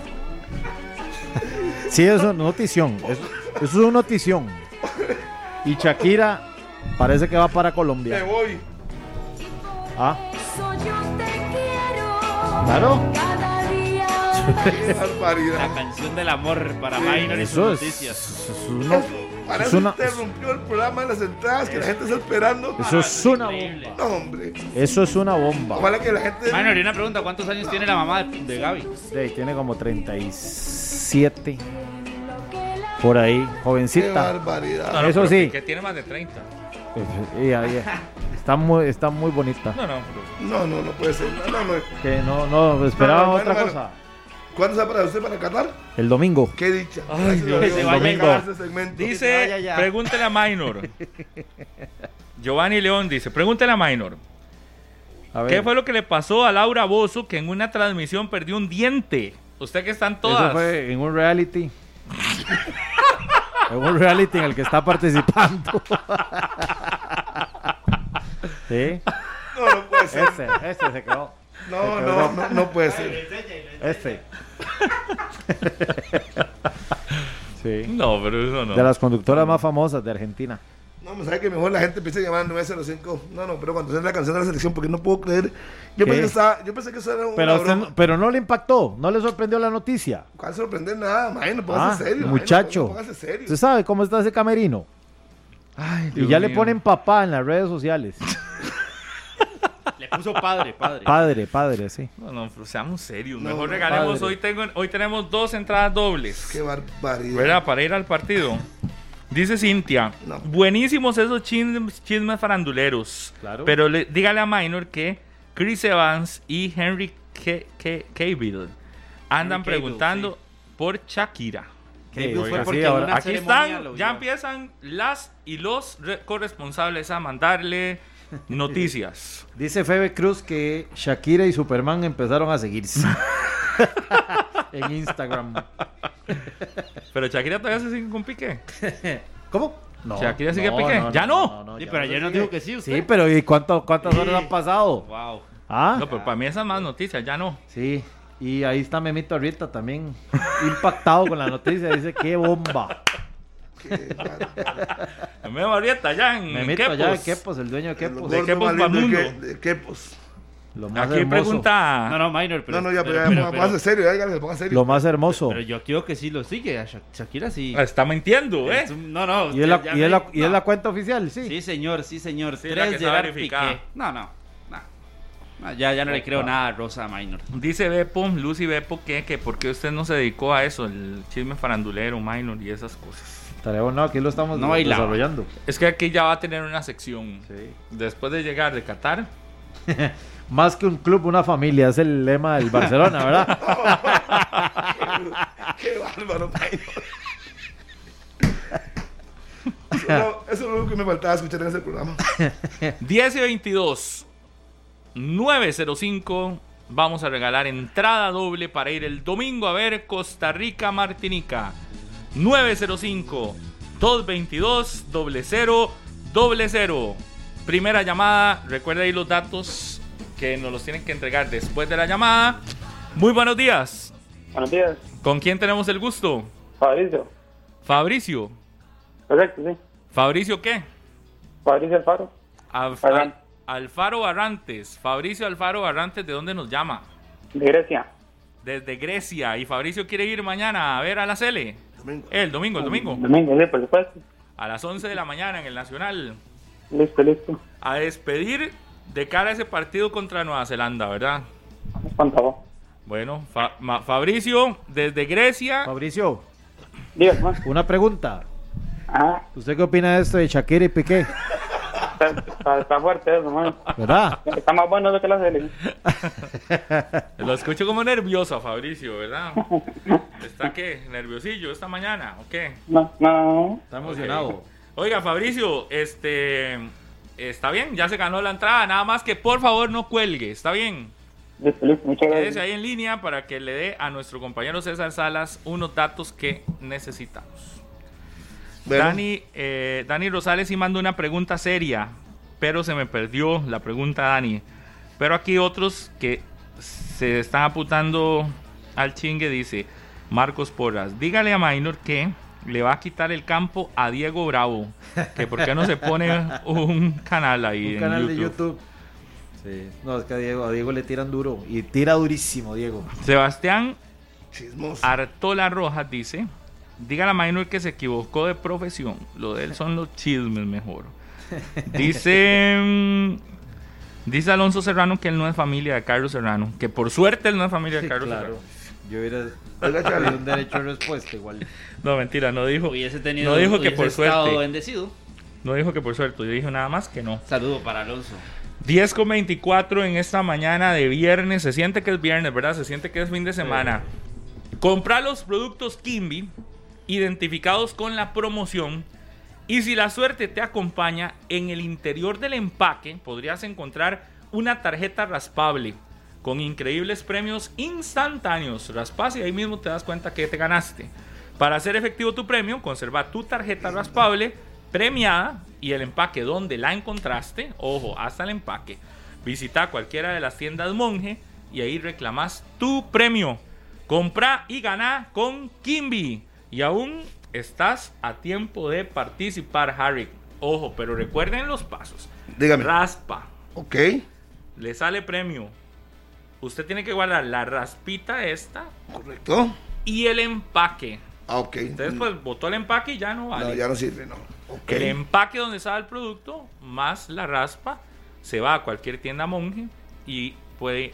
Speaker 3: Sí, es una notición. Eso, es una notición. Y Shakira parece que va para Colombia.
Speaker 2: Me voy.
Speaker 3: ¿Ah? Claro.
Speaker 4: La canción del amor para sí, Minor y sus noticias.
Speaker 2: Es, es, una, para eso una, interrumpió el programa de las entradas que la gente está esperando.
Speaker 3: Eso es una bomba.
Speaker 2: No, hombre.
Speaker 3: Eso es una bomba.
Speaker 2: Ojalá que la gente.
Speaker 4: Minor, y una pregunta: ¿cuántos años tiene la mamá de, de Gaby?
Speaker 3: Sí, tiene como 37. Por ahí, jovencita. Qué
Speaker 2: barbaridad.
Speaker 3: No, no, eso sí.
Speaker 5: Que tiene más de 30.
Speaker 3: Yeah, yeah. Está muy, está muy bonita.
Speaker 5: No, no,
Speaker 2: no, no, no puede ser. No, no, no.
Speaker 3: Que no, no, esperaba no, otra bueno, cosa.
Speaker 2: ¿Cuándo se va para usted para Qatar?
Speaker 3: El domingo.
Speaker 2: Qué dicha.
Speaker 3: Ay, Dios, el domingo.
Speaker 5: Dice, pregúntele a Minor. Giovanni León dice, pregúntele a Minor. A ¿Qué fue lo que le pasó a Laura Bozo que en una transmisión perdió un diente? Usted que están todas.
Speaker 3: Eso fue en un reality. en un reality en el que está participando. ¿Sí?
Speaker 2: No, no puede ser.
Speaker 3: Ese, ese se quedó.
Speaker 2: No, se quedó. no, no, no puede ser.
Speaker 3: Ese. sí.
Speaker 5: No, pero eso no.
Speaker 3: De las conductoras más famosas de Argentina.
Speaker 2: No, me sabe que mejor la gente empieza a llamar al 905. No, no, pero cuando se la canción de la selección, porque no puedo creer. Yo, pensé que, estaba, yo pensé que eso era un.
Speaker 3: Pero, usted, pero no le impactó, no le sorprendió la noticia.
Speaker 2: ¿Cuál sorprender nada? Imagínate, póngase ah, serio.
Speaker 3: Muchacho.
Speaker 2: Póngase serio.
Speaker 3: ¿Usted sabe cómo está ese camerino?
Speaker 5: Ay,
Speaker 3: y ya mío. le ponen papá en las redes sociales.
Speaker 4: le puso padre, padre.
Speaker 3: Padre, padre, sí.
Speaker 5: No, no, seamos serios. Mejor no, regalemos. Hoy, tengo, hoy tenemos dos entradas dobles.
Speaker 2: Qué barbaridad.
Speaker 5: ¿Verdad? Para ir al partido. Dice Cintia, no. buenísimos esos chismes, chismes faranduleros.
Speaker 3: Claro.
Speaker 5: Pero le, dígale a Minor que Chris Evans y Henry Cavill andan Henry preguntando Cable, sí. por Shakira.
Speaker 3: Sí, oiga, sí, ahora,
Speaker 5: aquí están, ya empiezan las y los corresponsables a mandarle noticias.
Speaker 3: Dice Febe Cruz que Shakira y Superman empezaron a seguirse en Instagram.
Speaker 5: Pero Shakira todavía se sigue con Piqué.
Speaker 3: ¿Cómo?
Speaker 5: No, Shakira sigue no, Piqué. No, ¿Ya no?
Speaker 4: no sí, pero ayer nos dijo que sí. ¿usted?
Speaker 3: Sí, pero ¿y cuánto, cuántas horas han pasado?
Speaker 5: Wow.
Speaker 3: ¿Ah?
Speaker 5: No, pero para mí esas más noticias, ya no.
Speaker 3: Sí. Y ahí está Memito ahorita también impactado con la noticia. Dice, qué bomba.
Speaker 5: Memito ahorita ya en
Speaker 3: Memito
Speaker 5: Quepos.
Speaker 3: allá en Quepos, el dueño de Quepos.
Speaker 5: De Quepos para mundo.
Speaker 2: De Quepos.
Speaker 3: Lo más
Speaker 5: Aquí
Speaker 3: hermoso.
Speaker 5: pregunta.
Speaker 4: No, no, Minor, pero.
Speaker 2: No, no, ya,
Speaker 4: pero,
Speaker 2: pero,
Speaker 4: pero, pero,
Speaker 2: serio, ya, serio.
Speaker 3: Lo más hermoso.
Speaker 4: pero yo quiero que sí lo sigue. A Sha- Shakira sí.
Speaker 5: Está mintiendo, ¿eh?
Speaker 4: Es un- No, no.
Speaker 3: ¿Y es, la, y,
Speaker 4: me-
Speaker 3: la, y es
Speaker 4: no.
Speaker 3: la cuenta oficial? Sí.
Speaker 4: Sí, señor, sí, señor.
Speaker 5: Sí, la que
Speaker 4: Tres
Speaker 5: está
Speaker 4: Gerard. Piqué. No, no. No. No, ya, ya no le creo nada a Rosa Minor.
Speaker 5: Dice Bepo, Lucy Bepo, que, que por qué usted no se dedicó a eso, el chisme farandulero, minor y esas cosas.
Speaker 3: Estaría bueno, aquí lo estamos
Speaker 4: No
Speaker 3: desarrollando.
Speaker 5: Es que aquí ya va a tener una sección.
Speaker 3: Sí.
Speaker 5: Después de llegar de Qatar,
Speaker 3: Más que un club, una familia, es el lema del Barcelona, ¿verdad?
Speaker 2: Qué bárbaro. Eso, no- eso es lo que me faltaba escuchar en ese programa.
Speaker 5: 10 y 22, 905, vamos a regalar entrada doble para ir el domingo a ver Costa Rica, Martinica. 905, 222, 00, 00. Primera llamada, recuerda ahí los datos que nos los tienen que entregar después de la llamada. Muy buenos días.
Speaker 6: Buenos días,
Speaker 5: ¿Con quién tenemos el gusto?
Speaker 6: Fabricio.
Speaker 5: Fabricio.
Speaker 6: Correcto, sí.
Speaker 5: ¿Fabricio qué?
Speaker 6: Fabricio Alfaro.
Speaker 5: Al-
Speaker 6: Barran-
Speaker 5: Al- Alfaro Barrantes. Fabricio Alfaro Barrantes, ¿de dónde nos llama?
Speaker 6: De Grecia.
Speaker 5: Desde Grecia. ¿Y Fabricio quiere ir mañana a ver a la Cele?
Speaker 2: Domingo.
Speaker 5: El domingo, el domingo.
Speaker 6: Domingo, sí, por supuesto.
Speaker 5: A las 11 de la mañana en el Nacional.
Speaker 6: Listo, listo.
Speaker 5: A despedir de cara a ese partido contra Nueva Zelanda, ¿verdad?
Speaker 6: ¿Cuánto?
Speaker 5: Bueno, Fa- Ma- Fabricio, desde Grecia.
Speaker 3: Fabricio,
Speaker 6: Dígame, más.
Speaker 3: una pregunta.
Speaker 6: Ah,
Speaker 3: ¿Usted qué opina de esto de Shakira y Piqué?
Speaker 6: Está, está, fuerte eso, man.
Speaker 3: ¿Verdad?
Speaker 6: Está más bueno de que la serie.
Speaker 5: Lo escucho como nervioso a Fabricio, ¿verdad? ¿Está qué? ¿Nerviosillo esta mañana o qué?
Speaker 6: No, no.
Speaker 3: Está emocionado.
Speaker 5: Oiga, Fabricio, este. Está bien, ya se ganó la entrada. Nada más que por favor no cuelgue, ¿está bien?
Speaker 6: Muchas
Speaker 5: Quédese
Speaker 6: gracias.
Speaker 5: ahí en línea para que le dé a nuestro compañero César Salas unos datos que necesitamos.
Speaker 2: Bueno.
Speaker 5: Dani, eh, Dani Rosales sí mandó una pregunta seria, pero se me perdió la pregunta, Dani. Pero aquí otros que se están apuntando al chingue, dice Marcos Porras, dígale a Minor que le va a quitar el campo a Diego Bravo, que por qué no se pone un canal ahí
Speaker 3: Un
Speaker 5: en
Speaker 3: canal
Speaker 5: YouTube.
Speaker 3: de YouTube. Sí. No, es que a Diego, a Diego le tiran duro. Y tira durísimo, Diego.
Speaker 5: Sebastián
Speaker 2: Chismoso.
Speaker 5: Artola Rojas dice, dígale a Minor que se equivocó de profesión. Lo de él son los chismes mejor. Dice, mm, dice Alonso Serrano que él no es familia de Carlos Serrano. Que por suerte él no es familia de
Speaker 3: Sí,
Speaker 5: Carlos
Speaker 3: claro.
Speaker 5: Serrano.
Speaker 3: Yo hubiera tenido un derecho de respuesta igual.
Speaker 5: No, mentira, no dijo.
Speaker 4: Hubiese tenido
Speaker 5: No dijo que
Speaker 4: hubiese
Speaker 5: por
Speaker 4: estado
Speaker 5: suerte.
Speaker 4: bendecido.
Speaker 5: No dijo que por suerte. Yo dije nada más que no.
Speaker 4: Saludo para Alonso.
Speaker 5: 10 con 24 en esta mañana de viernes. Se siente que es viernes, ¿verdad? Se siente que es fin de semana. Comprar los productos Kimby identificados con la promoción. Y si la suerte te acompaña, en el interior del empaque podrías encontrar una tarjeta raspable con increíbles premios instantáneos. Raspas y ahí mismo te das cuenta que te ganaste. Para hacer efectivo tu premio, conserva tu tarjeta raspable premiada y el empaque donde la encontraste. Ojo, hasta el empaque. Visita cualquiera de las tiendas Monje y ahí reclamas tu premio. Compra y gana con Kimby. Y aún estás a tiempo de participar, Harry. Ojo, pero recuerden los pasos.
Speaker 2: Dígame.
Speaker 5: Raspa.
Speaker 2: Ok.
Speaker 5: Le sale premio. Usted tiene que guardar la raspita esta
Speaker 2: Correcto.
Speaker 5: y el empaque.
Speaker 2: Ah, ok.
Speaker 5: Entonces, pues, botó el empaque y ya no vale.
Speaker 2: No, ya no sirve, no. Ok.
Speaker 5: El empaque donde estaba el producto más la raspa se va a cualquier tienda monje y puede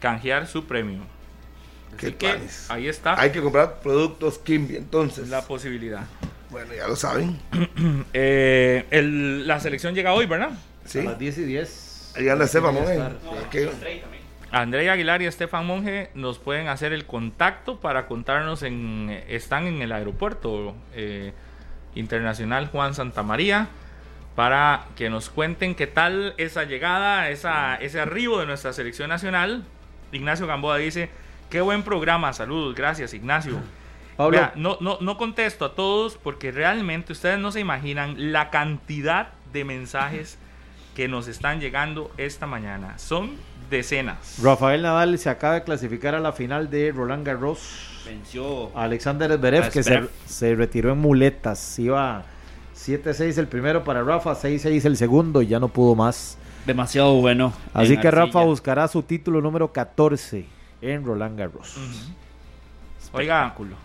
Speaker 5: canjear su premio. Así que ahí está
Speaker 2: Hay que comprar productos Kimby, entonces.
Speaker 5: la posibilidad.
Speaker 2: Bueno, ya lo saben.
Speaker 5: Eh, el- la selección llega hoy, ¿verdad?
Speaker 2: Sí.
Speaker 3: A las 10 y 10.
Speaker 2: Ahí anda
Speaker 3: estar.
Speaker 2: Ok.
Speaker 5: André Aguilar y Estefan Monge nos pueden hacer el contacto para contarnos en están en el aeropuerto eh, internacional Juan Santa María para que nos cuenten qué tal esa llegada, esa, ese arribo de nuestra selección nacional. Ignacio Gamboa dice, qué buen programa, saludos, gracias Ignacio.
Speaker 3: Pablo,
Speaker 5: Vea, no, no, no contesto a todos porque realmente ustedes no se imaginan la cantidad de mensajes que nos están llegando esta mañana. Son decenas.
Speaker 3: Rafael Nadal se acaba de clasificar a la final de Roland Garros.
Speaker 4: Venció.
Speaker 3: Alexander Zverev, que se, retiró en muletas. Iba 7-6 el primero para Rafa, 6-6 el segundo y ya no pudo más.
Speaker 4: Demasiado bueno.
Speaker 3: Así que Rafa buscará su título número 14 en Roland Garros.
Speaker 5: Oiga,
Speaker 4: Espectáculo.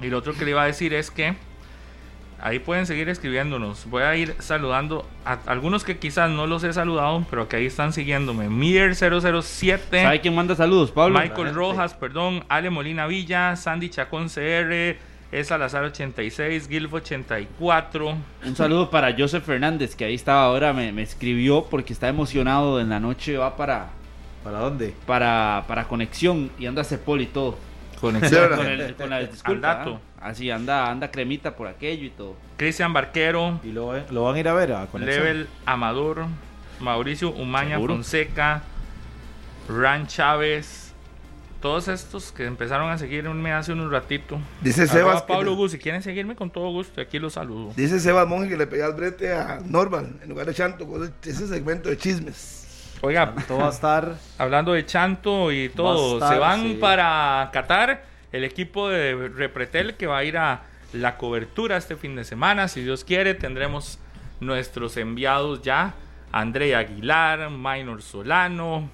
Speaker 5: y lo otro que le iba a decir es que ahí pueden seguir escribiéndonos. Voy a ir saludando a algunos que quizás no los he saludado, pero que ahí están siguiéndome. Mier007.
Speaker 4: ¿Sabe quién manda saludos, Pablo?
Speaker 5: Michael Rojas, perdón, Ale Molina Villa, Sandy Chacón CR, es Salazar 86, Gilfo 84.
Speaker 4: Un saludo para Joseph Fernández, que ahí estaba ahora, me, me escribió porque está emocionado en la noche, va para,
Speaker 3: ¿Para dónde?
Speaker 4: para, para conexión y anda Cepol y todo.
Speaker 2: Verdad.
Speaker 4: Con, el, con la disculpa.
Speaker 5: Al dato.
Speaker 4: ¿ah? Así anda, anda cremita por aquello y todo.
Speaker 5: Cristian Barquero,
Speaker 3: ¿Y lo, lo van a ir a ver a Conexión?
Speaker 5: Level Amador, Mauricio Umaña
Speaker 4: ¿Seguro?
Speaker 5: Fonseca, Ran Chávez, todos estos que empezaron a seguirme hace un ratito.
Speaker 2: Dice
Speaker 5: Arroba
Speaker 2: Sebas. que-
Speaker 5: Pablo Gus, si quieren seguirme con todo gusto, aquí los saludo.
Speaker 2: Dice Sebas Monge que le pega el brete a Norman en lugar de Chanto con ese segmento de chismes.
Speaker 5: Oiga,
Speaker 3: Todo va a estar
Speaker 5: hablando de Chanto y todo,
Speaker 3: Va a estar,
Speaker 5: se van
Speaker 3: sí.
Speaker 5: para Qatar el equipo de Repretel que va a ir a la cobertura este fin de semana. Si Dios quiere, tendremos nuestros enviados ya. Andrea Aguilar, Minor Solano,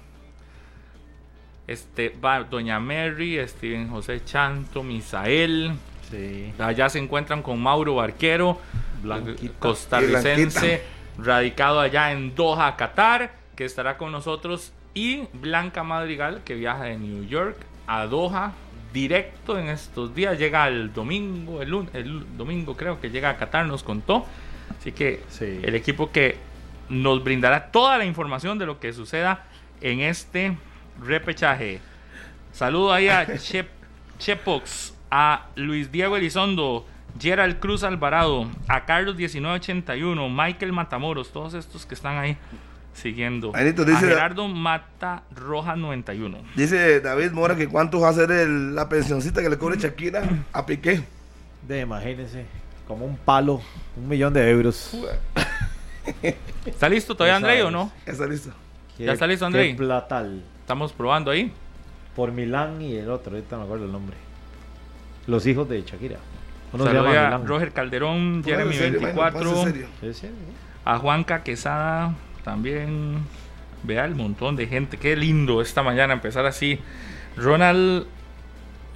Speaker 5: este, va Doña Mary, Steven José Chanto, Misael.
Speaker 3: Sí.
Speaker 5: Allá se encuentran con Mauro Barquero,
Speaker 3: Blanquita.
Speaker 5: costarricense, radicado allá en Doha, Qatar, que estará con nosotros. Y Blanca Madrigal, que viaja de New York a Doha, directo en estos días. Llega el domingo, el, el domingo creo que llega a Qatar, nos contó. Así que el equipo que nos brindará toda la información de lo que suceda en este repechaje. Saludo ahí a Chepox, a Luis Diego Elizondo, Gerald Cruz Alvarado, a Carlos 1981, Michael Matamoros, todos estos que están ahí siguiendo. dice, a Gerardo Mata Roja 91.
Speaker 2: Dice David Mora que cuánto va a ser la pensioncita que le cobre Shakira a Piqué.
Speaker 3: De imagínense, como un palo, un millón de euros.
Speaker 5: ¿Está listo todavía André o no?
Speaker 2: está listo.
Speaker 5: ¿Ya está listo André?
Speaker 3: Platal.
Speaker 5: Estamos probando ahí.
Speaker 3: Por Milán y el otro, ahorita no me acuerdo el nombre. Los hijos de Shakira.
Speaker 5: a Roger Calderón, Jeremy 24. A Juanca Quesada también. Vea el montón de gente. Qué lindo esta mañana empezar así. Ronald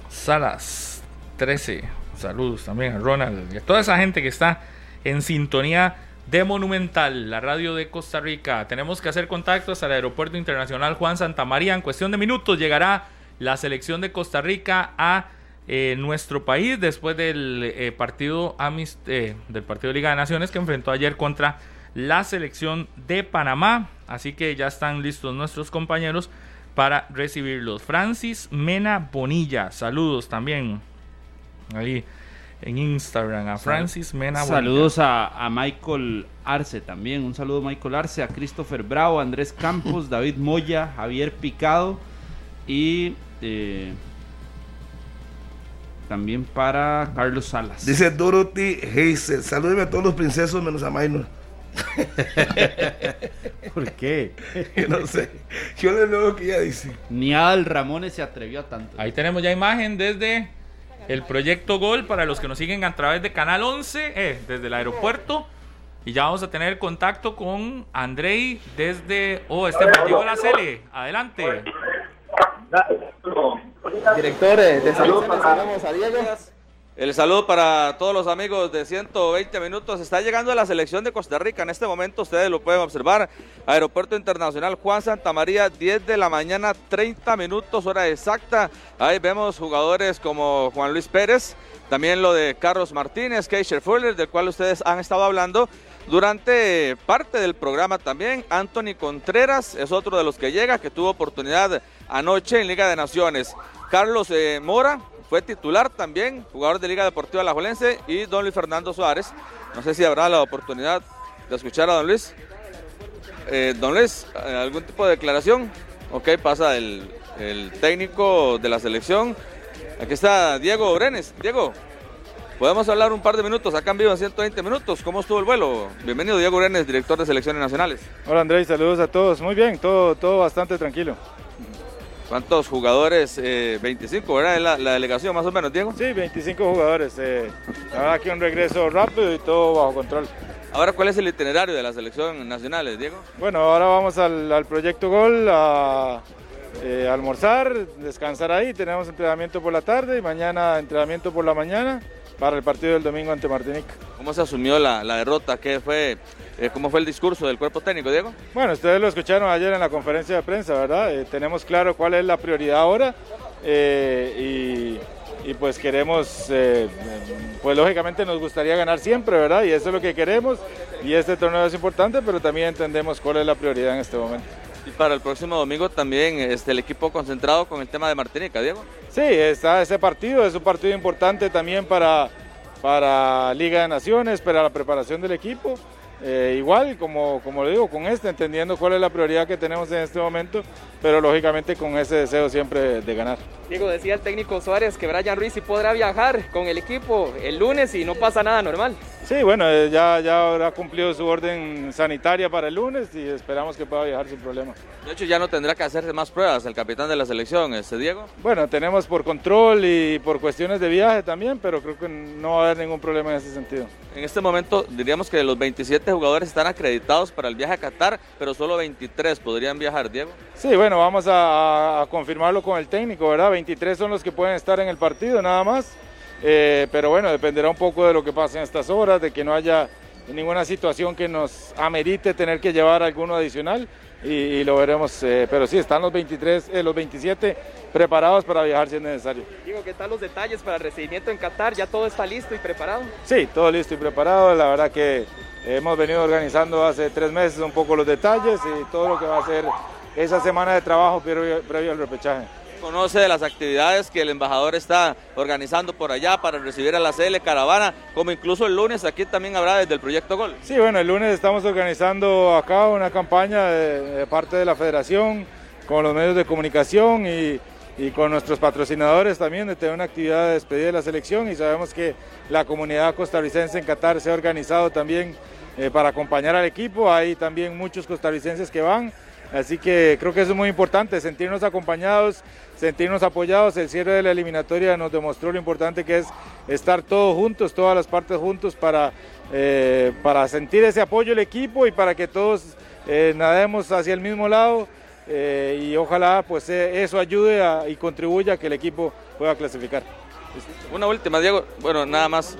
Speaker 5: Salas 13. Saludos también a Ronald y a toda esa gente que está en sintonía de Monumental, la radio de Costa Rica. Tenemos que hacer contactos al Aeropuerto Internacional Juan Santa María. En cuestión de minutos llegará la selección de Costa Rica a eh, nuestro país después del eh, partido eh, del partido de Liga de Naciones que enfrentó ayer contra la selección de Panamá. Así que ya están listos nuestros compañeros para recibirlos. Francis Mena Bonilla, saludos también. Ahí en Instagram a Francis Mena.
Speaker 4: Saludos a, Michael Arce también. Un saludo a Michael Arce, a Christopher Bravo, Andrés Campos, David Moya, Javier Picado y eh, también para Carlos Salas.
Speaker 2: Dice Dorothy Hazel. Salúdeme a todos los princesos menos a Minor.
Speaker 3: ¿Por qué?
Speaker 2: no sé. Yo le lo que ella dice.
Speaker 4: Ni Al Ramones se atrevió a tanto.
Speaker 5: Ahí tenemos ya imagen desde el proyecto Gol para los que nos siguen a través de Canal 11, eh, desde el aeropuerto. Y ya vamos a tener contacto con Andrei desde. Oh, este partido la Cele. Adelante.
Speaker 7: Directores de salud, a Diego. El saludo para todos los amigos de 120 minutos. Está llegando la selección de Costa Rica. En este momento ustedes lo pueden observar. Aeropuerto Internacional Juan Santa María, 10 de la mañana, 30 minutos, hora exacta. Ahí vemos jugadores como Juan Luis Pérez, también lo de Carlos Martínez, Keisher Fuller, del cual ustedes han estado hablando. Durante parte del programa también, Anthony Contreras es otro de los que llega, que tuvo oportunidad anoche en Liga de Naciones. Carlos eh, Mora, fue titular también, jugador de Liga Deportiva La Jolense, y don Luis Fernando Suárez. No sé si habrá la oportunidad de escuchar a don Luis. Eh, don Luis, ¿algún tipo de declaración? Ok, pasa el, técnico de la selección. Aquí está Diego Brenes. Diego, podemos hablar un par de minutos acá en vivo en 120 minutos. ¿Cómo estuvo el vuelo? Bienvenido Diego Brenes, director de selecciones nacionales.
Speaker 8: Hola Andrés, saludos a todos. Muy bien, todo, todo bastante tranquilo.
Speaker 7: ¿Cuántos jugadores? 25, eh, ¿verdad? La, delegación más o menos, Diego.
Speaker 8: Sí, 25 jugadores. Eh, aquí un regreso rápido y todo bajo control.
Speaker 7: Ahora, ¿cuál es el itinerario de la selección nacional, Diego?
Speaker 8: Bueno, ahora vamos al, Proyecto Gol a eh, almorzar, descansar ahí. Tenemos entrenamiento por la tarde y mañana entrenamiento por la mañana para el partido del domingo ante Martinica.
Speaker 7: ¿Cómo se asumió la, la derrota? ¿Qué fue eh, ¿Cómo fue el discurso del cuerpo técnico, Diego?
Speaker 8: Bueno, ustedes lo escucharon ayer en la conferencia de prensa, ¿verdad? Eh, tenemos claro cuál es la prioridad ahora eh, y, pues queremos, pues lógicamente nos gustaría ganar siempre, ¿verdad? Y eso es lo que queremos y este torneo es importante, pero también entendemos cuál es la prioridad en este momento.
Speaker 7: Y para el próximo domingo también este, el equipo concentrado con el tema de Martinica, Diego.
Speaker 8: Sí, está ese partido, es un partido importante también para, para Liga de Naciones, para la preparación del equipo. Eh, igual, como, como le digo, con este, entendiendo cuál es la prioridad que tenemos en este momento, pero lógicamente con ese deseo siempre de ganar.
Speaker 9: Diego, decía el técnico Suárez que Brian Ruiz sí podrá viajar con el equipo el lunes y no pasa nada normal.
Speaker 8: Sí, bueno, eh, ya, ya habrá cumplido su orden sanitaria para el lunes y esperamos que pueda viajar sin problema.
Speaker 7: De hecho, ya no tendrá que hacerse más pruebas el capitán de la selección, este Diego.
Speaker 8: Bueno, tenemos por control y por cuestiones de viaje también, pero creo que no va a haber ningún problema en ese sentido.
Speaker 7: En este momento diríamos que los 27 jugadores están acreditados para el viaje a Qatar, pero solo 23 podrían viajar, Diego.
Speaker 8: Sí, bueno, vamos a, a confirmarlo con el técnico, ¿verdad? 23 son los que pueden estar en el partido nada más. Eh, pero bueno, dependerá un poco de lo que pase en estas horas, de que no haya ninguna situación que nos amerite tener que llevar alguno adicional. y, lo veremos. Eh, pero sí, están los 23, eh, los 27 preparados para viajar si es necesario.
Speaker 9: Digo, ¿qué tal los detalles para el recibimiento en Qatar? ¿Ya todo está listo y preparado?
Speaker 8: Sí, todo listo y preparado. La verdad que hemos venido organizando hace tres meses un poco los detalles y todo lo que va a ser esa semana de trabajo previo al repechaje.
Speaker 7: Conoce de las actividades que el embajador está organizando por allá para recibir a la CL Caravana, como incluso el lunes aquí también habrá desde el Proyecto Gol.
Speaker 8: Sí, bueno, el lunes estamos organizando acá una campaña de, parte de la federación con los medios de comunicación y, con nuestros patrocinadores también de tener una actividad de despedida de la selección. Y sabemos que la comunidad costarricense en Qatar se ha organizado también eh, para acompañar al equipo, hay también muchos costarricenses que van, así que creo que eso es muy importante, sentirnos acompañados sentirnos apoyados. El cierre de la eliminatoria nos demostró lo importante que es estar todos juntos, todas las partes juntos para, eh, para sentir ese apoyo del equipo y para que todos eh, nademos hacia el mismo lado. Eh, y ojalá pues eso ayude y contribuya a que el equipo pueda clasificar.
Speaker 7: Una última, Diego. Bueno, nada más.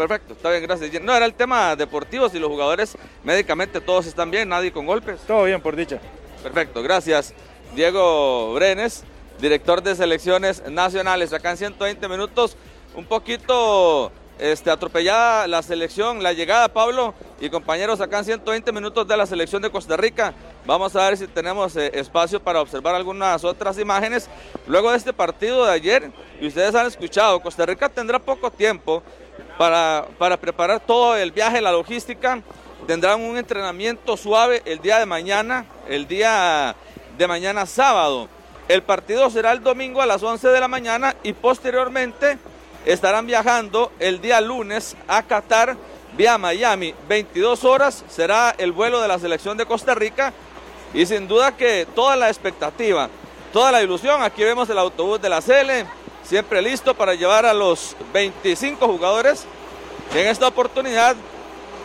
Speaker 7: Perfecto, está bien, gracias. No, era el tema deportivo, si los jugadores médicamente todos están bien, nadie con golpes.
Speaker 8: Todo bien, por dicha.
Speaker 7: Perfecto, gracias. Diego Brenes, director de selecciones nacionales. Acá en 120 minutos, un poquito este, atropellada la selección, la llegada, Pablo y compañeros, acá en 120 minutos de la selección de Costa Rica. Vamos a ver si tenemos eh, espacio para observar algunas otras imágenes. Luego de este partido de ayer, y ustedes han escuchado, Costa Rica tendrá poco tiempo para, para preparar todo el viaje, la logística. Tendrán un entrenamiento suave el día de mañana, el día de mañana sábado. El partido será el domingo a las 11 de la mañana y posteriormente estarán viajando el día lunes a Qatar vía Miami. 22 horas será el vuelo de la selección de Costa Rica y sin duda que toda la expectativa, toda la ilusión, aquí vemos el autobús de la CL, siempre listo para llevar a los 25 jugadores que en esta oportunidad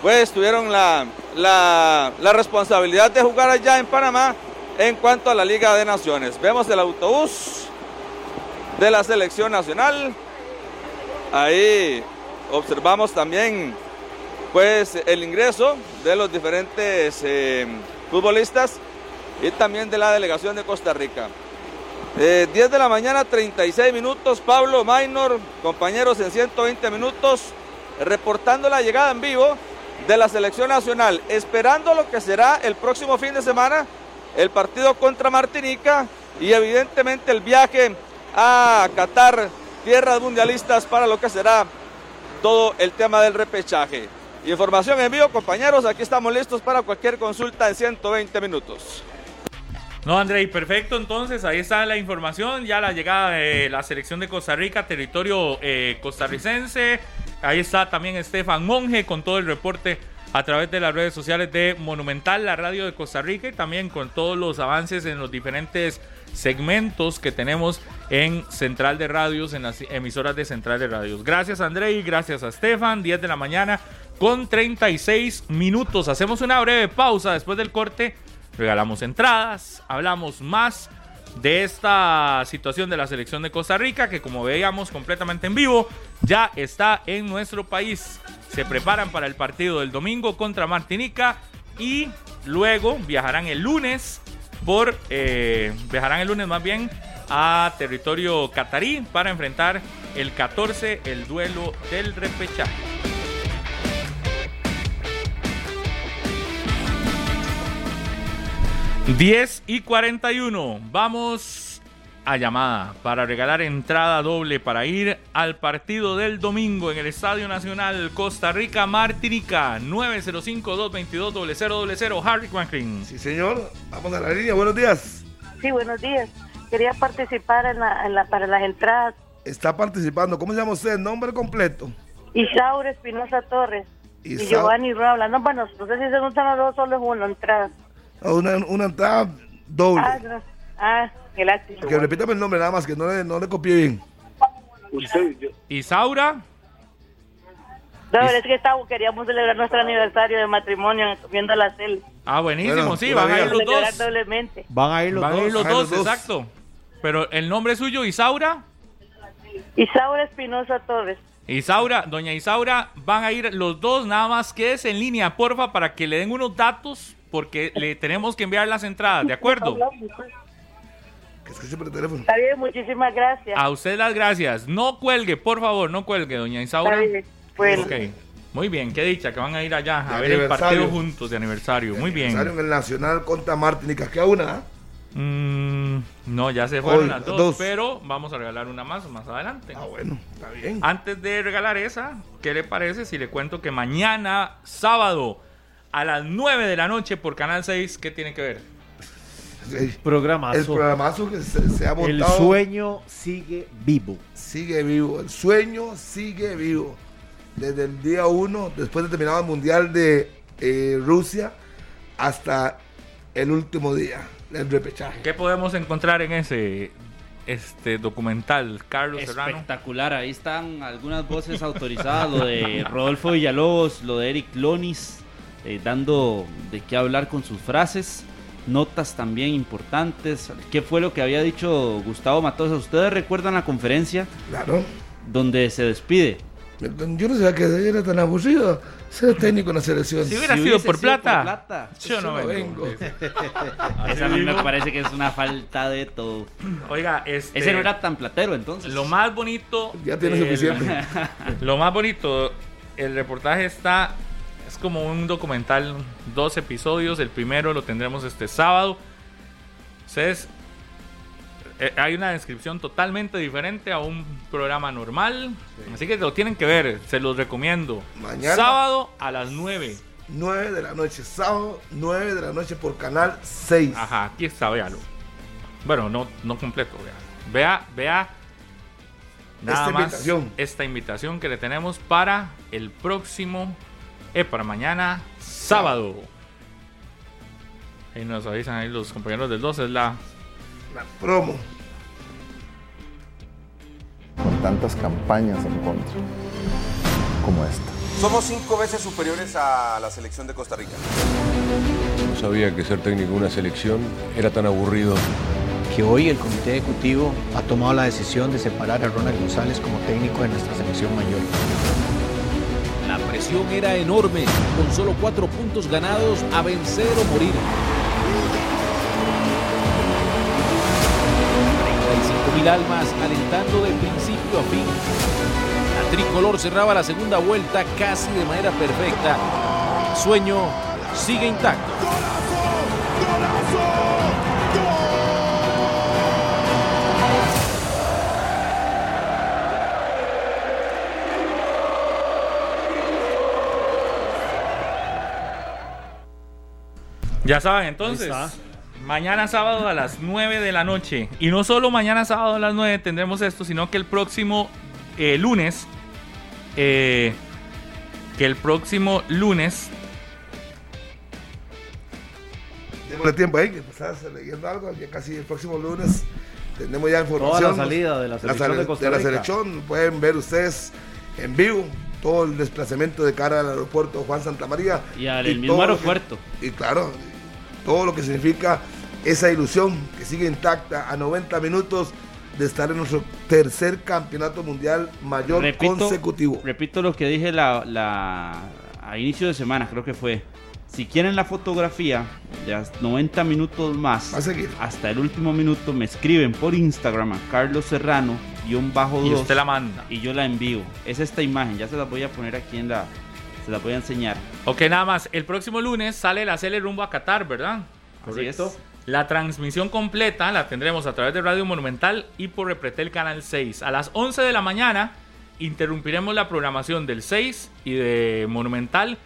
Speaker 7: pues tuvieron la, la, responsabilidad de jugar allá en Panamá en cuanto a la Liga de Naciones. Vemos el autobús de la selección nacional. Ahí observamos también pues el ingreso de los diferentes eh, futbolistas y también de la delegación de Costa Rica. 10 eh, de la mañana, 36 minutos. Pablo Maynor, compañeros en 120 minutos, reportando la llegada en vivo de la selección nacional, esperando lo que será el próximo fin de semana el partido contra Martinica y evidentemente el viaje a Qatar, tierras mundialistas para lo que será todo el tema del repechaje. Información en vivo, compañeros, aquí estamos listos para cualquier consulta en 120 minutos.
Speaker 5: No, André, perfecto. Entonces, ahí está la información. Ya la llegada de la selección de Costa Rica, territorio eh, costarricense. Ahí está también Estefan Monge con todo el reporte a través de las redes sociales de Monumental, la radio de Costa Rica y también con todos los avances en los diferentes segmentos que tenemos en Central de Radios, en las emisoras de Central de Radios. Gracias André y gracias a Stefan, 10 de la mañana con 36 minutos. Hacemos una breve pausa después del corte, regalamos entradas, hablamos más de esta situación de la selección de Costa Rica, que como veíamos completamente en vivo, ya está en nuestro país. Se preparan para el partido del domingo contra Martinica y luego viajarán el lunes por eh, viajarán el lunes más bien a territorio catarí para enfrentar el 14 el duelo del repechaje. 10 y 41. Vamos a llamada para regalar entrada doble para ir al partido del domingo en el Estadio Nacional Costa Rica Martinica 905-222-0000 Harry Quankling.
Speaker 2: Sí, señor. Vamos a la línea. Buenos días.
Speaker 10: Sí, buenos días. Quería participar en la, para las entradas.
Speaker 2: Está participando. ¿Cómo se llama usted? ¿Nombre completo?
Speaker 10: Isaura Espinosa Torres. Y Giovanni Rabla. No, bueno, no sé si se gustan los dos, solo es una entrada.
Speaker 2: Una, una entrada doble.
Speaker 10: Ah, no. ah.
Speaker 2: Que repítame el nombre nada más, que no le, no le copié bien.
Speaker 5: Isaura.
Speaker 10: No, es que estamos, queríamos celebrar nuestro aniversario de matrimonio viendo la cel.
Speaker 5: Ah, buenísimo, sí, van a ir los dos.
Speaker 10: Doblemente.
Speaker 3: Van a ir los dos.
Speaker 5: los, dos, exacto. Pero el nombre suyo, Isaura.
Speaker 10: Isaura Espinosa Torres.
Speaker 5: Isaura, doña Isaura, van a ir los dos, nada más que es en línea, porfa, para que le den unos datos porque le tenemos que enviar las entradas, ¿de acuerdo?
Speaker 10: Que escuche por el teléfono. Está bien, muchísimas gracias.
Speaker 5: A usted las gracias. No cuelgue, por favor, no cuelgue, doña Isaura. Está bien, pues. Muy bien, qué dicha que van a ir allá a ver el partido juntos de aniversario. Muy bien.
Speaker 2: Aniversario en el Nacional contra Martinica. ¿Qué una?
Speaker 5: Mm, no, ya se fueron las dos, pero vamos a regalar una más más adelante.
Speaker 2: Ah, bueno, está bien.
Speaker 5: Antes de regalar esa, ¿qué le parece si le cuento que mañana, sábado, a las 9 de la noche por Canal 6, ¿qué tiene que ver?
Speaker 3: El programazo.
Speaker 2: El programazo que se, ha montado.
Speaker 3: El sueño sigue vivo.
Speaker 2: Sigue vivo. El sueño sigue vivo. Desde el día 1, después de terminar el Mundial de eh, Rusia, hasta el último día el repechaje.
Speaker 5: ¿Qué podemos encontrar en ese este documental, Carlos
Speaker 4: Espectacular, ahí están algunas voces autorizadas, lo de Rodolfo Villalobos, lo de Eric Lonis, eh, dando de qué hablar con sus frases, notas también importantes. ¿Qué fue lo que había dicho Gustavo Matosa? ¿Ustedes recuerdan la conferencia?
Speaker 2: Claro.
Speaker 4: Donde se despide.
Speaker 2: Yo no sabía que era tan aburrido ser técnico en la selección.
Speaker 5: Si hubiera sido, por, plata,
Speaker 4: yo no, vengo. Esa a mí me parece que es una falta de todo.
Speaker 5: Oiga, este,
Speaker 4: ese no era tan platero entonces.
Speaker 5: Lo más bonito.
Speaker 2: Ya tiene suficiente.
Speaker 5: Lo más bonito, el reportaje está. Es como un documental, dos episodios. El primero lo tendremos este sábado. Eh, hay una descripción totalmente diferente a un programa normal. Así que lo tienen que ver, se los recomiendo. Mañana. Sábado a las 9.
Speaker 2: 9 de la noche, sábado 9 de la noche por canal 6.
Speaker 5: Ajá, aquí está, véalo. Bueno, no, no completo, vea. Vea, vea. Nada esta más invitación. esta invitación que le tenemos para el próximo, eh, para mañana, sábado. Ahí nos avisan ahí los compañeros del 2, es la
Speaker 2: promo.
Speaker 11: Con tantas campañas en contra como esta.
Speaker 12: Somos cinco veces superiores a la selección de Costa Rica.
Speaker 13: No sabía que ser técnico de una selección era tan aburrido.
Speaker 14: Que hoy el comité ejecutivo ha tomado la decisión de separar a Ronald González como técnico de nuestra selección mayor.
Speaker 15: La presión era enorme, con solo cuatro puntos ganados a vencer o morir. mil almas alentando de principio a fin. La tricolor cerraba la segunda vuelta casi de manera perfecta. Sueño sigue intacto.
Speaker 5: Ya saben, entonces. Mañana sábado a las 9 de la noche. Y no solo mañana sábado a las 9 tendremos esto, sino que el próximo eh, lunes. Eh, que el próximo lunes.
Speaker 2: Démosle tiempo ahí, que estás leyendo algo. Ya casi el próximo lunes tenemos ya información.
Speaker 3: Toda la salida de la selección de, Costa Rica.
Speaker 2: de la selección. Pueden ver ustedes en vivo todo el desplazamiento de cara al aeropuerto Juan Santa María.
Speaker 4: Y al mismo aeropuerto.
Speaker 2: y claro, todo lo que significa esa ilusión que sigue intacta a 90 minutos de estar en nuestro tercer campeonato mundial mayor consecutivo.
Speaker 4: Repito lo que dije la, a inicio de semana, creo que fue. Si quieren la fotografía de 90 minutos más, hasta el último minuto, me escriben por Instagram a Carlos Serrano, un bajo
Speaker 5: Y usted la manda.
Speaker 4: Y yo la envío. Es esta imagen, ya se la voy a poner aquí en la. Se la voy a enseñar.
Speaker 5: Ok, nada más. El próximo lunes sale la Cele rumbo a Qatar, ¿verdad?
Speaker 4: Correcto.
Speaker 5: La transmisión completa la tendremos a través de Radio Monumental y por Repretel Canal 6. A las 11 de la mañana interrumpiremos la programación del 6 y de Monumental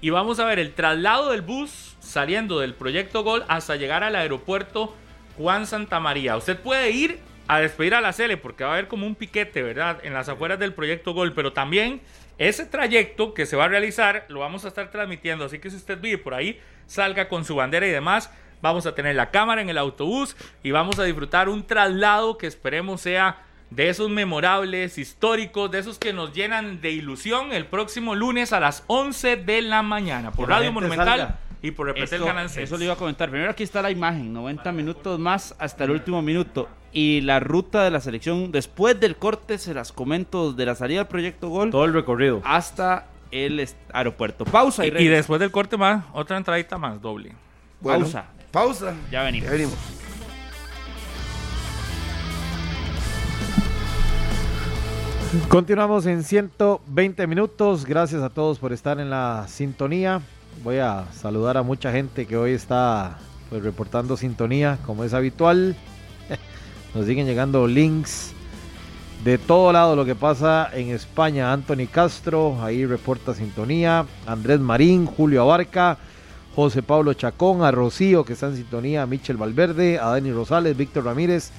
Speaker 5: y vamos a ver el traslado del bus saliendo del Proyecto Gol hasta llegar al aeropuerto Juan Santa María. Usted puede ir a despedir a la Cele porque va a haber como un piquete, ¿verdad? En las afueras del Proyecto Gol, pero también ese trayecto que se va a realizar lo vamos a estar transmitiendo, así que si usted vive por ahí, salga con su bandera y demás vamos a tener la cámara en el autobús y vamos a disfrutar un traslado que esperemos sea de esos memorables, históricos, de esos que nos llenan de ilusión el próximo lunes a las 11 de la mañana por Radio Monumental. Y por representar el canal 6.
Speaker 4: Eso le iba a comentar. Primero aquí está la imagen, 90 minutos más hasta el último minuto. Y la ruta de la selección, después del corte, se las comento de la salida del Proyecto Gol.
Speaker 3: Todo el recorrido.
Speaker 4: Hasta el aeropuerto. Pausa
Speaker 5: y, y después del corte más, otra entradita más, doble
Speaker 4: pausa.
Speaker 2: Pausa.
Speaker 4: Ya venimos.
Speaker 2: Ya venimos.
Speaker 3: Continuamos en 120 minutos. Gracias a todos por estar en la sintonía. Voy a saludar a mucha gente que hoy está pues, reportando sintonía, como es habitual. Nos siguen llegando links de todo lado lo que pasa en España. Anthony Castro, ahí reporta sintonía. Andrés Marín, Julio Abarca, José Pablo Chacón, a Rocío que está en sintonía, a Michel Valverde, a Dani Rosales, Víctor Ramírez.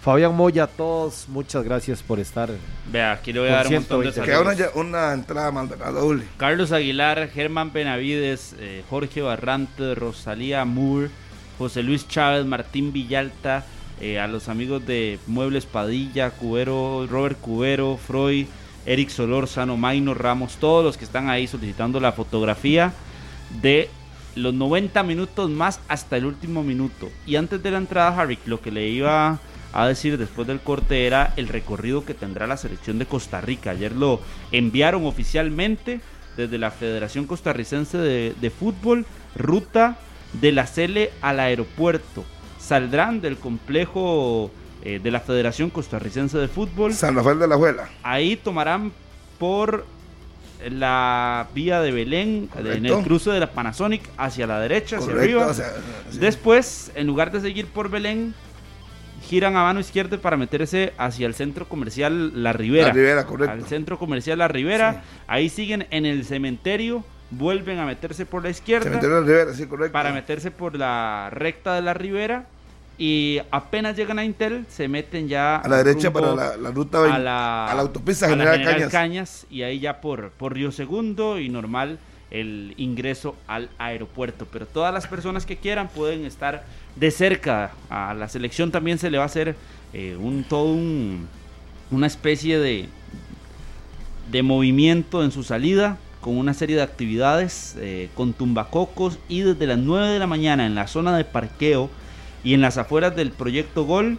Speaker 3: Fabián Moya, todos, muchas gracias por estar.
Speaker 4: Vea, aquí le voy a dar un montón de
Speaker 2: Queda una, una, entrada más doble.
Speaker 4: Carlos Aguilar, Germán Benavides, eh, Jorge Barrante, Rosalía Moore, José Luis Chávez, Martín Villalta, eh, a los amigos de Muebles Padilla, Cubero, Robert Cubero, Freud, Eric Solórzano, Maino Ramos, todos los que están ahí solicitando la fotografía de los 90 minutos más hasta el último minuto. Y antes de la entrada, Harry, lo que le iba a decir después del corte era el recorrido que tendrá la selección de Costa Rica. Ayer lo enviaron oficialmente desde la Federación Costarricense de, de Fútbol, ruta de la Cele al aeropuerto saldrán del complejo eh, de la Federación Costarricense de Fútbol.
Speaker 2: San Rafael de la Juela.
Speaker 4: Ahí tomarán por la vía de Belén, en el cruce de la Panasonic, hacia la derecha, hacia arriba. Después, en lugar de seguir por Belén, giran a mano izquierda para meterse hacia el centro comercial La Ribera.
Speaker 2: La Ribera, correcto.
Speaker 4: Al centro comercial La Ribera. Ahí siguen en el cementerio vuelven a meterse por la izquierda
Speaker 2: la Ribera, sí, correcto.
Speaker 4: para meterse por la recta de la Ribera y apenas llegan a Intel se meten ya
Speaker 2: a la derecha para la, ruta
Speaker 4: a la,
Speaker 2: autopista
Speaker 4: General, Cañas. y ahí ya por, por Río Segundo y normal el ingreso al aeropuerto. Pero todas las personas que quieran pueden estar de cerca. A la selección también se le va a hacer eh, un todo un, una especie de, de movimiento en su salida con una serie de actividades eh, con tumbacocos y desde las 9 de la mañana en la zona de parqueo y en las afueras del proyecto Gol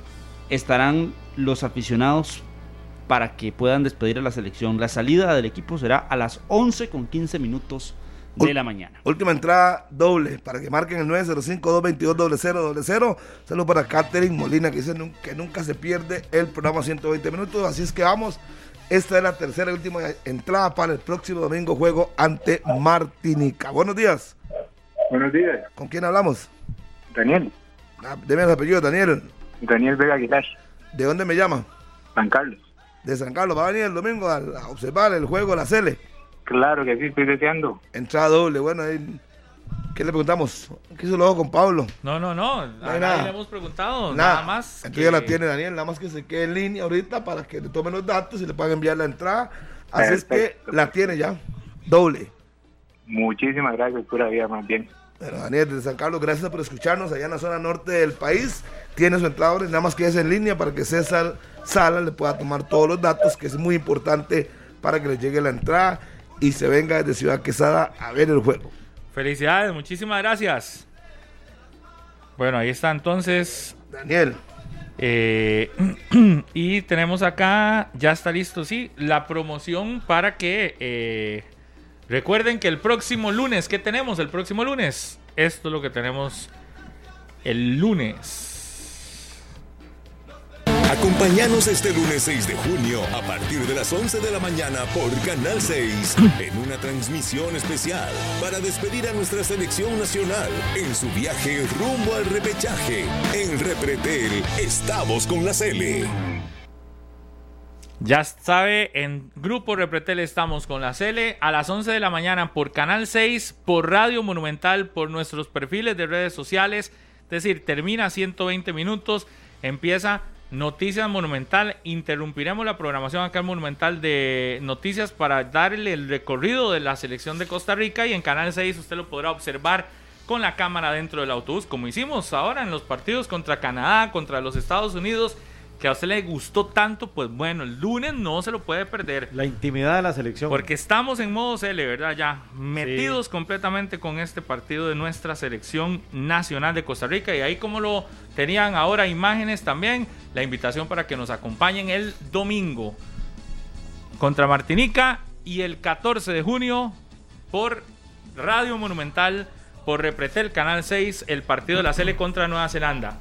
Speaker 4: estarán los aficionados para que puedan despedir a la selección. La salida del equipo será a las 11 con 15 minutos de la mañana.
Speaker 2: Última entrada doble para que marquen el 905-222-0000. Saludos para Catherine Molina que dice que nunca se pierde el programa 120 minutos. Así es que vamos. Esta es la tercera y última entrada para el próximo domingo juego ante Martinica. Buenos días.
Speaker 16: Buenos días.
Speaker 2: ¿Con quién hablamos?
Speaker 16: Daniel.
Speaker 2: Ah, deme el apellido, Daniel.
Speaker 16: Daniel Vega Aguilar.
Speaker 2: ¿De dónde me llama?
Speaker 16: San Carlos.
Speaker 2: De San Carlos. ¿Va a venir el domingo a, observar el juego, la Cele?
Speaker 16: Claro que sí, estoy deseando.
Speaker 2: Entrada doble, bueno, ahí, ¿qué le preguntamos? ¿Qué hizo luego con Pablo?
Speaker 5: No, no, no,
Speaker 2: no a nada.
Speaker 5: le hemos preguntado, nada, más.
Speaker 2: Entonces ya la tiene Daniel, nada más que se quede en línea ahorita para que le tomen los datos y le puedan enviar la entrada. Así es que la tiene ya, doble.
Speaker 16: Muchísimas gracias, pura vida, más bien.
Speaker 2: Bueno, Daniel de San Carlos, gracias por escucharnos allá en la zona norte del país. Tiene su entrada, nada más que es en línea para que César Sala le pueda tomar todos los datos, que es muy importante para que le llegue la entrada y se venga desde Ciudad Quesada a ver el juego.
Speaker 5: Felicidades, muchísimas gracias. Bueno, ahí está entonces.
Speaker 2: Daniel.
Speaker 5: Eh, y tenemos acá, ya está listo, sí, la promoción para que eh, Recuerden que el próximo lunes, ¿qué tenemos el próximo lunes? Esto es lo que tenemos el lunes.
Speaker 17: Acompáñanos este lunes 6 de junio a partir de las 11 de la mañana por Canal 6 en una transmisión especial para despedir a nuestra selección nacional en su viaje rumbo al repechaje. En Repretel estamos con la Cele.
Speaker 5: Ya sabe, en Grupo Repretel estamos con la Cele a las 11 de la mañana por Canal 6, por Radio Monumental, por nuestros perfiles de redes sociales. Es decir, termina 120 minutos, empieza Noticias Monumental. Interrumpiremos la programación acá en Monumental de noticias para darle el recorrido de la selección de Costa Rica y en Canal 6 usted lo podrá observar con la cámara dentro del autobús, como hicimos ahora en los partidos contra Canadá, contra los Estados Unidos que a usted le gustó tanto, pues bueno, el lunes no se lo puede perder.
Speaker 3: La intimidad de la selección.
Speaker 5: Porque estamos en modo CL, ¿verdad? Ya metidos completamente con este partido de nuestra selección nacional de Costa Rica. Y ahí como lo tenían ahora imágenes también, la invitación para que nos acompañen el domingo contra Martinica y el 14 de junio por Radio Monumental por Repretel, Canal 6, el partido de la Sele contra Nueva Zelanda.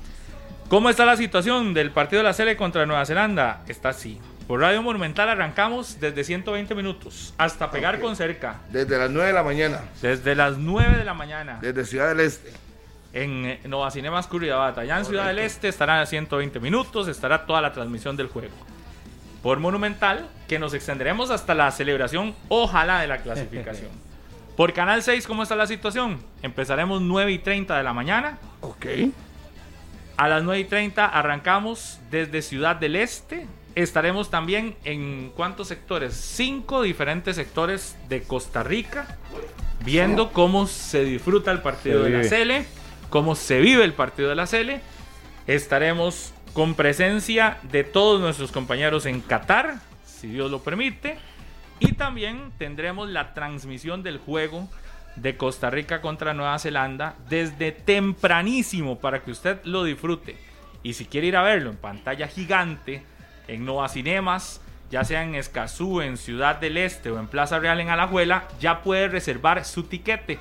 Speaker 5: ¿Cómo está la situación del partido de la Sele contra Nueva Zelanda? Está así. Por Radio Monumental arrancamos desde 120 minutos hasta pegar con cerca.
Speaker 2: Desde las 9 de la mañana.
Speaker 5: Desde las 9 de la mañana.
Speaker 2: Desde Ciudad del Este.
Speaker 5: En eh, Nova Cinemas Curridabat. Allá en Ciudad del Este estarán a 120 minutos, estará toda la transmisión del juego. Por Monumental, que nos extenderemos hasta la celebración, ojalá, de la clasificación. Por Canal 6, ¿cómo está la situación? Empezaremos 9 y 30 de la mañana.
Speaker 2: Ok.
Speaker 5: A las 9 y 30 arrancamos desde Ciudad del Este, estaremos también en cuántos sectores? Cinco diferentes sectores de Costa Rica, viendo cómo se disfruta el partido de la Cele, cómo se vive el partido de la Cele. Estaremos con presencia de todos nuestros compañeros en Qatar, si Dios lo permite. Y también tendremos la transmisión del juego de Costa Rica contra Nueva Zelanda desde tempranísimo para que usted lo disfrute. Y si quiere ir a verlo en pantalla gigante, en Nova Cinemas, ya sea en Escazú, en Ciudad del Este o en Plaza Real en Alajuela, ya puede reservar su tiquete.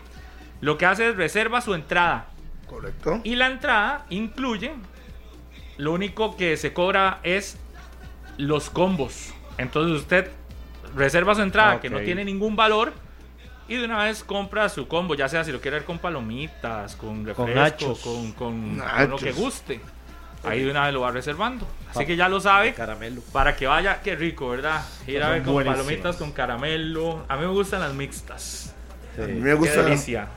Speaker 5: Lo que hace es reserva su entrada.
Speaker 2: Correcto.
Speaker 5: Y la entrada incluye, lo único que se cobra es los combos. Entonces usted reserva su entrada que no tiene ningún valor y de una vez compra su combo, ya sea si lo quiere ver con palomitas, con refresco, con, con, con lo que guste. Ahí de una vez lo va reservando. Así que ya lo sabe.
Speaker 3: Caramelo.
Speaker 5: Para que vaya, qué rico, ¿verdad? Ir a ver con palomitas con caramelo. A mí me gustan las mixtas.
Speaker 2: A mí me gusta.
Speaker 5: Qué delicia.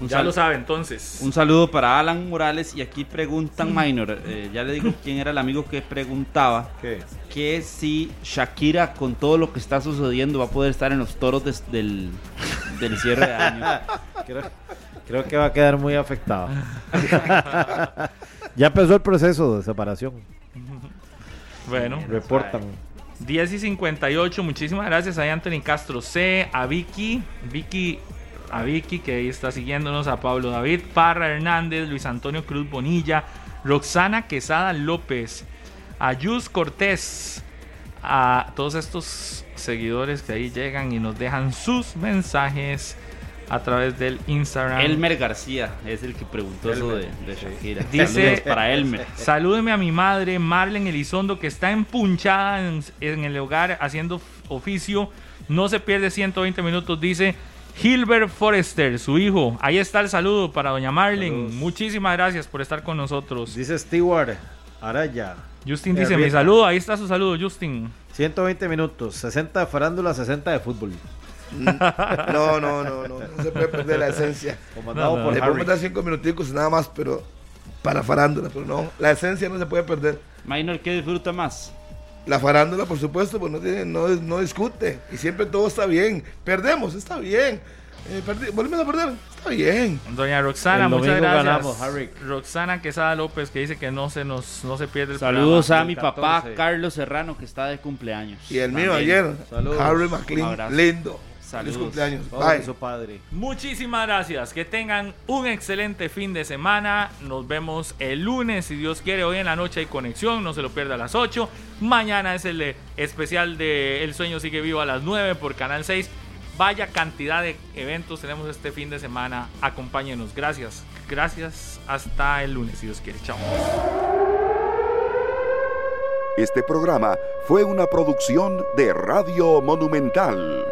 Speaker 5: Ya lo sabe entonces.
Speaker 4: Un saludo para Alan Morales y aquí preguntan Minor, eh, ya le digo quién era el amigo que preguntaba que si Shakira con todo lo que está sucediendo va a poder estar en los toros del, del cierre de año.
Speaker 3: creo, creo que va a quedar muy afectado. ya empezó el proceso de separación.
Speaker 5: Bueno,
Speaker 3: reportan.
Speaker 5: 10 y 58, muchísimas gracias a Anthony Castro C, a Vicky, Vicky a Vicky que ahí está siguiéndonos, a Pablo David Parra Hernández, Luis Antonio Cruz Bonilla, Roxana Quesada López, a Yus Cortés, a todos estos seguidores que ahí llegan y nos dejan sus mensajes a través del Instagram.
Speaker 4: Elmer García es el que preguntó eso de, Shakira.
Speaker 5: Dice para Elmer. Salúdeme a mi madre Marlene Elizondo que está empunchada en, en el hogar haciendo oficio. No se pierde 120 minutos, dice Hilbert Forrester, su hijo. Ahí está el saludo para doña Marlene. Muchísimas gracias por estar con nosotros.
Speaker 3: Dice Stewart Araya.
Speaker 5: Justin dice, mi saludo, ahí está su saludo, Justin.
Speaker 3: 120 minutos, 60 de farándula, 60 de fútbol.
Speaker 2: No, no, no, no, no se puede perder la esencia.
Speaker 3: Comandado
Speaker 2: no,
Speaker 3: por
Speaker 2: Le podemos dar 5 minuticos nada más, pero para farándula, pero no, la esencia no se puede perder.
Speaker 4: Minor, ¿qué disfruta más?
Speaker 2: La farándula, por supuesto, pues no, tiene, no, no discute. Y siempre todo está bien. Perdemos, está bien. Eh, volvemos a perder, está bien.
Speaker 5: Doña Roxana, muchas gracias. Roxana Quesada López que dice que no se nos no se pierde el
Speaker 4: Saludos a mi papá Carlos Serrano que está de cumpleaños.
Speaker 2: Y el mío ayer, Harry McLean, lindo. Feliz cumpleaños. Bye.
Speaker 3: Su padre.
Speaker 5: Muchísimas gracias. Que tengan un excelente fin de semana. Nos vemos el lunes, si Dios quiere. Hoy en la noche hay conexión. No se lo pierda a las 8. Mañana es el especial de El Sueño Sigue Vivo a las 9 por Canal 6. Vaya cantidad de eventos tenemos este fin de semana. Acompáñenos. Gracias. Gracias. Hasta el lunes, si Dios quiere. Chao.
Speaker 1: Este programa fue una producción de Radio Monumental.